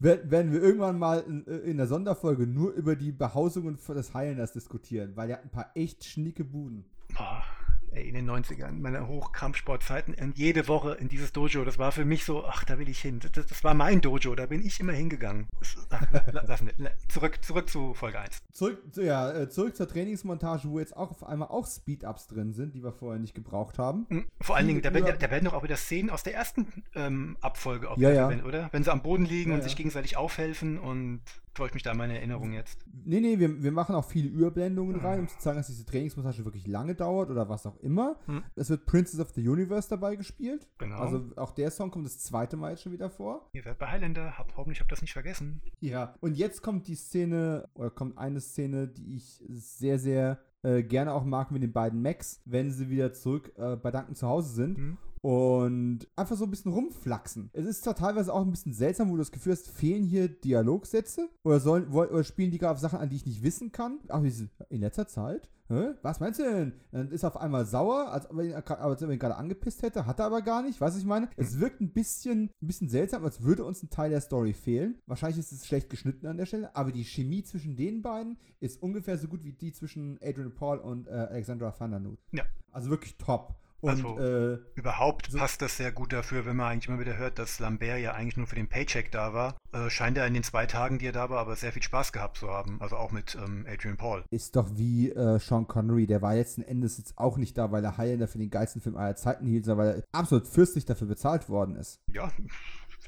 äh, werden wir irgendwann mal in, äh, in, der Sonderfolge nur über die Behausungen des Highlanders diskutieren, weil er hat ein paar echt schnieke Buden. Oh, in den 90ern, meine Hochkampfsportzeiten, jede Woche in dieses Dojo. Das war für mich so, ach, da will ich hin. Das, das war mein Dojo, da bin ich immer hingegangen. Ach, lassen wir. Zurück, zurück zu Folge 1. Zurück, ja, äh, zurück zur Trainingsmontage, wo jetzt auch auf einmal auch Speed-Ups drin sind, die wir vorher nicht gebraucht haben. Hm, vor allen Dingen, da werden, da werden doch auch wieder Szenen aus der ersten ähm, Abfolge auch ja, ja. oder? Wenn sie am Boden liegen ja, und sich gegenseitig aufhelfen und täuscht mich da meine Erinnerung jetzt. Nee, nee, wir, wir machen auch viele Überblendungen mhm. rein, um zu zeigen, dass diese Trainingsmontage wirklich lange dauert oder was auch immer. Mhm. Es wird Princess of the Universe dabei gespielt. Genau. Also auch der Song kommt das zweite Mal jetzt schon wieder vor. Ihr werdet bei Highlander, hab, hoffentlich habt ihr das nicht vergessen. Ja, und jetzt kommt die Szene, oder kommt eine Szene, die ich sehr, sehr äh, gerne auch mag mit den beiden Macs, wenn sie wieder zurück äh, bei Duncan zu Hause sind. Mhm und einfach so ein bisschen rumflaxen. Es ist zwar teilweise auch ein bisschen seltsam, wo du das Gefühl hast, fehlen hier Dialogsätze oder, sollen, oder spielen die gerade auf Sachen an, die ich nicht wissen kann. Ach, in letzter Zeit? Hä? Was meinst du denn? Dann ist er auf einmal sauer, als ob er ihn gerade angepisst hätte, hat er aber gar nicht. Weißt du, ich meine? Es wirkt ein bisschen, ein bisschen seltsam, als würde uns ein Teil der Story fehlen. Wahrscheinlich ist es schlecht geschnitten an der Stelle, aber die Chemie zwischen den beiden ist ungefähr so gut wie die zwischen Adrian Paul und äh, Alexandra Van der Noot. Ja. Also wirklich top. Und, also äh, überhaupt so passt das sehr gut dafür, wenn man eigentlich immer wieder hört, dass Lambert ja eigentlich nur für den Paycheck da war. Äh, scheint er in den zwei Tagen, die er da war, aber sehr viel Spaß gehabt zu haben. Also auch mit ähm, Adrian Paul. Ist doch wie äh, Sean Connery, der war letzten Endes jetzt auch nicht da, weil er Highlander für den geilsten Film aller Zeiten hielt, sondern weil er absolut fürstlich dafür bezahlt worden ist. Ja,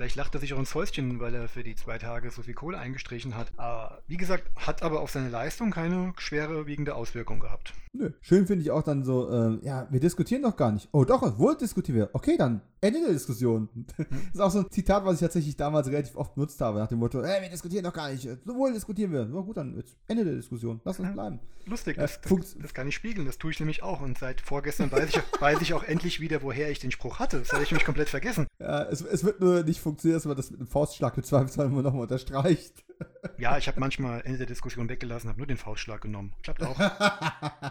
Vielleicht lacht er sich auch ins Fäustchen, weil er für die zwei Tage so viel Kohle eingestrichen hat. Aber wie gesagt, hat aber auf seine Leistung keine schwere wiegende Auswirkung gehabt. Nö. Schön finde ich auch dann so, äh, ja, wir diskutieren doch gar nicht. Oh doch, wohl diskutieren wir. Okay, dann Ende der Diskussion. das ist auch so ein Zitat, was ich tatsächlich damals relativ oft benutzt habe, nach dem Motto, hey, wir diskutieren doch gar nicht. So wohl diskutieren wir. Na gut, dann Ende der Diskussion. Lass uns bleiben. Lustig, äh, das, das, das, kann ich spiegeln. Das tue ich nämlich auch. Und seit vorgestern weiß ich, weiß ich auch endlich wieder, woher ich den Spruch hatte. Das hatte ich mich komplett vergessen. Ja, es, es wird nur nicht funktionieren, dass man das mit einem Faustschlag im Zweifelsfall immer nochmal unterstreicht. Ja, ich habe manchmal Ende der Diskussion weggelassen, habe nur den Faustschlag genommen. Klappt auch.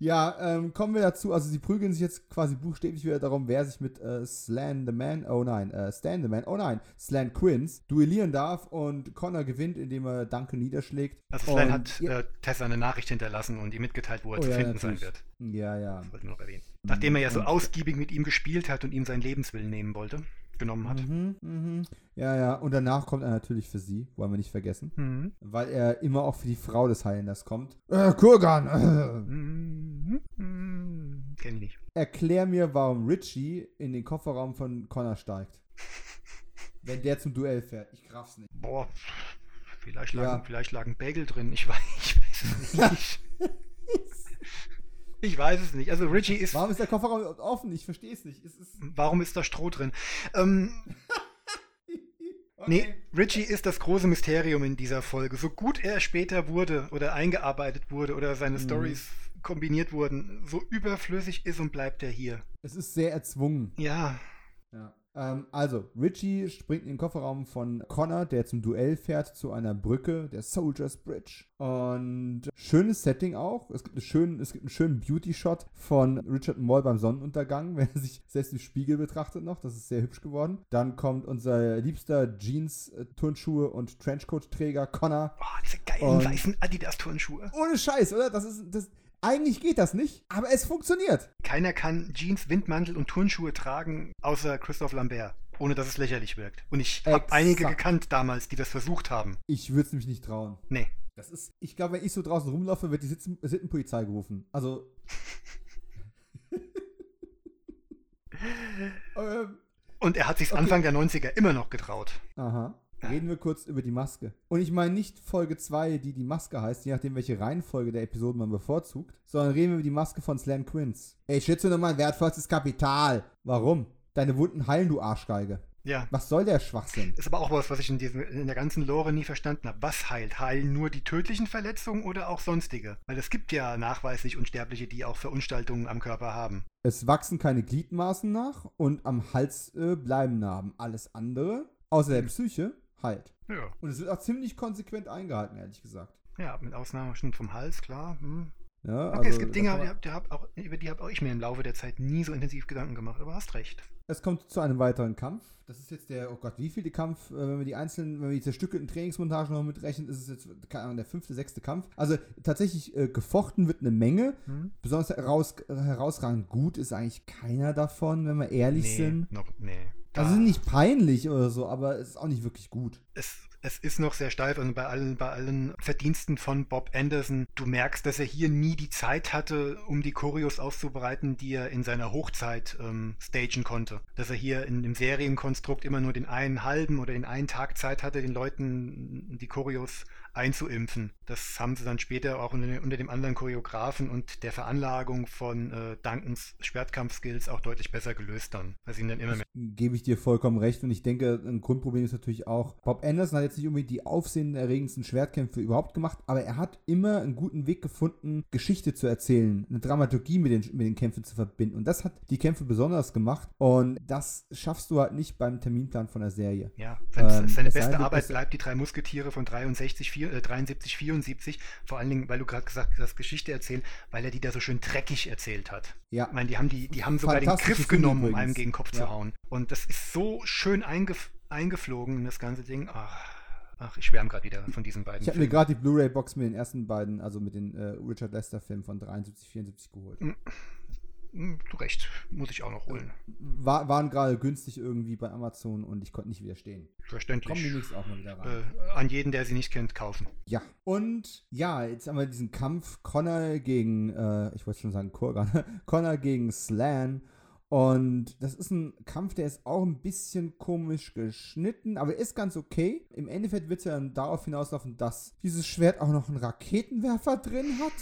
Ja, ähm, kommen wir dazu. Also, sie prügeln sich jetzt quasi buchstäblich wieder darum, wer sich mit äh, Slan the Man, oh nein, äh, Stan the Man, oh nein, Slan Quinns duellieren darf und Connor gewinnt, indem er Duncan niederschlägt. Also, Slan und, hat ja. äh, Tessa eine Nachricht hinterlassen und ihm mitgeteilt, wo er oh, zu ja, finden natürlich. sein wird. Ja, ja. Das wollten wir noch erwähnen. Nachdem er ja so ausgiebig mit ihm gespielt hat und ihm seinen Lebenswillen nehmen wollte genommen hat. Mhm, mhm. Ja, ja. Und danach kommt er natürlich für sie, wollen wir nicht vergessen. Mhm. Weil er immer auch für die Frau des Heilanders kommt. Äh, Kurgan! Mhm. Mhm. Kenn ich nicht. Erklär mir, warum Richie in den Kofferraum von Connor steigt. Wenn der zum Duell fährt. Ich raff's nicht. Boah. Vielleicht lag, ja. vielleicht lag ein Bagel drin. Ich weiß, ich weiß es nicht. Ich weiß es nicht. Also Richie ist. Warum ist der Kofferraum offen? Ich verstehe es nicht. Ist warum ist da Stroh drin? Ähm, okay. Nee, Richie ist das große Mysterium in dieser Folge. So gut er später wurde oder eingearbeitet wurde oder seine mhm. Stories kombiniert wurden, so überflüssig ist und bleibt er hier. Es ist sehr erzwungen. Ja. Ja. Ähm, also, Richie springt in den Kofferraum von Connor, der zum Duell fährt, zu einer Brücke, der Soldier's Bridge. Und schönes Setting auch. Es gibt, eine schönen, es gibt einen schönen Beauty-Shot von Richard Moll beim Sonnenuntergang, wenn er sich selbst im Spiegel betrachtet noch. Das ist sehr hübsch geworden. Dann kommt unser liebster Jeans, äh, Turnschuhe und Trenchcoat-Träger Connor. Boah, diese geilen weißen Adidas-Turnschuhe. Ohne Scheiß, oder? Das ist, das, eigentlich geht das nicht, aber es funktioniert. Keiner kann Jeans, Windmantel und Turnschuhe tragen, außer Christoph Lambert, ohne dass es lächerlich wirkt. Und ich habe einige gekannt damals, die das versucht haben. Ich würde es mich nicht trauen. Nee. Das ist, ich glaube, wenn ich so draußen rumlaufe, wird die Sittenpolizei gerufen. Also. ähm, Und er hat sich Okay. Anfang der 90er immer noch getraut. aha. Reden wir kurz über die Maske. Und ich meine nicht Folge 2, die die Maske heißt, je nachdem, welche Reihenfolge der Episoden man bevorzugt, sondern reden wir über die Maske von Slan Quince. Ey, schätze nur mein wertvollstes Kapital. Warum? Deine Wunden heilen, du Arschgeige. Ja. Was soll der Schwachsinn? Ist aber auch was, was ich in, diesem, in der ganzen Lore nie verstanden habe. Was heilt? Heilen nur die tödlichen Verletzungen oder auch sonstige? Weil es gibt ja nachweislich Unsterbliche, die auch Verunstaltungen am Körper haben. Es wachsen keine Gliedmaßen nach und am Hals äh, bleiben Narben. Alles andere, außer der Psyche, heilt. Ja. Und es wird auch ziemlich konsequent eingehalten, ehrlich gesagt. Ja, mit Ausnahme schon vom Hals, klar. Hm. Ja, Okay, also, es gibt Dinge, die man- hab, die hab auch, über die habe auch ich mir im Laufe der Zeit nie so intensiv Gedanken gemacht. Aber hast recht. Es kommt zu einem weiteren Kampf. Das ist jetzt der, oh Gott, wie viele Kampf, äh, wenn wir die einzelnen, wenn wir die zerstückelten Trainingsmontagen noch mitrechnen, ist es jetzt, keine Ahnung, der fünfte, sechste Kampf. Also tatsächlich äh, gefochten wird eine Menge. Hm? Besonders heraus, herausragend gut ist eigentlich keiner davon, wenn wir ehrlich nee, sind. Noch, nee. Also sind nicht peinlich oder so, aber es ist auch nicht wirklich gut. es, es ist noch sehr steif und bei allen, bei allen Verdiensten von Bob Anderson, du merkst, dass er hier nie die Zeit hatte, um die Choreos auszubereiten, die er in seiner Hochzeit ähm, stagen konnte. Dass er hier in dem Serienkonstrukt immer nur den einen halben oder den einen Tag Zeit hatte, den Leuten die Choreos einzuimpfen. Das haben sie dann später auch unter, unter dem anderen Choreografen und der Veranlagung von äh, Duncans Schwertkampf-Skills auch deutlich besser gelöst dann. Sie ihn dann immer mehr. Gebe ich dir vollkommen recht. Und ich denke, ein Grundproblem ist natürlich auch, Bob Anderson hat jetzt nicht unbedingt die aufsehenerregendsten Schwertkämpfe überhaupt gemacht, aber er hat immer einen guten Weg gefunden, Geschichte zu erzählen, eine Dramaturgie mit den, mit den Kämpfen zu verbinden. Und das hat die Kämpfe besonders gemacht. Und das schaffst du halt nicht beim Terminplan von der Serie. Ja, seine, Ähm, seine es sei beste Arbeit bleibt die drei Musketiere von 63, vier, äh, 73, 74. Vor allen Dingen, weil du gerade gesagt hast, Geschichte erzählen, weil er die da so schön dreckig erzählt hat. Ja. Ich meine, die haben, die, die haben sogar den Griff genommen, um einem gegen den Kopf Ja. zu hauen. Und das ist so schön eingef eingeflogen, das ganze Ding. Ach, ach ich schwärme gerade wieder von diesen beiden Ich habe mir gerade die Blu-ray-Box mit den ersten beiden, also mit den äh, Richard Lester-Filmen von 73, 74 geholt. Hm, Zu Recht, muss ich auch noch holen. War, waren gerade günstig irgendwie bei Amazon und ich konnte nicht widerstehen. Kommen Verständlich. demnächst auch mal wieder rein. Äh, an jeden, der sie nicht kennt, kaufen. Ja. Und ja, jetzt haben wir diesen Kampf Connor gegen, äh, ich wollte schon sagen Kurgan, Connor gegen Slan. Und das ist ein Kampf, der ist auch ein bisschen komisch geschnitten, aber ist ganz okay. Im Endeffekt wird es ja dann darauf hinauslaufen, dass dieses Schwert auch noch einen Raketenwerfer drin hat.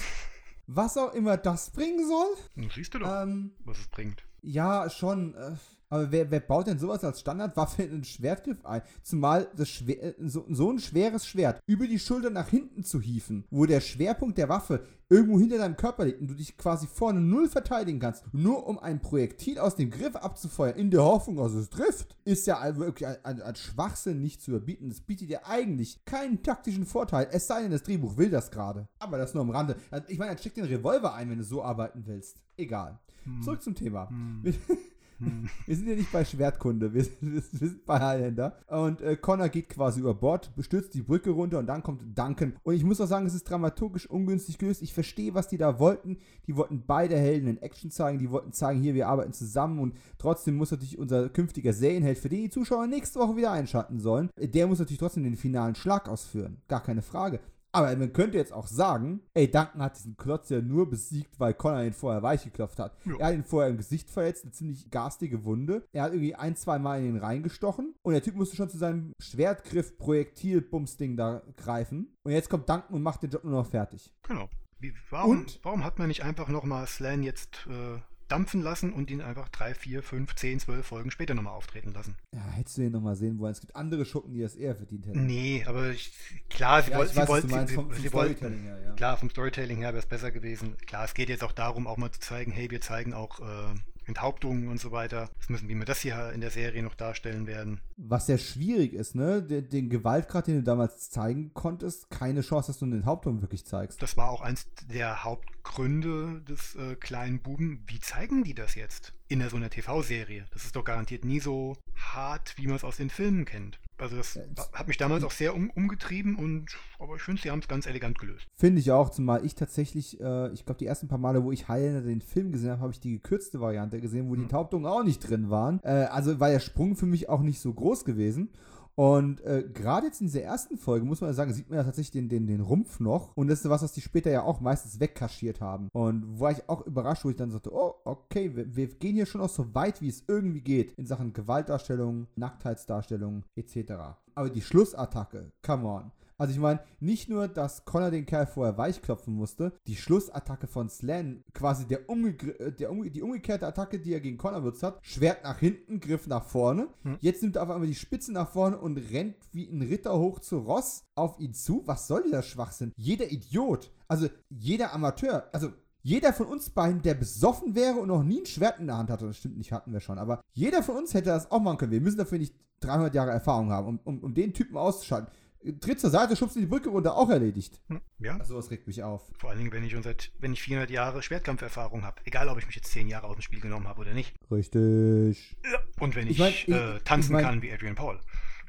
Was auch immer das bringen soll. Hm, Siehst du doch, Ähm, was es bringt. ja, schon. äh, Aber wer, wer baut denn sowas als Standardwaffe in einen Schwertgriff ein? Zumal das Schwer, äh, so, so ein schweres Schwert über die Schulter nach hinten zu hieven, wo der Schwerpunkt der Waffe irgendwo hinter deinem Körper liegt und du dich quasi vorne null verteidigen kannst, nur um ein Projektil aus dem Griff abzufeuern, in der Hoffnung, dass es trifft, ist ja wirklich als Schwachsinn nicht zu überbieten. Das bietet dir eigentlich keinen taktischen Vorteil, es sei denn, das Drehbuch will das gerade. Aber das nur am Rande. Ich meine, dann steck den Revolver ein, wenn du so arbeiten willst. Egal. Zurück zum Thema. Wir, wir sind ja nicht bei Schwertkunde, wir sind, wir sind bei Highlander. Und äh, Connor geht quasi über Bord, stürzt die Brücke runter und dann kommt Duncan. Und ich muss auch sagen, es ist dramaturgisch ungünstig gelöst. Ich verstehe, was die da wollten. Die wollten beide Helden in Action zeigen. Die wollten zeigen, hier, wir arbeiten zusammen. Und trotzdem muss natürlich unser künftiger Serienheld, für den die Zuschauer nächste Woche wieder einschalten sollen, der muss natürlich trotzdem den finalen Schlag ausführen. Gar keine Frage. Aber man könnte jetzt auch sagen, ey, Duncan hat diesen Klotz ja nur besiegt, weil Connor ihn vorher weich geklopft hat. Ja. Er hat ihn vorher im Gesicht verletzt, eine ziemlich garstige Wunde. Er hat irgendwie ein, zwei Mal in ihn reingestochen und der Typ musste schon zu seinem Schwertgriff, Projektil, Bumsding da greifen. Und jetzt kommt Duncan und macht den Job nur noch fertig. Genau. Wie, warum, Und? warum hat man nicht einfach nochmal Slan jetzt äh, dampfen lassen und ihn einfach drei, vier, fünf, zehn, zwölf Folgen später nochmal auftreten lassen? Ja, hättest du den nochmal sehen wollen. Es gibt andere Schurken, die das eher verdient hätten. Nee, aber ich, klar, sie Ja, wollten, weiß, sie wollten, meinst sie, vom, vom sie wollten, Storytelling her, ja. klar, vom Storytelling her wäre es besser gewesen. Klar, es geht jetzt auch darum, auch mal zu zeigen, hey, wir zeigen auch äh, Enthauptungen und so weiter. Das müssen, wie wir das hier in der Serie noch darstellen werden. Was sehr schwierig ist, ne? Den, den Gewaltgrad, den du damals zeigen konntest, keine Chance, dass du eine Enthauptung wirklich zeigst. Das war auch eins der Hauptgründe des äh, kleinen Buben. Wie zeigen die das jetzt in so einer TV-Serie? Das ist doch garantiert nie so hart, wie man es aus den Filmen kennt. Also das hat mich damals auch sehr um, umgetrieben und aber ich finde, sie haben es ganz elegant gelöst. Finde ich auch, zumal ich tatsächlich, äh, ich glaube, die ersten paar Male, wo ich Highlander den Film gesehen habe, habe ich die gekürzte Variante gesehen, wo die Taubtungen auch nicht drin waren. Äh, also war der Sprung für mich auch nicht so groß gewesen. Und äh, gerade jetzt in dieser ersten Folge, muss man sagen, sieht man ja tatsächlich den, den, den Rumpf noch. Und das ist was, was die später ja auch meistens wegkaschiert haben. Und war ich auch überrascht, wo ich dann sagte, oh, okay, wir, wir gehen hier schon auch so weit, wie es irgendwie geht. In Sachen Gewaltdarstellung, Nacktheitsdarstellung etc. Aber die Schlussattacke, come on. Also ich meine, nicht nur, dass Connor den Kerl vorher weichklopfen musste, die Schlussattacke von Slan, quasi der, umge äh, der umge die umgekehrte Attacke, die er gegen Connor benutzt hat, Schwert nach hinten, Griff nach vorne. Hm. Jetzt nimmt er auf einmal die Spitze nach vorne und rennt wie ein Ritter hoch zu Ross auf ihn zu. Was soll dieser Schwachsinn? Jeder Idiot, also jeder Amateur, also jeder von uns beiden, der besoffen wäre und noch nie ein Schwert in der Hand hatte, das stimmt nicht, hatten wir schon, aber jeder von uns hätte das auch machen können. Wir müssen dafür nicht 300 Jahre Erfahrung haben, um, um, um den Typen auszuschalten tritt zur Seite, schubst in die Brücke runter, auch erledigt. Hm, ja. Also das regt mich auf. Vor allen Dingen, wenn ich, seit, wenn ich 400 Jahre Schwertkampferfahrung habe. Egal, ob ich mich jetzt 10 Jahre aus dem Spiel genommen habe oder nicht. Richtig. Ja. Und wenn ich, ich, mein, äh, tanzen ich mein, kann wie Adrian Paul.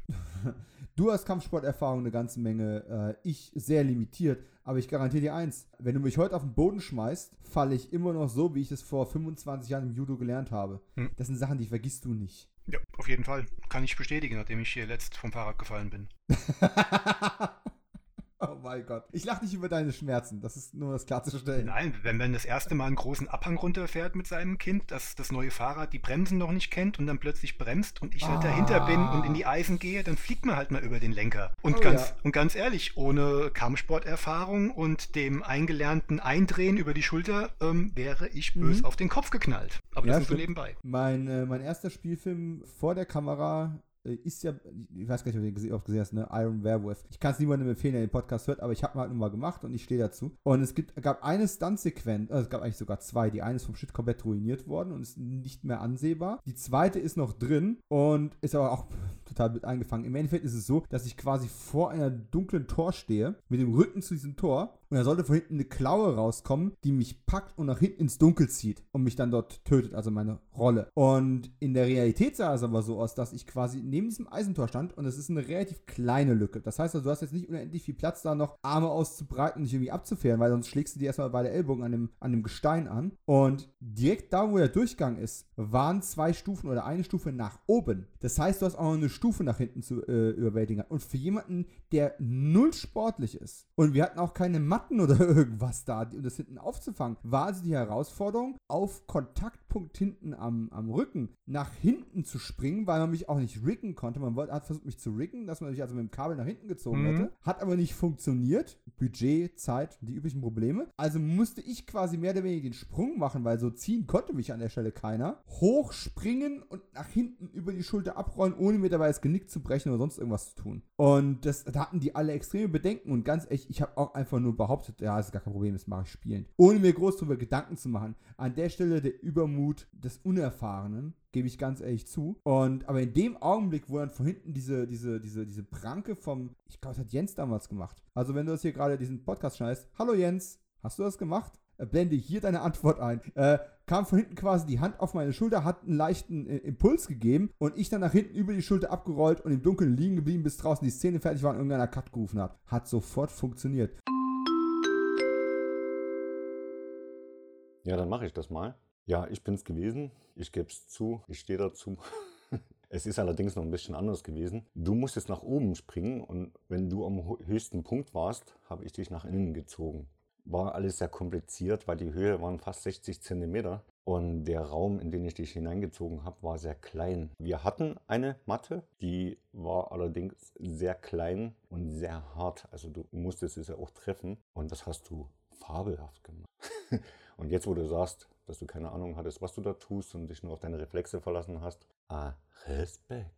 du hast Kampfsporterfahrung eine ganze Menge. Äh, ich sehr limitiert. Aber ich garantiere dir eins: Wenn du mich heute auf den Boden schmeißt, falle ich immer noch so, wie ich es vor 25 Jahren im Judo gelernt habe. Hm. Das sind Sachen, die vergisst du nicht. Ja, auf jeden Fall. Kann ich bestätigen, nachdem ich hier letzt vom Fahrrad gefallen bin. Oh mein Gott. Ich lache nicht über deine Schmerzen. Das ist nur das klarzustellen. Nein, wenn man das erste Mal einen großen Abhang runterfährt mit seinem Kind, das das neue Fahrrad die Bremsen noch nicht kennt und dann plötzlich bremst und ich ah. halt dahinter bin und in die Eisen gehe, dann fliegt man halt mal über den Lenker. Und, oh, ganz, ja. und ganz ehrlich, ohne Kampfsporterfahrung und dem eingelernten Eindrehen über die Schulter ähm, wäre ich bös mhm. auf den Kopf geknallt. Aber ja, das ist so nebenbei. Mein, äh, mein erster Spielfilm vor der Kamera ist ja, ich weiß gar nicht, ob du den oft gesehen hast, ne? Iron Werewolf. Ich kann es niemandem empfehlen, der den Podcast hört, aber ich habe mal halt nur mal gemacht und ich stehe dazu. Und es gibt, gab eine Stunt-Sequenz, also es gab eigentlich sogar zwei. Die eine ist vom Shit komplett ruiniert worden und ist nicht mehr ansehbar. Die zweite ist noch drin und ist aber auch total mit eingefangen. Im Endeffekt ist es so, dass ich quasi vor einer dunklen Tor stehe, mit dem Rücken zu diesem Tor und da sollte von hinten eine Klaue rauskommen, die mich packt und nach hinten ins Dunkel zieht und mich dann dort tötet, also meine Rolle. Und in der Realität sah es aber so aus, dass ich quasi neben diesem Eisentor stand und es ist eine relativ kleine Lücke. Das heißt also, du hast jetzt nicht unendlich viel Platz da noch Arme auszubreiten und dich irgendwie abzufähren, weil sonst schlägst du dir erstmal beide Ellbogen an dem, an dem Gestein an. Und direkt da, wo der Durchgang ist, waren zwei Stufen oder eine Stufe nach oben. Das heißt, du hast auch noch eine Stufe nach hinten zu äh, überwältigen. Und für jemanden, der null sportlich ist und wir hatten auch keine Matten oder irgendwas da, um das hinten aufzufangen, war also die Herausforderung, auf Kontaktpunkt hinten am, am Rücken nach hinten zu springen, weil man mich auch nicht riggen konnte. Man wollte, hat versucht, mich zu riggen, dass man mich also mit dem Kabel nach hinten gezogen mhm. hätte. Hat aber nicht funktioniert. Budget, Zeit, die üblichen Probleme. Also musste ich quasi mehr oder weniger den Sprung machen, weil so ziehen konnte mich an der Stelle keiner. Hochspringen und nach hinten über die Schulter abrollen, ohne mir dabei das Genick zu brechen oder sonst irgendwas zu tun. Und das, da hatten die alle extreme Bedenken und ganz echt, ich habe auch einfach nur behauptet, behauptet, ja, ist gar kein Problem, das mache ich spielen. Ohne mir groß darüber Gedanken zu machen. An der Stelle der Übermut des Unerfahrenen, gebe ich ganz ehrlich zu. Und aber in dem Augenblick, wo dann von hinten diese, diese, diese, diese Pranke vom, ich glaube, das hat Jens damals gemacht. Also wenn du das hier gerade diesen Podcast schneidest, hallo Jens, hast du das gemacht? Äh, blende hier deine Antwort ein. Äh, kam von hinten quasi die Hand auf meine Schulter, hat einen leichten äh, Impuls gegeben und ich dann nach hinten über die Schulter abgerollt und im Dunkeln liegen geblieben, bis draußen die Szene fertig war und irgendeiner Cut gerufen hat. Hat sofort funktioniert. Ja, dann mache ich das mal. Ja, ich bin es gewesen. Ich gebe es zu. Ich stehe dazu. es ist allerdings noch ein bisschen anders gewesen. Du musstest nach oben springen und wenn du am höchsten Punkt warst, habe ich dich nach innen gezogen. War alles sehr kompliziert, weil die Höhe waren fast 60 Zentimeter und der Raum, in den ich dich hineingezogen habe, war sehr klein. Wir hatten eine Matte, die war allerdings sehr klein und sehr hart. Also du musstest es ja auch treffen und das hast du fabelhaft gemacht. Und jetzt, wo du sagst, dass du keine Ahnung hattest, was du da tust und dich nur auf deine Reflexe verlassen hast, ah, Respekt.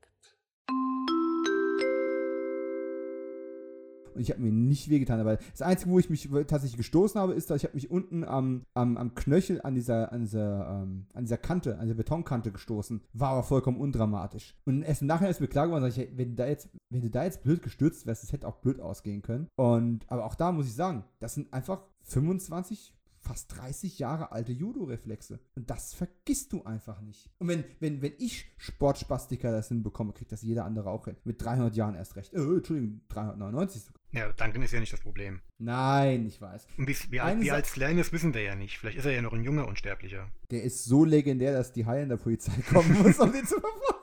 Und ich habe mir nicht wehgetan. Aber das Einzige, wo ich mich tatsächlich gestoßen habe, ist, dass ich habe mich unten am, am, am Knöchel an dieser, an, dieser, ähm, an dieser Kante, an dieser Betonkante gestoßen. War aber vollkommen undramatisch. Und erst im Nachhinein ist mir klar geworden, ich, wenn, da jetzt, wenn du da jetzt blöd gestürzt wärst, das hätte auch blöd ausgehen können. Und, aber auch da muss ich sagen, das sind einfach 25, fast 30 Jahre alte Judo-Reflexe. Und das vergisst du einfach nicht. Und wenn, wenn, wenn ich Sportspastiker das hinbekomme, kriegt das jeder andere auch hin. Mit 300 Jahren erst recht. Äh, Entschuldigung, 399 sogar. Ja, Duncan ist ja nicht das Problem. Nein, ich weiß. Und wie, wie, alt, wie alt Slan ist, wissen wir ja nicht. Vielleicht ist er ja noch ein junger Unsterblicher. Der ist so legendär, dass die Haie in der Polizei kommen muss, um den zu verfolgen.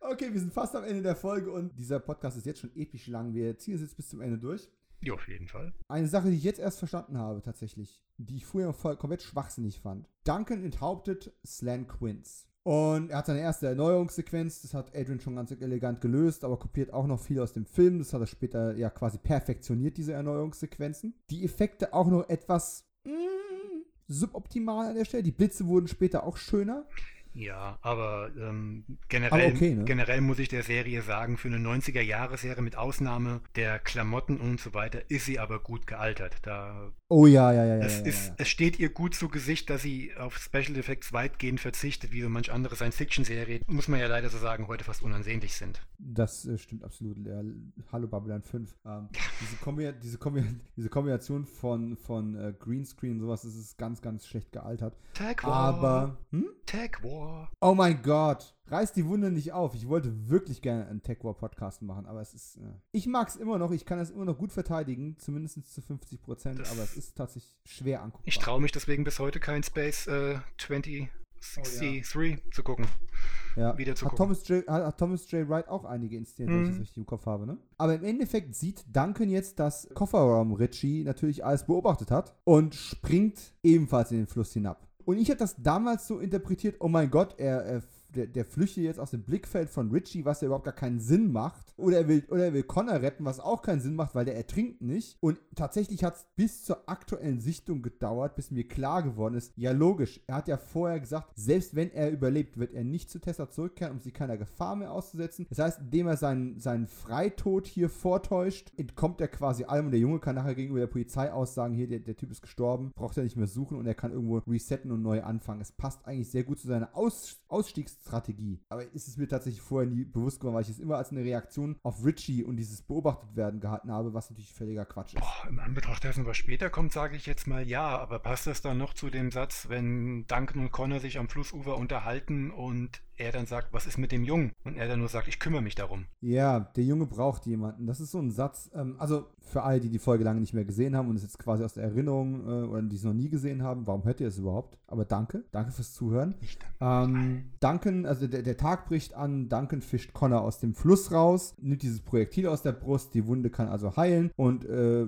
Okay, wir sind fast am Ende der Folge und dieser Podcast ist jetzt schon episch lang. Wir ziehen es jetzt bis zum Ende durch. Ja, auf jeden Fall. Eine Sache, die ich jetzt erst verstanden habe, tatsächlich, die ich früher voll komplett schwachsinnig fand. Duncan enthauptet Slan Quince. Und er hat seine erste Erneuerungssequenz, das hat Adrian schon ganz elegant gelöst, aber kopiert auch noch viel aus dem Film. Das hat er später ja quasi perfektioniert, diese Erneuerungssequenzen. Die Effekte auch noch etwas mm, suboptimal an der Stelle. Die Blitze wurden später auch schöner. Ja, aber ähm, generell, Aber okay, ne? generell muss ich der Serie sagen, für eine 90er-Jahre-Serie mit Ausnahme der Klamotten und so weiter ist sie aber gut gealtert. Da Oh ja, ja, ja, ja. es, ja, ist, ja. es steht ihr gut zu Gesicht, dass sie auf Special Effects weitgehend verzichtet, wie so manch andere Science-Fiction-Serie, muss man ja leider so sagen, heute fast unansehnlich sind. Das äh, stimmt absolut. Ja, Hallo Babylon 5. Ähm, diese, Kombi diese, Kombi diese Kombination von, von äh, Greenscreen und sowas, das ist ganz, ganz schlecht gealtert. Tag War. Aber, hm? Tag War. Oh mein Gott, reiß die Wunde nicht auf. Ich wollte wirklich gerne einen Tech War Podcast machen, aber es ist. Äh, ich mag es immer noch, ich kann es immer noch gut verteidigen, zumindest zu 50 Prozent, aber es ist tatsächlich schwer anguckbar. Ich traue mich deswegen bis heute kein Space äh, 2063 zu gucken. Ja. wieder zu hat, gucken. Thomas J, hat, hat Thomas J. Wright auch einige inszeniert, wenn ich das Mhm. richtig im Kopf habe, ne? Aber im Endeffekt sieht Duncan jetzt, dass Kofferraum Richie natürlich alles beobachtet hat und springt ebenfalls in den Fluss hinab. Und ich habe das damals so interpretiert, oh mein Gott, er, er der, der flüchtet jetzt aus dem Blickfeld von Richie, was ja überhaupt gar keinen Sinn macht. Oder er will, oder er will Connor retten, was auch keinen Sinn macht, weil der ertrinkt nicht. Und tatsächlich hat es bis zur aktuellen Sichtung gedauert, bis mir klar geworden ist, ja logisch, er hat ja vorher gesagt, selbst wenn er überlebt, wird er nicht zu Tessa zurückkehren, um sie keiner Gefahr mehr auszusetzen. Das heißt, indem er seinen, seinen Freitod hier vortäuscht, entkommt er quasi allem und der Junge kann nachher gegenüber der Polizei aussagen, hier, der, der Typ ist gestorben, braucht er nicht mehr suchen und er kann irgendwo resetten und neu anfangen. Es passt eigentlich sehr gut zu seiner Aus, Ausstiegsstrategie. Aber ist es mir tatsächlich vorher nie bewusst geworden, weil ich es immer als eine Reaktion auf Richie und dieses beobachtet werden gehalten habe, was natürlich völliger Quatsch ist. Boah, Im Anbetracht dessen, was später kommt, sage ich jetzt mal ja, aber passt das dann noch zu dem Satz, wenn Duncan und Connor sich am Flussufer unterhalten und er dann sagt, was ist mit dem Jungen? Und er dann nur sagt, ich kümmere mich darum. Ja, der Junge braucht jemanden. Das ist so ein Satz, ähm, also für alle, die die Folge lange nicht mehr gesehen haben und es jetzt quasi aus der Erinnerung äh, oder die es noch nie gesehen haben, warum hört ihr es überhaupt? Aber danke, danke fürs Zuhören. Ich Ähm, Duncan, also der, der Tag bricht an, Duncan fischt Connor aus dem Fluss raus, nimmt dieses Projektil aus der Brust, die Wunde kann also heilen und äh,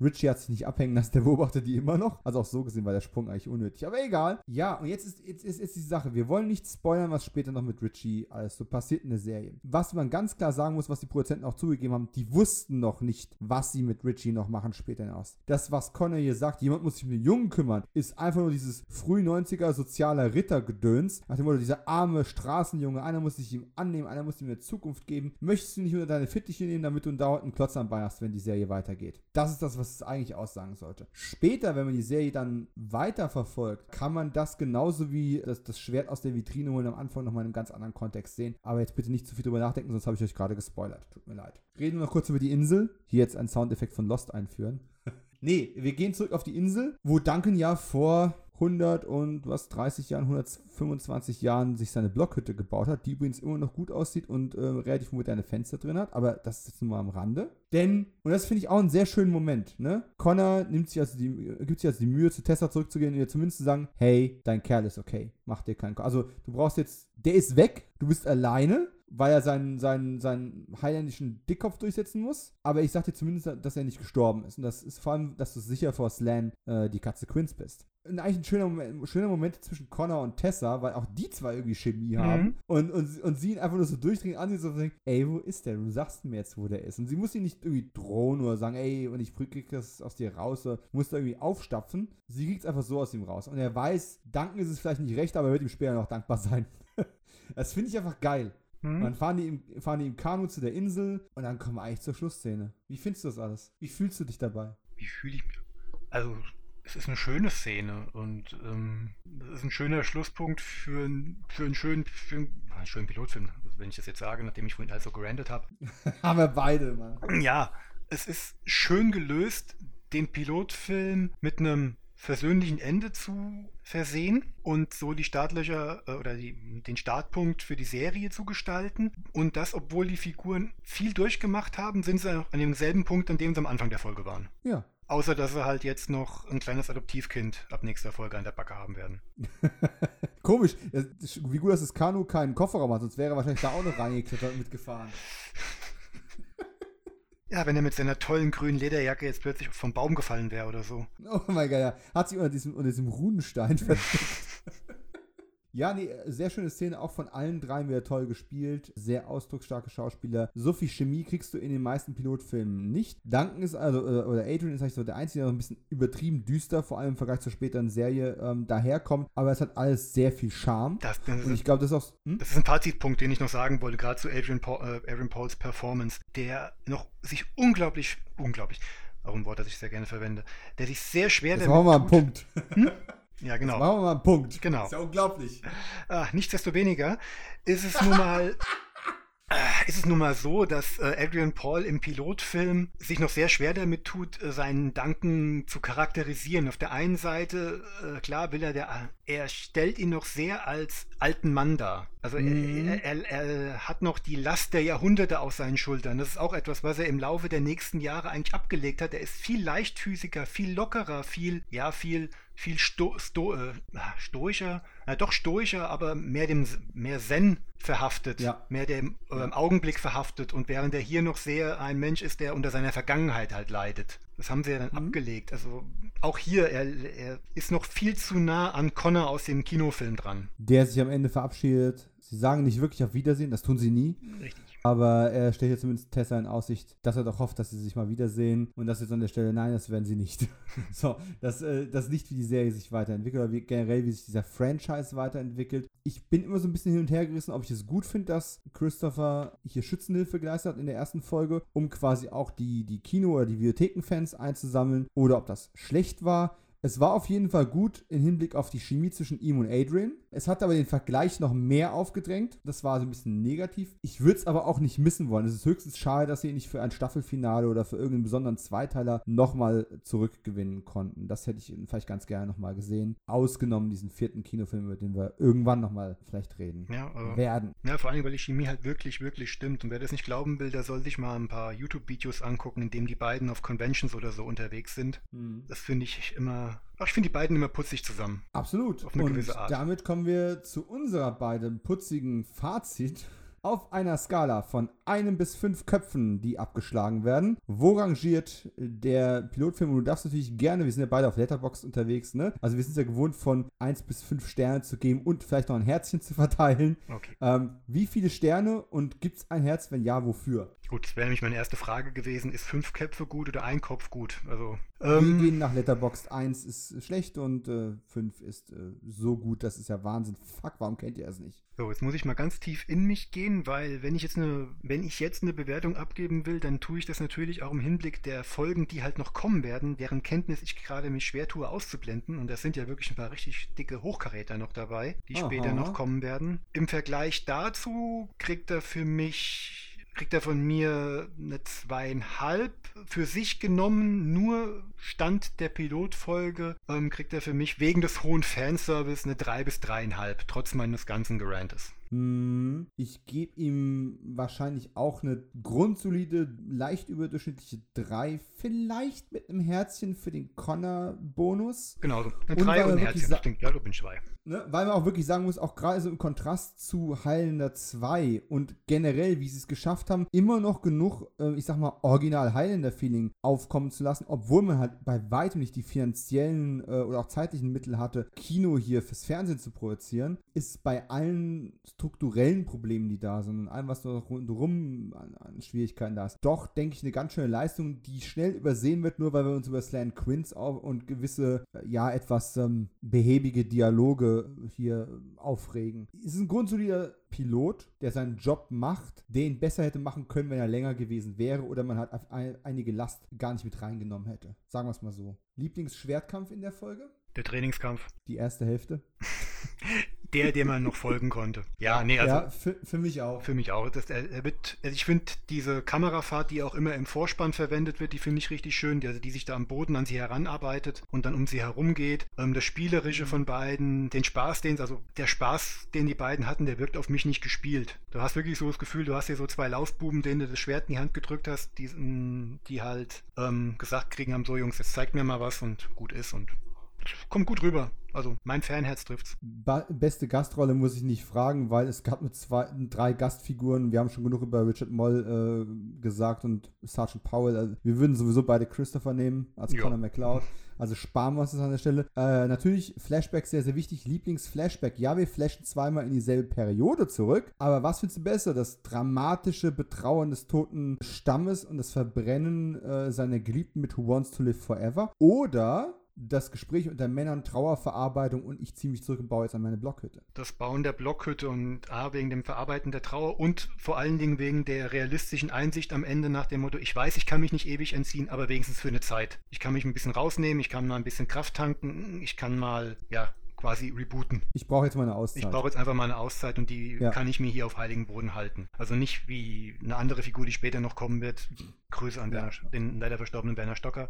Richie hat sich nicht abhängen lassen, der beobachtet die immer noch. Also auch so gesehen war der Sprung eigentlich unnötig. Aber egal. Ja, und jetzt ist, jetzt ist, ist die Sache. Wir wollen nicht spoilern, was später noch mit Richie alles so passiert in der Serie. Was man ganz klar sagen muss, was die Produzenten auch zugegeben haben, die wussten noch nicht, was sie mit Richie noch machen später hinaus. Das, was Connor hier sagt, jemand muss sich um den Jungen kümmern, ist einfach nur dieses früh 90er sozialer Rittergedöns. Nach dem Motto, dieser arme Straßenjunge, einer muss sich ihm annehmen, einer muss ihm eine Zukunft geben. Möchtest du nicht unter deine Fittiche nehmen, damit du einen dauernden Klotz am Bein hast, wenn die Serie weitergeht? Das ist das, was es eigentlich aussagen sollte. Später, wenn man die Serie dann weiterverfolgt, kann man das genauso wie das, das Schwert aus der Vitrine holen am Anfang nochmal in einem ganz anderen Kontext sehen. Aber jetzt bitte nicht zu viel drüber nachdenken, sonst habe ich euch gerade gespoilert. Tut mir leid. Reden wir noch kurz über die Insel. Hier jetzt einen Soundeffekt von Lost einführen. nee, wir gehen zurück auf die Insel, wo Duncan ja vor 100 und was 30 Jahren, 125 Jahren sich seine Blockhütte gebaut hat, die übrigens immer noch gut aussieht und äh, relativ moderne Fenster drin hat, aber das ist jetzt nur mal am Rande. Denn, und das finde ich auch einen sehr schönen Moment, ne? Connor nimmt sich also die, äh, gibt sich also die Mühe, zu Tessa zurückzugehen und ihr zumindest zu sagen, hey, dein Kerl ist okay, mach dir keinen Ko Also, du brauchst jetzt, der ist weg, du bist alleine, weil er seinen, seinen, seinen highländischen Dickkopf durchsetzen muss. Aber ich sag dir zumindest, dass er nicht gestorben ist. Und das ist vor allem, dass du sicher vor Slan äh, die Katze Quince bist. Und eigentlich ein schöner Moment, schöner Moment zwischen Connor und Tessa, weil auch die zwei irgendwie Chemie haben. Und, und, und sie ihn einfach nur so durchdringen an, sie so denkt, ey, wo ist der? Du sagst mir jetzt, wo der ist. Und sie muss ihn nicht irgendwie drohen oder sagen, ey, und ich krieg das aus dir raus, oder muss da irgendwie aufstapfen. Sie kriegt es einfach so aus ihm raus. Und er weiß, danken ist es vielleicht nicht recht, aber er wird ihm später noch dankbar sein. das finde ich einfach geil. Und Hm? dann fahren die, im, fahren die im Kanu zu der Insel und dann kommen wir eigentlich zur Schlussszene. Wie findest du das alles? Wie fühlst du dich dabei? Wie fühle ich mich? Also, es ist eine schöne Szene und ähm, es ist ein schöner Schlusspunkt für, ein- für einen schönen, für einen, einen schönen Pilotfilm, wenn ich das jetzt sage, nachdem ich vorhin also gerantet habe. Haben wir beide, Mann. Ja, es ist schön gelöst, den Pilotfilm mit einem versöhnlichen Ende zu versehen und so die Startlöcher äh, oder die, den Startpunkt für die Serie zu gestalten. Und das, obwohl die Figuren viel durchgemacht haben, sind sie an demselben Punkt, an dem sie am Anfang der Folge waren. Ja. Außer, dass sie halt jetzt noch ein kleines Adoptivkind ab nächster Folge an der Backe haben werden. Komisch. Wie gut, dass das Kanu keinen Kofferraum hat, sonst wäre er wahrscheinlich da auch noch reingeklettert und mitgefahren. Ja, wenn er mit seiner tollen grünen Lederjacke jetzt plötzlich vom Baum gefallen wäre oder so. Oh mein Gott, ja. Hat sich unter diesem, unter diesem Runenstein versteckt. Ja, nee, sehr schöne Szene, auch von allen dreien wieder toll gespielt. Sehr ausdrucksstarke Schauspieler. So viel Chemie kriegst du in den meisten Pilotfilmen nicht. Duncan ist, also, äh, oder Adrian ist eigentlich so der Einzige, der noch ein bisschen übertrieben düster, vor allem im Vergleich zur späteren Serie, ähm, daherkommt. Aber es hat alles sehr viel Charme. Das, das, Und ich glaube, das ist auch. Hm? das ist ein Fazitpunkt, den ich noch sagen wollte, gerade zu Adrian, Paul, äh, Adrian Pauls Performance, der noch sich unglaublich, unglaublich, auch ein Wort, das ich sehr gerne verwende, der sich sehr schwer Jetzt machen wir mal einen. Punkt. Ja, Jetzt genau. machen wir mal einen Punkt. Genau. Ist ja unglaublich. Ah, nichtsdestoweniger ist es nun mal. äh, Ist es nun mal so, dass äh, Adrian Paul im Pilotfilm sich noch sehr schwer damit tut, äh, seinen Danken zu charakterisieren. Auf der einen Seite, äh, klar, will er der, er stellt ihn noch sehr als alten Mann dar. Also Mhm. er, er, er hat noch die Last der Jahrhunderte auf seinen Schultern. Das ist auch etwas, was er im Laufe der nächsten Jahre eigentlich abgelegt hat. Er ist viel leichtfüßiger, viel lockerer, viel, ja, viel, viel sto, sto, äh, stoischer, na doch stoischer, aber mehr dem mehr Zen verhaftet, Ja. mehr dem äh, im Augenblick verhaftet und während er hier noch sehr ein Mensch ist, der unter seiner Vergangenheit halt leidet. Das haben sie ja dann Mhm. abgelegt. Also auch hier, er, er ist noch viel zu nah an Connor aus dem Kinofilm dran. Der sich am Ende verabschiedet. Sie sagen nicht wirklich auf Wiedersehen, das tun sie nie. Richtig. Aber er stellt jetzt zumindest Tessa in Aussicht, dass er doch hofft, dass sie sich mal wiedersehen. Und das jetzt an der Stelle, nein, das werden sie nicht. so, das, äh, das nicht, wie die Serie sich weiterentwickelt oder wie, generell, wie sich dieser Franchise weiterentwickelt. Ich bin immer so ein bisschen hin und her gerissen, ob ich es gut finde, dass Christopher hier Schützenhilfe geleistet hat in der ersten Folge, um quasi auch die, die Kino- oder die Videothekenfans einzusammeln, oder ob das schlecht war. Es war auf jeden Fall gut im Hinblick auf die Chemie zwischen ihm und Adrian. Es hat aber den Vergleich noch mehr aufgedrängt. Das war so ein bisschen negativ. Ich würde es aber auch nicht missen wollen. Es ist höchstens schade, dass sie ihn nicht für ein Staffelfinale oder für irgendeinen besonderen Zweiteiler nochmal zurückgewinnen konnten. Das hätte ich vielleicht ganz gerne nochmal gesehen. Ausgenommen diesen vierten Kinofilm, über den wir irgendwann nochmal vielleicht reden Ja, äh, werden. Ja, vor allem, weil die Chemie halt wirklich, wirklich stimmt. Und wer das nicht glauben will, der soll sich mal ein paar YouTube-Videos angucken, in denen die beiden auf Conventions oder so unterwegs sind. Das finde ich immer. Ach, ich finde die beiden immer putzig zusammen. Absolut. Auf eine Und gewisse Art. damit kommen wir zu unserer beiden putzigen Fazit. Auf einer Skala von einem bis fünf Köpfen, die abgeschlagen werden, wo rangiert der Pilotfilm? Und du darfst natürlich gerne, wir sind ja beide auf Letterboxd unterwegs, ne? Also wir sind ja gewohnt, von 1 bis 5 Sterne zu geben und vielleicht noch ein Herzchen zu verteilen. Okay. Ähm, wie viele Sterne und gibt es ein Herz? Wenn ja, wofür? Gut, das wäre nämlich meine erste Frage gewesen. Ist fünf Köpfe gut oder ein Kopf gut? Also, Wir ähm, gehen nach Letterboxd 1 ist schlecht und äh, 5 ist äh, so gut, das ist ja Wahnsinn. Fuck, warum kennt ihr es nicht? so, jetzt muss ich mal ganz tief in mich gehen, weil wenn ich jetzt eine, wenn ich jetzt eine Bewertung abgeben will, dann tue ich das natürlich auch im Hinblick der Folgen, die halt noch kommen werden, deren Kenntnis ich gerade mich schwer tue auszublenden. Und das sind ja wirklich ein paar richtig dicke Hochkaräter noch dabei, die Aha. später noch kommen werden. Im Vergleich dazu kriegt er für mich kriegt er von mir eine zweieinhalb für sich genommen, nur Stand der Pilotfolge, ähm, kriegt er für mich wegen des hohen Fanservice eine drei bis dreieinhalb, trotz meines ganzen Gerantes. Hm, Ich gebe ihm wahrscheinlich auch eine grundsolide, leicht überdurchschnittliche 3, vielleicht mit einem Herzchen für den Connor-Bonus. Genau, eine Und drei weil und ein er Herzchen. klingt, ja, du bin zwei. Ne? Weil man auch wirklich sagen muss, auch gerade so im Kontrast zu Highlander 2 und generell, wie sie es geschafft haben, immer noch genug, äh, ich sag mal, original Highlander-Feeling aufkommen zu lassen, obwohl man halt bei weitem nicht die finanziellen äh, oder auch zeitlichen Mittel hatte, Kino hier fürs Fernsehen zu produzieren, ist bei allen strukturellen Problemen, die da sind und allem, was noch rundherum an, an Schwierigkeiten da ist, doch, denke ich, eine ganz schöne Leistung, die schnell übersehen wird, nur weil wir uns über Slan Quints auf und gewisse, ja, etwas ähm, behäbige Dialoge hier aufregen. Es ist ein grundsolider Pilot, der seinen Job macht, den besser hätte machen können, wenn er länger gewesen wäre oder man halt einige Last gar nicht mit reingenommen hätte. Sagen wir es mal so. Lieblingsschwertkampf in der Folge? Der Trainingskampf. Die erste Hälfte. der, dem man noch folgen konnte. Ja, nee, also. Ja, für, für mich auch. Für mich auch. Das, er, er wird, also ich finde diese Kamerafahrt, die auch immer im Vorspann verwendet wird, die finde ich richtig schön, die, also die sich da am Boden an sie heranarbeitet und dann um sie herum geht. Ähm, das Spielerische von beiden, den Spaß, den, also der Spaß, den die beiden hatten, der wirkt auf mich nicht gespielt. Du hast wirklich so das Gefühl, du hast hier so zwei Laufbuben, denen du das Schwert in die Hand gedrückt hast, die, die halt ähm, gesagt kriegen haben, so Jungs, jetzt zeigt mir mal was und gut ist und kommt gut rüber. Also mein Fanherz trifft's. Ba beste Gastrolle muss ich nicht fragen, weil es gab nur zwei, drei Gastfiguren. Wir haben schon genug über Richard Moll äh, gesagt und Sergeant Powell. Also wir würden sowieso beide Christopher nehmen als ja. Connor McLeod. Also sparen wir uns das an der Stelle. Äh, natürlich Flashback sehr, sehr wichtig. Lieblingsflashback. Ja, wir flashen zweimal in dieselbe Periode zurück. Aber was findest du besser? Das dramatische Betrauern des toten Stammes und das Verbrennen äh, seiner Geliebten mit Who Wants to Live Forever? Oder das Gespräch unter Männern, Trauerverarbeitung und ich ziehe mich zurück und baue jetzt an meine Blockhütte. Das Bauen der Blockhütte und A, wegen dem Verarbeiten der Trauer und vor allen Dingen wegen der realistischen Einsicht am Ende nach dem Motto, ich weiß, ich kann mich nicht ewig entziehen, aber wenigstens für eine Zeit. Ich kann mich ein bisschen rausnehmen, ich kann mal ein bisschen Kraft tanken, ich kann mal, ja, quasi rebooten. Ich brauche jetzt mal eine Auszeit. Ich brauche jetzt einfach mal eine Auszeit und die ja. kann ich mir hier auf heiligen Boden halten. Also nicht wie eine andere Figur, die später noch kommen wird. Grüße an ja. Werner, den leider verstorbenen Werner Stocker.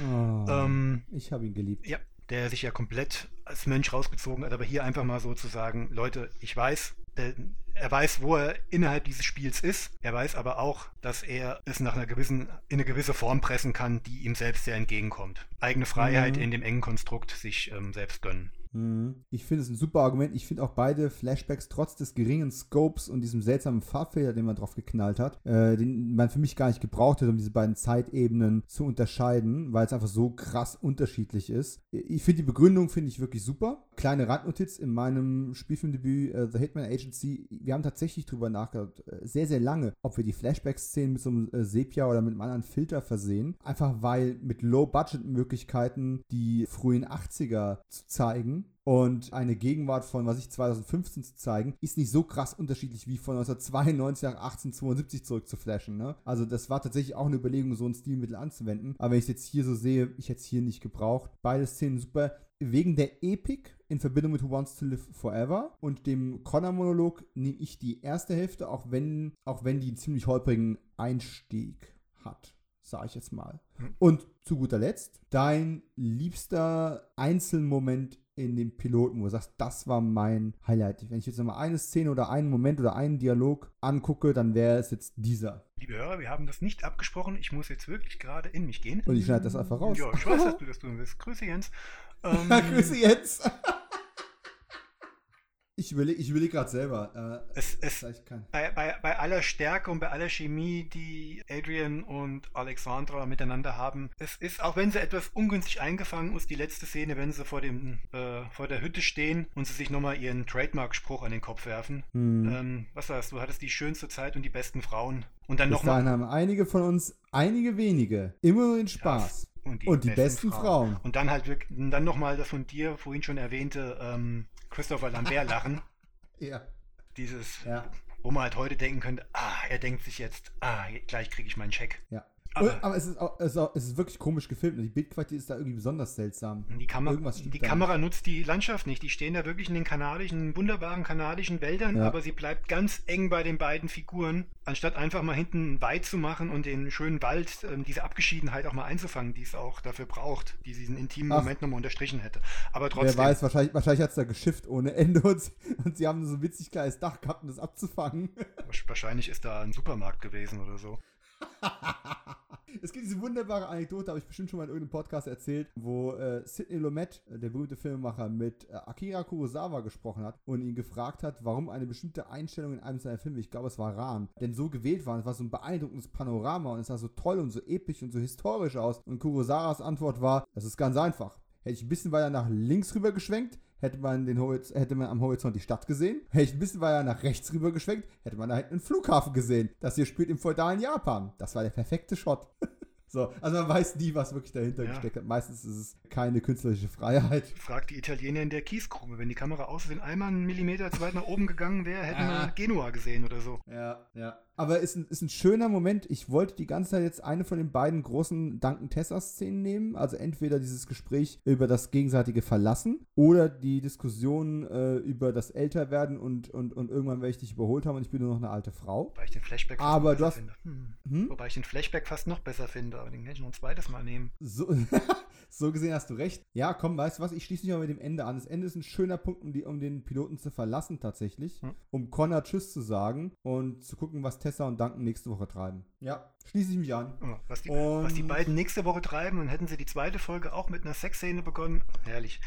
Oh, ähm, ich habe ihn geliebt. Ja, der sich ja komplett als Mönch rausgezogen hat, aber hier einfach mal so zu sagen, Leute, ich weiß, der, er weiß, wo er innerhalb dieses Spiels ist. Er weiß aber auch, dass er es nach einer gewissen, in eine gewisse Form pressen kann, die ihm selbst sehr entgegenkommt. Eigene Freiheit mhm. in dem engen Konstrukt sich ähm, selbst gönnen. Mhm. Ich finde es ein super Argument. Ich finde auch beide Flashbacks trotz des geringen Scopes und diesem seltsamen Farbfehler, den man drauf geknallt hat, äh, den man für mich gar nicht gebraucht hätte, um diese beiden Zeitebenen zu unterscheiden, weil es einfach so krass unterschiedlich ist. Ich finde die Begründung finde ich wirklich super. Kleine Randnotiz in meinem Spielfilmdebüt äh, The Hitman Agency. Wir haben tatsächlich drüber nachgedacht, äh, sehr sehr lange, ob wir die Flashback-Szenen mit so einem äh, Sepia oder mit einem anderen Filter versehen, einfach weil mit Low-Budget-Möglichkeiten die frühen 80er zu zeigen und eine Gegenwart von, was ich 2015 zu zeigen, ist nicht so krass unterschiedlich wie von 1992 nach 1872 zurück zu flashen. Ne? Also das war tatsächlich auch eine Überlegung, so ein Stilmittel anzuwenden. Aber wenn ich es jetzt hier so sehe, ich hätte es hier nicht gebraucht. Beide Szenen super. Wegen der Epik in Verbindung mit Who Wants to Live Forever und dem Connor-Monolog nehme ich die erste Hälfte, auch wenn, auch wenn die einen ziemlich holprigen Einstieg hat sage ich jetzt mal. Hm. Und zu guter Letzt, dein liebster Einzelmoment in dem Piloten, wo du sagst, das war mein Highlight. Wenn ich jetzt nochmal eine Szene oder einen Moment oder einen Dialog angucke, dann wäre es jetzt dieser. Liebe Hörer, wir haben das nicht abgesprochen. Ich muss jetzt wirklich gerade in mich gehen. Und ich schneide das einfach raus. Ja, ich weiß, dass du das tun willst. Grüße Jens. Ähm, Grüße Jens. Ich überlege ich überleg gerade selber. Äh, es, es, bei, bei, bei, aller Stärke und bei aller Chemie, die Adrian und Alexandra miteinander haben, es ist, auch wenn sie etwas ungünstig eingefangen ist, die letzte Szene, wenn sie vor, dem, äh, vor der Hütte stehen und sie sich nochmal ihren Trademark-Spruch an den Kopf werfen. Hm. Ähm, was sagst du? Du hattest die schönste Zeit und die besten Frauen. Und dann nochmal. haben einige von uns, einige wenige, immer nur den Spaß. Ja, und die, und die besten, besten Frauen. Frauen. Und dann halt wirklich, dann nochmal das von dir vorhin schon erwähnte ähm, Christopher Lambert lachen. ja. Dieses, ja. wo man halt heute denken könnte, ah, er denkt sich jetzt, ah, gleich kriege ich meinen Check. Ja. Aber, aber es, ist auch, es, ist auch, es, ist wirklich komisch gefilmt. Die Bildqualität ist da irgendwie besonders seltsam. Die, Kamer die Kamera nutzt die Landschaft nicht. Die stehen da wirklich in den kanadischen, wunderbaren kanadischen Wäldern, ja. aber sie bleibt ganz eng bei den beiden Figuren, anstatt einfach mal hinten weit zu machen und den schönen Wald, ähm, diese Abgeschiedenheit auch mal einzufangen, die es auch dafür braucht, die diesen intimen Ach. Moment nochmal unterstrichen hätte. Aber trotzdem. Wer weiß, wahrscheinlich, wahrscheinlich hat es da geschifft ohne Ende und, und sie haben so ein witzig kleines Dach gehabt, um das abzufangen. Wahrscheinlich ist da ein Supermarkt gewesen oder so. es gibt diese wunderbare Anekdote, habe ich bestimmt schon mal in irgendeinem Podcast erzählt, wo äh, Sidney Lumet, äh, der berühmte Filmemacher, mit äh, Akira Kurosawa gesprochen hat und ihn gefragt hat, warum eine bestimmte Einstellung in einem seiner Filme, ich glaube es war Ran, denn so gewählt war. Es war so ein beeindruckendes Panorama und es sah so toll und so episch und so historisch aus. Und Kurosawas Antwort war, das ist ganz einfach. Hätte ich ein bisschen weiter nach links rüber geschwenkt, hätte man, den Horiz hätte man am Horizont die Stadt gesehen. Hätte ich ein bisschen weiter nach rechts rüber geschwenkt, hätte man da hinten einen Flughafen gesehen. Das hier spielt im feudalen Japan. Das war der perfekte Shot. So, also man weiß nie, was wirklich dahinter ja. gesteckt hat. Meistens ist es keine künstlerische Freiheit. Fragt die Italiener in der Kiesgrube. Wenn die Kamera aussehen einmal einen Millimeter zu weit nach oben gegangen wäre, hätten ah. wir Genua gesehen oder so. Ja, ja. Aber ist ein, ist ein schöner Moment. Ich wollte die ganze Zeit jetzt eine von den beiden großen Duncan Tessa-Szenen nehmen. Also entweder dieses Gespräch über das gegenseitige Verlassen oder die Diskussion äh, über das Älterwerden und, und, und irgendwann werde ich dich überholt haben und ich bin nur noch eine alte Frau. Wobei ich den Flashback fast Aber besser finde. Hm. Hm? Wobei ich den Flashback fast noch besser finde, aber den kann ich noch ein zweites Mal nehmen. So, so gesehen hast du recht. Ja, komm, weißt du was? Ich schließe mich mal mit dem Ende an. Das Ende ist ein schöner Punkt, um, die, um den Piloten zu verlassen, tatsächlich. Hm. Um Connor Tschüss zu sagen und zu gucken, was Tessa und Duncan nächste Woche treiben. Ja, schließe ich mich an. Oh, was, die, was, die, beiden nächste Woche treiben und hätten sie die zweite Folge auch mit einer Sexszene begonnen. Herrlich.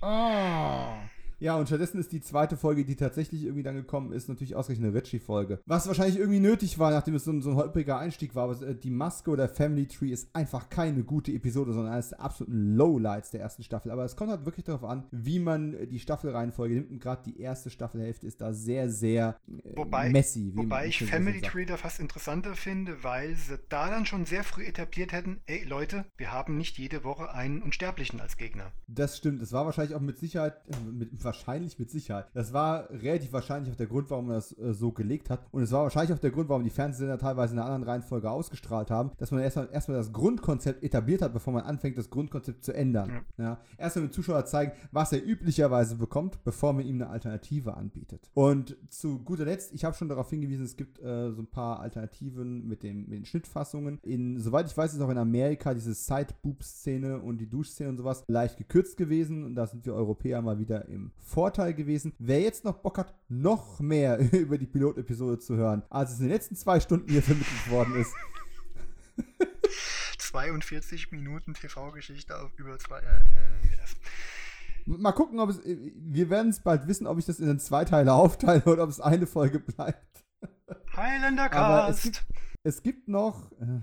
Oh. Ja, und stattdessen ist die zweite Folge, die tatsächlich irgendwie dann gekommen ist, natürlich ausgerechnet eine Ritchie-Folge. Was wahrscheinlich irgendwie nötig war, nachdem es so ein, so ein holpriger Einstieg war. Aber äh, die Maske oder Family Tree ist einfach keine gute Episode, sondern eines der absoluten Lowlights der ersten Staffel. Aber es kommt halt wirklich darauf an, wie man äh, die Staffelreihenfolge nimmt. Und gerade die erste Staffelhälfte ist da sehr, sehr äh, wobei, messy. wobei ich Family Tree da fast interessanter finde, weil sie da dann schon sehr früh etabliert hätten, ey Leute, wir haben nicht jede Woche einen Unsterblichen als Gegner. Das stimmt. Es war wahrscheinlich auch mit Sicherheit, äh, mit wahrscheinlich mit Sicherheit. Das war relativ wahrscheinlich auch der Grund, warum man das äh, so gelegt hat. Und es war wahrscheinlich auch der Grund, warum die Fernsehsender teilweise in einer anderen Reihenfolge ausgestrahlt haben, dass man erstmal, erstmal das Grundkonzept etabliert hat, bevor man anfängt, das Grundkonzept zu ändern. Ja. ja. Erstmal dem Zuschauer zeigen, was er üblicherweise bekommt, bevor man ihm eine Alternative anbietet. Und zu guter Letzt, ich habe schon darauf hingewiesen, es gibt äh, so ein paar Alternativen mit, dem, mit den Schnittfassungen. In, soweit ich weiß, ist auch in Amerika diese Side-Boob-Szene und die Duschszene und sowas leicht gekürzt gewesen. Und da sind wir Europäer mal wieder im Vorteil gewesen. Wer jetzt noch Bock hat, noch mehr über die Pilotepisode zu hören, als es in den letzten zwei Stunden hier vermittelt worden ist. 42 Minuten TV-Geschichte über zwei. Äh, äh Mal gucken, ob es. Äh, wir werden es bald wissen, ob ich das in den zwei Teile aufteile oder ob es eine Folge bleibt. Highlander Cast. Es gibt, es gibt noch. Äh,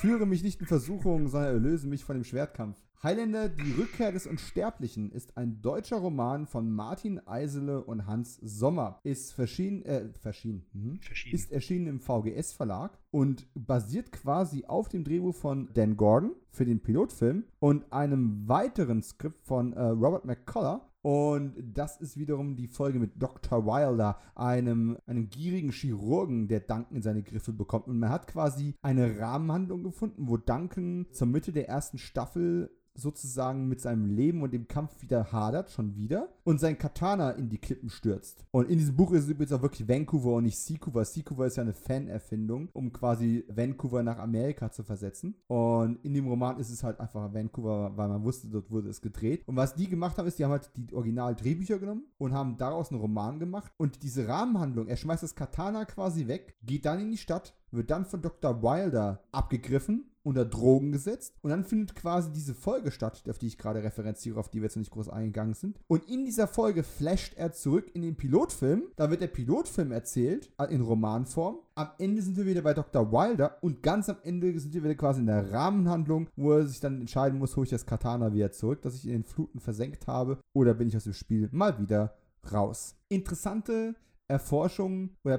führe mich nicht in Versuchung, sondern erlöse mich von dem Schwertkampf. Highlander, die Rückkehr des Unsterblichen ist ein deutscher Roman von Martin Eisele und Hans Sommer. Ist verschieden, äh, verschieden, mhm. ist erschienen im VGS Verlag und basiert quasi auf dem Drehbuch von Dan Gordon für den Pilotfilm und einem weiteren Skript von äh, Robert McCullough, und das ist wiederum die Folge mit Dr. Wilder, einem, einem gierigen Chirurgen, der Duncan in seine Griffe bekommt. Und man hat quasi eine Rahmenhandlung gefunden, wo Duncan zur Mitte der ersten Staffel sozusagen mit seinem Leben und dem Kampf wieder hadert, schon wieder, und sein Katana in die Klippen stürzt. Und in diesem Buch ist es übrigens auch wirklich Vancouver und nicht Seacouver. Seacouver ist ja eine Fan-Erfindung, um quasi Vancouver nach Amerika zu versetzen. Und in dem Roman ist es halt einfach Vancouver, weil man wusste, dort wurde es gedreht. Und was die gemacht haben, ist, die haben halt die Original-Drehbücher genommen und haben daraus einen Roman gemacht. Und diese Rahmenhandlung, er schmeißt das Katana quasi weg, geht dann in die Stadt, wird dann von Dr. Wilder abgegriffen unter Drogen gesetzt. Und dann findet quasi diese Folge statt, auf die ich gerade referenziere, auf die wir jetzt noch nicht groß eingegangen sind. Und in dieser Folge flasht er zurück in den Pilotfilm. Da wird der Pilotfilm erzählt, äh, in Romanform. Am Ende sind wir wieder bei Dr. Wilder und ganz am Ende sind wir wieder quasi in der Rahmenhandlung, wo er sich dann entscheiden muss, hole ich das Katana wieder zurück, das ich in den Fluten versenkt habe, oder bin ich aus dem Spiel mal wieder raus. Interessante Erforschung oder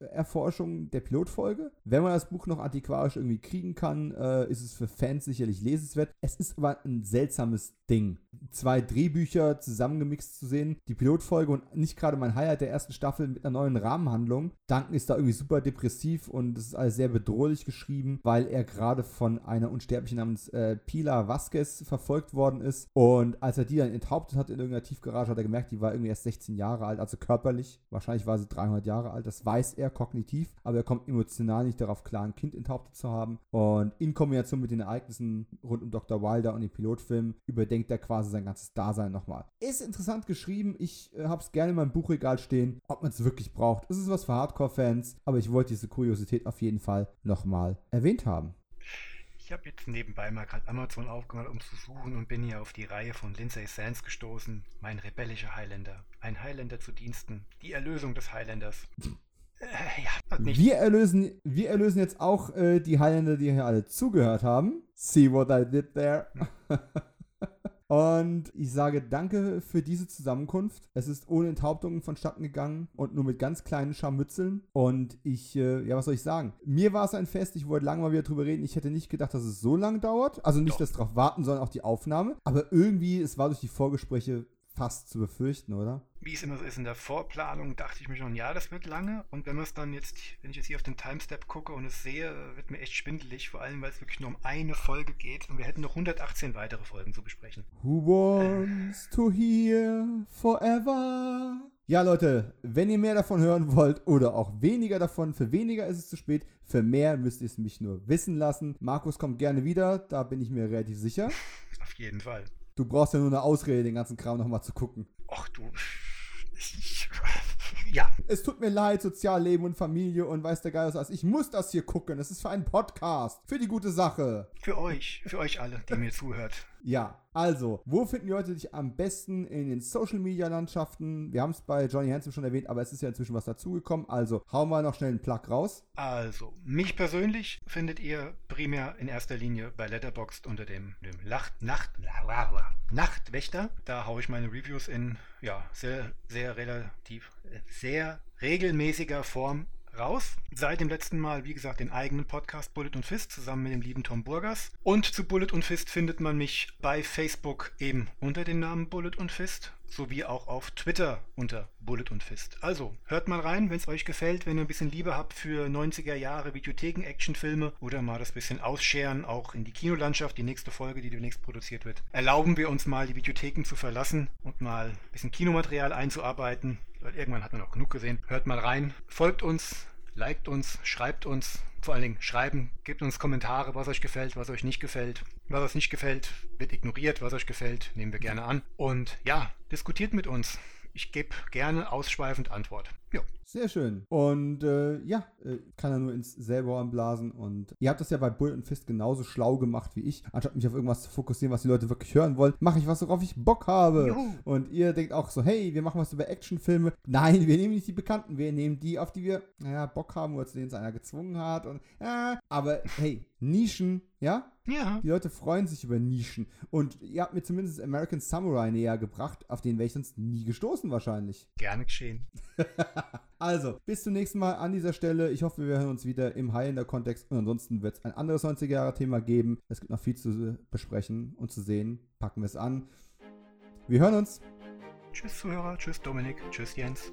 Parallelwelterforschung der Pilotfolge. Wenn man das Buch noch antiquarisch irgendwie kriegen kann, äh, ist es für Fans sicherlich lesenswert. Es ist aber ein seltsames Ding. Zwei Drehbücher zusammengemixt zu sehen, die Pilotfolge und nicht gerade mein Highlight der ersten Staffel mit einer neuen Rahmenhandlung. Duncan ist da irgendwie super depressiv und es ist alles sehr bedrohlich geschrieben, weil er gerade von einer Unsterblichen namens äh, Pilar Vasquez verfolgt worden ist. Und als er die dann enthauptet hat in irgendeiner Tiefgarage, hat er gemerkt, die war irgendwie erst 16 Jahre alt, also körperlich. Wahrscheinlich war sie 300 Jahre alt, das weiß er kognitiv, aber er kommt emotional nicht darauf klar, ein Kind enthauptet zu haben. Und in Kombination mit den Ereignissen rund um Dr. Wilder und den Pilotfilm überdenkt er quasi sein ganzes Dasein nochmal. Ist interessant geschrieben, ich äh, habe es gerne in meinem Buchregal stehen, ob man es wirklich braucht. Es ist was für Hardcore-Fans, aber ich wollte diese Kuriosität auf jeden Fall nochmal erwähnt haben. Ich habe jetzt nebenbei mal gerade Amazon aufgemacht, um zu suchen und bin hier auf die Reihe von Lindsay Sands gestoßen. Mein rebellischer Highlander. Ein Highlander zu Diensten. Die Erlösung des Highlanders. Äh, ja, wir, erlösen, wir erlösen jetzt auch äh, die Highlander, die hier alle zugehört haben. See what I did there? Und ich sage danke für diese Zusammenkunft. Es ist ohne Enthauptungen vonstatten gegangen und nur mit ganz kleinen Scharmützeln. Und ich, äh, ja, was soll ich sagen? Mir war es ein Fest, ich wollte lange mal wieder drüber reden. Ich hätte nicht gedacht, dass es so lang dauert. Also nicht Doch. das drauf warten, sondern auch die Aufnahme. Aber irgendwie, es war durch die Vorgespräche fast zu befürchten, oder? Wie es immer so ist in der Vorplanung, dachte ich mir schon, ja, das wird lange. Und wenn man es dann jetzt, wenn ich jetzt hier auf den Timestep gucke und es sehe, wird mir echt schwindelig, vor allem weil es wirklich nur um eine Folge geht und wir hätten noch 118 weitere Folgen zu besprechen. Who wants to hear forever? Ja, Leute, wenn ihr mehr davon hören wollt oder auch weniger davon, für weniger ist es zu spät, für mehr müsst ihr es mich nur wissen lassen. Markus kommt gerne wieder, da bin ich mir relativ sicher. Auf jeden Fall. Du brauchst ja nur eine Ausrede, den ganzen Kram nochmal zu gucken. Och du. Ja, Es tut mir leid, Sozialleben und Familie und weiß der Geil was. Ich muss das hier gucken. Es ist für einen Podcast. Für die gute Sache. für euch, für euch alle, die mir zuhört. Ja, also, wo finden die Leute dich am besten in den Social Media Landschaften? Wir haben es bei Johnny Handsome schon erwähnt, aber es ist ja inzwischen was dazugekommen. Also, hauen wir noch schnell einen Plug raus. Also, mich persönlich findet ihr primär in erster Linie bei Letterboxd unter dem, dem Lacht, Nacht, Nachtwächter. Da haue ich meine Reviews in ja, sehr, sehr relativ, äh, sehr regelmäßiger Form raus. Seit dem letzten Mal, wie gesagt, den eigenen Podcast Bullet und Fist zusammen mit dem lieben Tom Burgers. Und zu Bullet und Fist findet man mich bei Facebook eben unter dem Namen Bullet und Fist sowie auch auf Twitter unter Bullet und Fist. Also, hört mal rein, wenn es euch gefällt, wenn ihr ein bisschen Liebe habt für 90er Jahre Videotheken-Actionfilme oder mal das bisschen ausscheren, auch in die Kinolandschaft, die nächste Folge, die demnächst produziert wird. Erlauben wir uns mal, die Videotheken zu verlassen und mal ein bisschen Kinomaterial einzuarbeiten, weil irgendwann hat man auch genug gesehen. Hört mal rein, folgt uns, liked uns, schreibt uns, vor allen Dingen schreiben, gebt uns Kommentare, was euch gefällt, was euch nicht gefällt. Was euch nicht gefällt, wird ignoriert, was euch gefällt, nehmen wir gerne an. Und ja, diskutiert mit uns. Ich gebe gerne ausschweifend Antwort. Ja. Sehr schön. Und äh, ja, äh, kann er nur ins selber anblasen. Und ihr habt das ja bei Bullet und Fist genauso schlau gemacht wie ich. Anstatt mich auf irgendwas zu fokussieren, was die Leute wirklich hören wollen, mache ich was, worauf ich Bock habe. Juhu. Und ihr denkt auch so, hey, wir machen was über Actionfilme. Nein, wir nehmen nicht die Bekannten, wir nehmen die, auf die wir, naja, Bock haben oder zu denen es einer gezwungen hat. Und, äh, aber hey, Nischen, ja? Ja. Die Leute freuen sich über Nischen. Und ihr habt mir zumindest American Samurai näher gebracht, auf den wäre ich sonst nie gestoßen wahrscheinlich. Gerne geschehen. Also, bis zum nächsten Mal an dieser Stelle. Ich hoffe, wir hören uns wieder im Highlander-Kontext. Und ansonsten wird es ein anderes 90er-Jahre-Thema geben. Es gibt noch viel zu besprechen und zu sehen. Packen wir es an. Wir hören uns. Tschüss Zuhörer, tschüss Dominik, tschüss Jens.